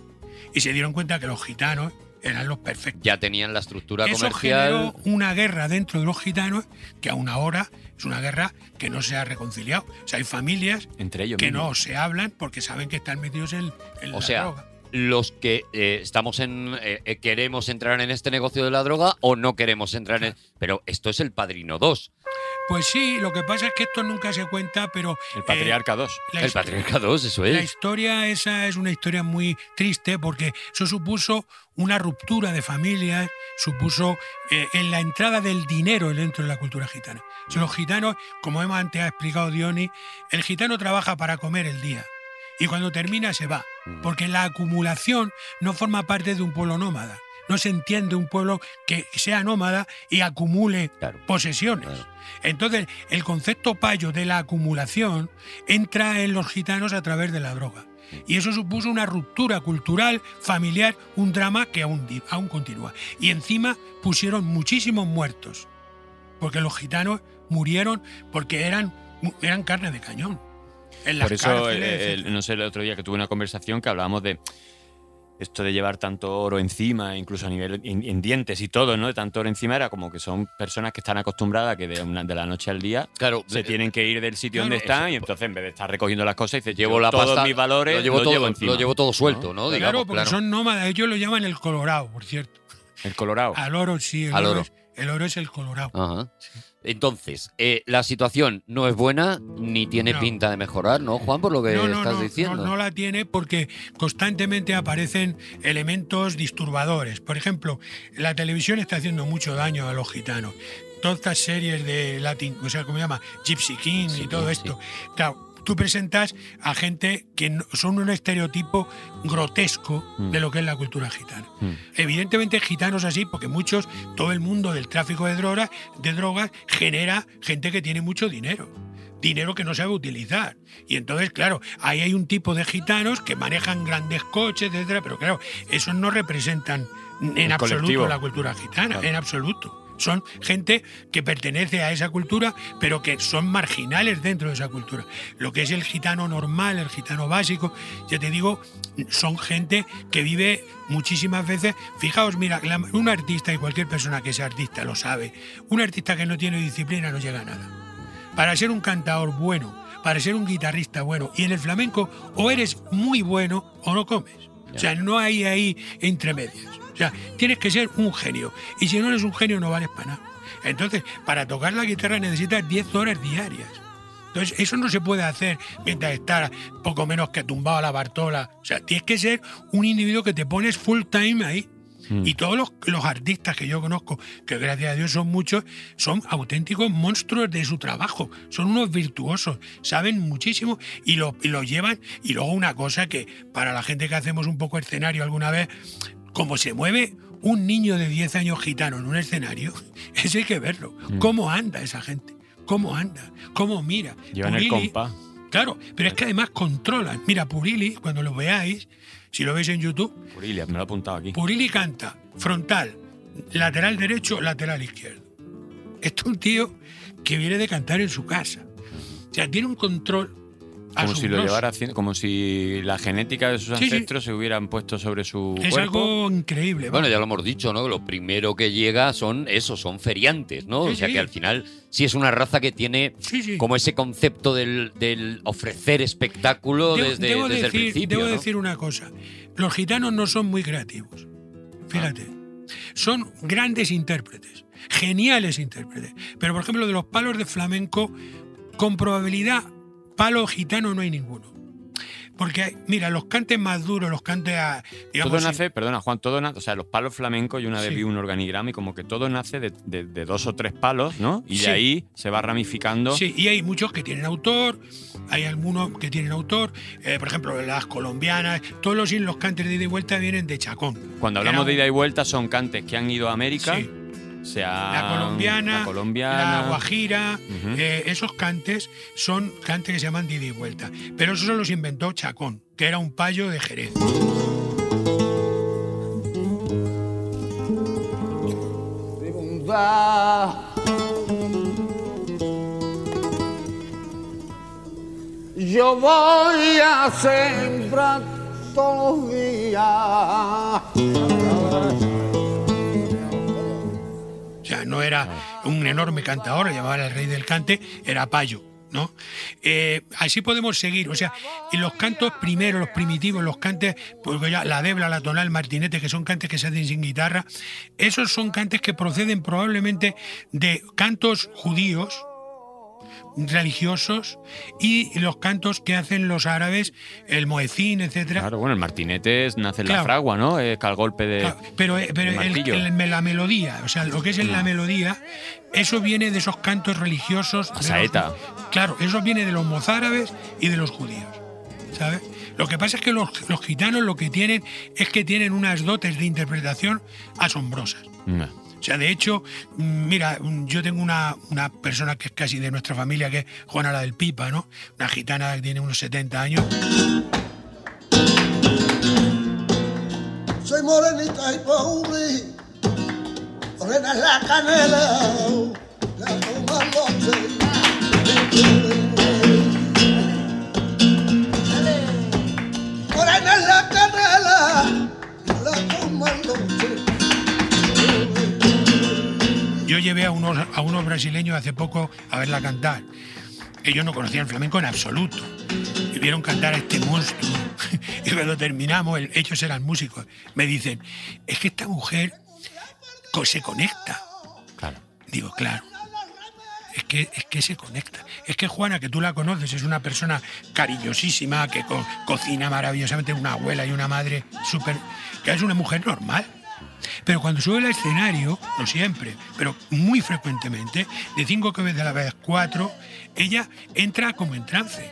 Y se dieron cuenta que los gitanos eran los perfectos. Ya tenían la estructura Eso comercial. generó una guerra dentro de los gitanos que aún ahora es una guerra que no se ha reconciliado. O sea, hay familias Entre ellos que no se hablan porque saben que están metidos en, en O la sea, droga. los que eh, estamos en. eh, eh, queremos entrar en este negocio de la droga o no queremos entrar en. Pero esto es el Padrino 2. Pues sí, lo que pasa es que esto nunca se cuenta, pero... El eh, Patriarca 2. la El Patriarca 2, eso La es. historia esa es una historia muy triste porque eso supuso una ruptura de familias, supuso eh, en la entrada del dinero dentro de la cultura gitana. O sea, los gitanos, como hemos antes ha explicado Diony, el gitano trabaja para comer el día y cuando termina se va, porque la acumulación no forma parte de un pueblo nómada. No se entiende un pueblo que sea nómada y acumule posesiones. Entonces, el concepto payo de la acumulación entra en los gitanos a través de la droga. Y eso supuso una ruptura cultural, familiar, un drama que aún, aún continúa. Y encima pusieron muchísimos muertos, porque los gitanos murieron porque eran, eran carne de cañón. En las Por eso, cárceles, eh, el- no sé, el otro día que tuve una conversación que hablábamos de esto de llevar tanto oro encima, incluso a nivel en, en dientes y todo, ¿no? De tanto oro encima era como que son personas que están acostumbradas a que de, una- de la noche al día Claro, se eh, tienen que ir del sitio claro, donde están eso. y entonces en vez de estar recogiendo las cosas, dices, Llevo la todos pasta, mis valores lo llevo todo- lo encima. llevo todo suelto, ¿no? claro, Digamos, porque claro. son nómadas, ellos lo llaman el colorado, por cierto. El colorado. Al oro sí, el, Al oro, oro. El oro es el colorado. Ajá. Entonces, eh, la situación no es buena ni tiene No. pinta de mejorar, ¿no, Juan? Por lo que no, no, estás diciendo. no, no la tiene porque constantemente aparecen elementos disturbadores. Por ejemplo, la televisión está haciendo mucho daño a los gitanos. Todas estas series de Latin, o sea, ¿cómo se llama? Gypsy King y todo esto. Claro, tú presentas a gente que son un estereotipo grotesco Mm. de lo que es la cultura gitana. Evidentemente gitanos así, porque muchos, todo el mundo del tráfico de drogas, de drogas genera gente que tiene mucho dinero. Dinero que no sabe utilizar. Y entonces, claro, ahí hay un tipo de gitanos que manejan grandes coches, etcétera, pero claro, esos no representan en El absoluto colectivo. la cultura gitana, Claro. en absoluto. Son gente que pertenece a esa cultura, pero que son marginales dentro de esa cultura. Lo que es el gitano normal, el gitano básico, ya te digo, son gente que vive muchísimas veces. Fijaos, mira, un artista y cualquier persona que sea artista lo sabe. Un artista que no tiene disciplina no llega a nada. Para ser un cantador bueno, para ser un guitarrista bueno, y en el flamenco o eres muy bueno o no comes. O sea, no hay ahí entre medias. O sea, tienes que ser un genio. Y si no eres un genio, no vales para nada. Entonces, para tocar la guitarra necesitas 10 horas diarias. Entonces, eso no se puede hacer mientras estar poco menos que tumbado a la Bartola. O sea, tienes que ser un individuo que te pones full time ahí. Y todos los, los artistas que yo conozco, que gracias a Dios son muchos, son auténticos monstruos de su trabajo. Son unos virtuosos, saben muchísimo y lo, y lo llevan. Y luego una cosa que para la gente que hacemos un poco escenario alguna vez, como se mueve un niño de 10 años gitano en un escenario, [laughs] eso hay que verlo. Mm. ¿Cómo anda esa gente? ¿Cómo anda? ¿Cómo mira? Llevan el Purili- compás. Claro, pero es que además controlan. Mira, Purili, cuando lo veáis, si lo veis en YouTube, Purilia, me lo he apuntado aquí. Purili canta frontal, lateral derecho, lateral izquierdo. Esto es un tío que viene de cantar en su casa. O sea, tiene un control Como si lo llevara como si la genética de sus Sí, sí. ancestros se hubieran puesto sobre su Es cuerpo. algo increíble. Bueno, ya lo hemos dicho, ¿no? Lo primero que llega son esos, son feriantes, ¿no? Sí, o sea que al final sí es una raza que tiene como ese concepto del, del ofrecer espectáculo Debo- desde, debo desde decir, el principio. debo ¿no? decir una cosa. Los gitanos no son muy creativos. Fíjate. Son grandes intérpretes, geniales intérpretes. Pero, por ejemplo, de los palos de flamenco, con probabilidad, palo gitano no hay ninguno. Porque, mira, los cantes más duros, los cantes a. Digamos, todo nace, perdona Juan, todo nace, o sea, los palos flamencos, yo una vez Sí. vi un organigrama y como que todo nace de, de- de dos o tres palos, ¿no? Y Sí. de ahí se va ramificando. Sí, y hay muchos que tienen autor, hay algunos que tienen autor, eh, por ejemplo, las colombianas, todos los, los cantes de ida y vuelta vienen de Chacón. Cuando hablamos era de ida y vuelta son cantes que han ido a América, Sí. La colombiana, la colombiana. la guajira, eh, esos cantes son cantes que se llaman de ida y vuelta. Pero eso los inventó Chacón, que era un payo de Jerez. Yo voy a sembrar todos los días. Sea, no era un enorme cantador, le llamaban el rey del cante, era payo. ¿No? Eh, así podemos seguir, o sea, y los cantos primero, los primitivos, los cantes, pues ya la debla, la tonal, el martinete, que son cantes que se hacen sin guitarra, esos son cantes que proceden probablemente de cantos judíos, religiosos, y los cantos que hacen los árabes, el moecín, etcétera, Claro, bueno, el martinete es- nace en la fragua, ¿no? Es que al golpe de. Pero, eh, pero el- el- la melodía, o sea, lo que es en la Mm. melodía, eso viene de esos cantos religiosos. los- saeta. claro, eso viene de los mozárabes y de los judíos. ¿Sabes? Lo que pasa es que los, los gitanos lo que tienen es que tienen unas dotes de interpretación asombrosas. Mm. Sea, de hecho, mira, yo tengo una, una persona que es casi de nuestra familia, que es Juana la del Pipa, ¿no? Una gitana que tiene unos 70 años. Soy morenita y pobre, morena es la canela, la Yo llevé a unos, a unos brasileños hace poco a verla cantar. Ellos no conocían el flamenco en absoluto. Y vieron cantar a este monstruo. [laughs] Y cuando terminamos, el- ellos eran músicos, me dicen, es que esta mujer se conecta. Digo, claro. Es que, es que se conecta. Es que Juana, que tú la conoces, es una persona cariñosísima, que co- cocina maravillosamente, una abuela y una madre súper... que es una mujer normal. Pero cuando sube al escenario, no siempre, pero muy frecuentemente, de cinco que veces a la vez cuatro, ella entra como en trance.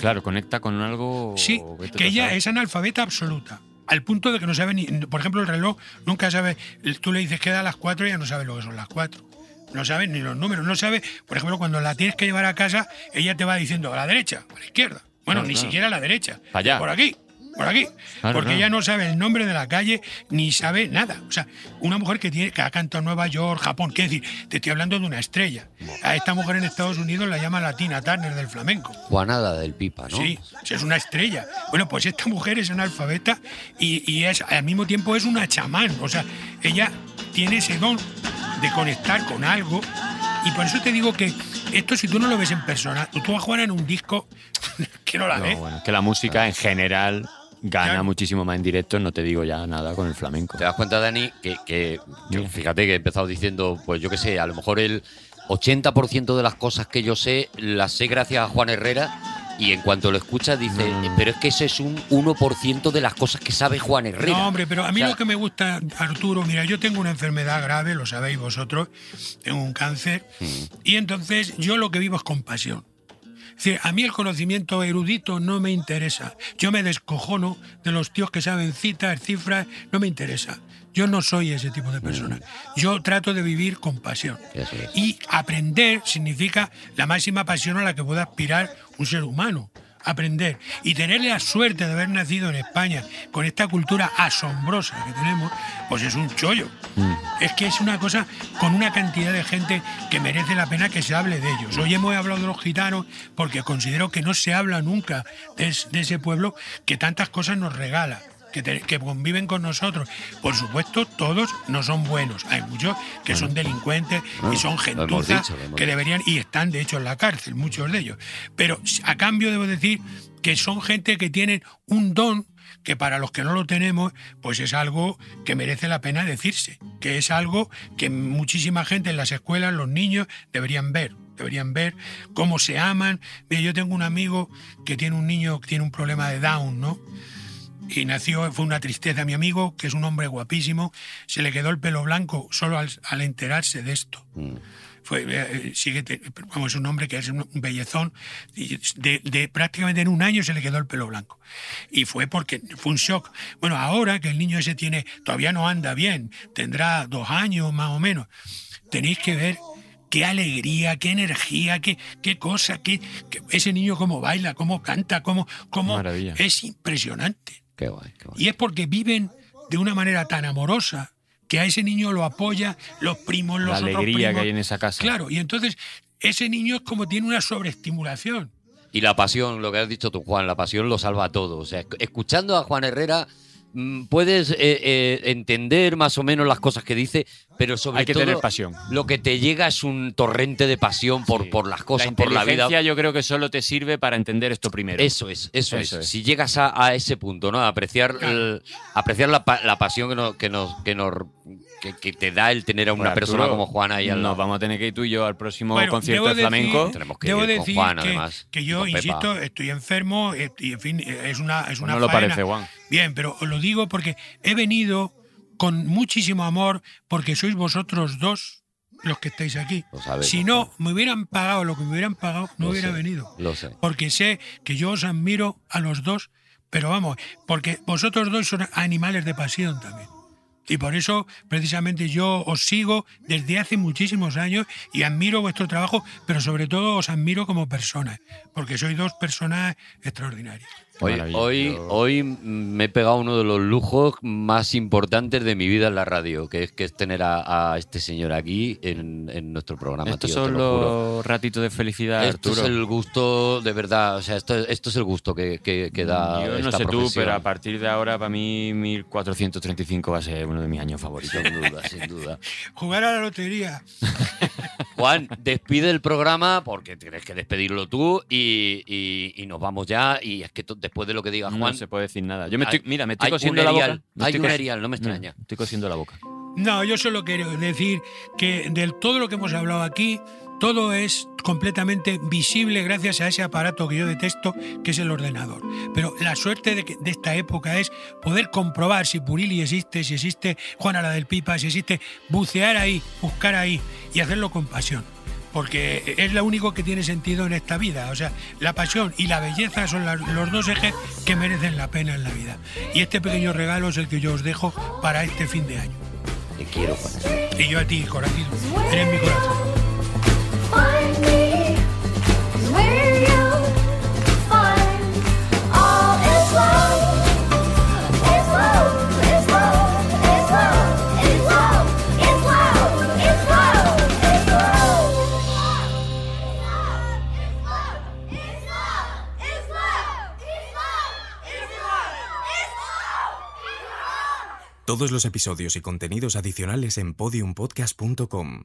Claro, conecta con algo. Sí, que a ella es analfabeta absoluta. Al punto de que no sabe ni. Por ejemplo, el reloj nunca sabe. Tú le dices que da las cuatro y ella no sabe lo que son las cuatro. No sabe ni los números. No sabe. Por ejemplo, cuando la tienes que llevar a casa, ella te va diciendo a la derecha, a la izquierda. Bueno, ni siquiera a la derecha. Allá. Por aquí. Por aquí. Claro, porque claro. ella no sabe el nombre de la calle ni sabe nada. O sea, una mujer que, tiene, que ha cantado en Nueva York, Japón, ¿qué decir? Te estoy hablando de una estrella. A esta mujer en Estados Unidos la llama la Tina Turner del flamenco. Juanada del Pipa, ¿no? Sí, es una estrella. Bueno, pues esta mujer es analfabeta y, y es al mismo tiempo es una chamán. O sea, ella tiene ese don de conectar con algo. Y por eso te digo que esto, si tú no lo ves en persona, tú a Juana en un disco [laughs] que no la No, ves. bueno, que la música en general gana muchísimo más en directo, no te digo ya nada con el flamenco. ¿Te das cuenta, Dani? Que, que yo, fíjate que he empezado diciendo, pues yo qué sé, a lo mejor el 80% de las cosas que yo sé las sé gracias a Juan Herrera. Y en cuanto lo escuchas, dice, "Eh, pero es que ese es un 1% de las cosas que sabe Juan Herrera. No, hombre, pero a mí O sea, lo que me gusta, Arturo, mira, yo tengo una enfermedad grave, lo sabéis vosotros, tengo un cáncer, y entonces yo lo que vivo es compasión. A mí el conocimiento erudito no me interesa. Yo me descojono de los tíos que saben citas, cifras, no me interesa. Yo no soy ese tipo de persona. Yo trato de vivir con pasión. Y aprender significa la máxima pasión a la que puede aspirar un ser humano. Aprender. Y tener la suerte de haber nacido en España con esta cultura asombrosa que tenemos, pues es un chollo. Es que es una cosa con una cantidad de gente que merece la pena que se hable de ellos. Hoy hemos hablado de los gitanos porque considero que no se habla nunca de, de ese pueblo que tantas cosas nos regala. Que, te- que conviven con nosotros. Por supuesto, todos no son buenos. Hay muchos que son delincuentes Bueno, y son lo hemos gentuza dicho, lo hemos que deberían y están de hecho en la cárcel, muchos de ellos. Pero a cambio debo decir que son gente que tienen un don que para los que no lo tenemos, pues es algo que merece la pena decirse, que es algo que muchísima gente en las escuelas, los niños, deberían ver. Deberían ver cómo se aman. Mira, yo tengo un amigo que tiene un niño que tiene un problema de Down, ¿no? Y nació, fue una tristeza. Mi amigo, que es un hombre guapísimo, se le quedó el pelo blanco solo al, al enterarse de esto. Fue, eh, sigue, te- vamos, es un hombre que es un bellezón. y De, de prácticamente en un año se le quedó el pelo blanco. Y fue porque fue un shock. Bueno, ahora que el niño ese tiene, todavía no anda bien, tendrá dos años más o menos. tenéis que ver qué alegría, qué energía, qué, qué cosa, qué, qué- ese niño cómo baila, cómo canta, cómo, cómo Maravilla. es impresionante. Qué guay, qué guay. Y es porque viven de una manera tan amorosa que a ese niño lo apoya los primos, los La otros alegría que hay en esa casa. Claro, y entonces ese niño es como tiene una sobreestimulación. Y la pasión, lo que has dicho tú, Juan, la pasión lo salva todo. O sea, esc- escuchando a Juan Herrera puedes eh, eh, entender más o menos las cosas que dice, pero sobre Hay que todo tener pasión. lo que te llega es un torrente de pasión por, por las cosas, la por la vida. yo creo que solo te sirve para entender esto primero. Eso es, eso, Eso es. es. Si llegas a, a ese punto, ¿no? A apreciar, el- apreciar la, la pasión que nos, que nos, que nos que, que te da el tener a una Pues, persona Arturo, como Juan ahí al Nos vamos a tener que ir tú y yo al próximo Bueno, concierto de flamenco. decir- Tenemos que debo ir con decir Juan, que, además, que y yo, insisto, estoy enfermo y, en fin, es una, es una no lo parece, Juan. Bien, pero os lo digo porque he venido con muchísimo amor porque sois vosotros dos los que estáis aquí. Sabemos, Si no, me hubieran pagado lo que me hubieran pagado, no Lo hubiera sé, venido. Lo sé. Porque sé que yo os admiro a los dos, pero vamos, porque vosotros dos son animales de pasión también. Y por eso, precisamente, yo os sigo desde hace muchísimos años y admiro vuestro trabajo, pero sobre todo os admiro como personas, porque sois dos personas extraordinarias. Hoy, hoy, hoy me he pegado uno de los lujos más importantes de mi vida en la radio, que es, que es tener a, a este señor aquí en, en nuestro programa. Estos tío, son lo los ratitos de felicidad, Esto Arturo. es el gusto, de verdad, o sea, esto, esto es el gusto que, que- que da Yo no esta sé tú, profesión. pero a partir de ahora, para mí, 1435 va a ser uno de mis años favoritos. Sin duda, sin duda. [laughs] Jugar a la lotería. [laughs] Juan, despide el programa porque tienes que despedirlo tú y, y- y nos vamos ya. Y es que después de lo que diga No Juan. se puede decir nada. Yo me estoy, hay- mira, me estoy cosiendo la boca. Me Hay un erial, no me extraña. Estoy cosiendo la boca. No, yo solo quiero decir que de todo lo que hemos hablado aquí, todo es completamente visible gracias a ese aparato que yo detesto, que es el ordenador. Pero la suerte de, que- de esta época es poder comprobar si Purili existe, si existe Juana la del Pipa, si existe bucear ahí, buscar ahí y hacerlo con pasión. Porque es lo único que tiene sentido en esta vida. O sea, la pasión y la belleza son los dos ejes que merecen la pena en la vida. Y este pequeño regalo es el que yo os dejo para este fin de año. Te quiero, Juan. Y yo a ti, corazón. Eres mi corazón. Todos los episodios y contenidos adicionales en podiumpodcast.com.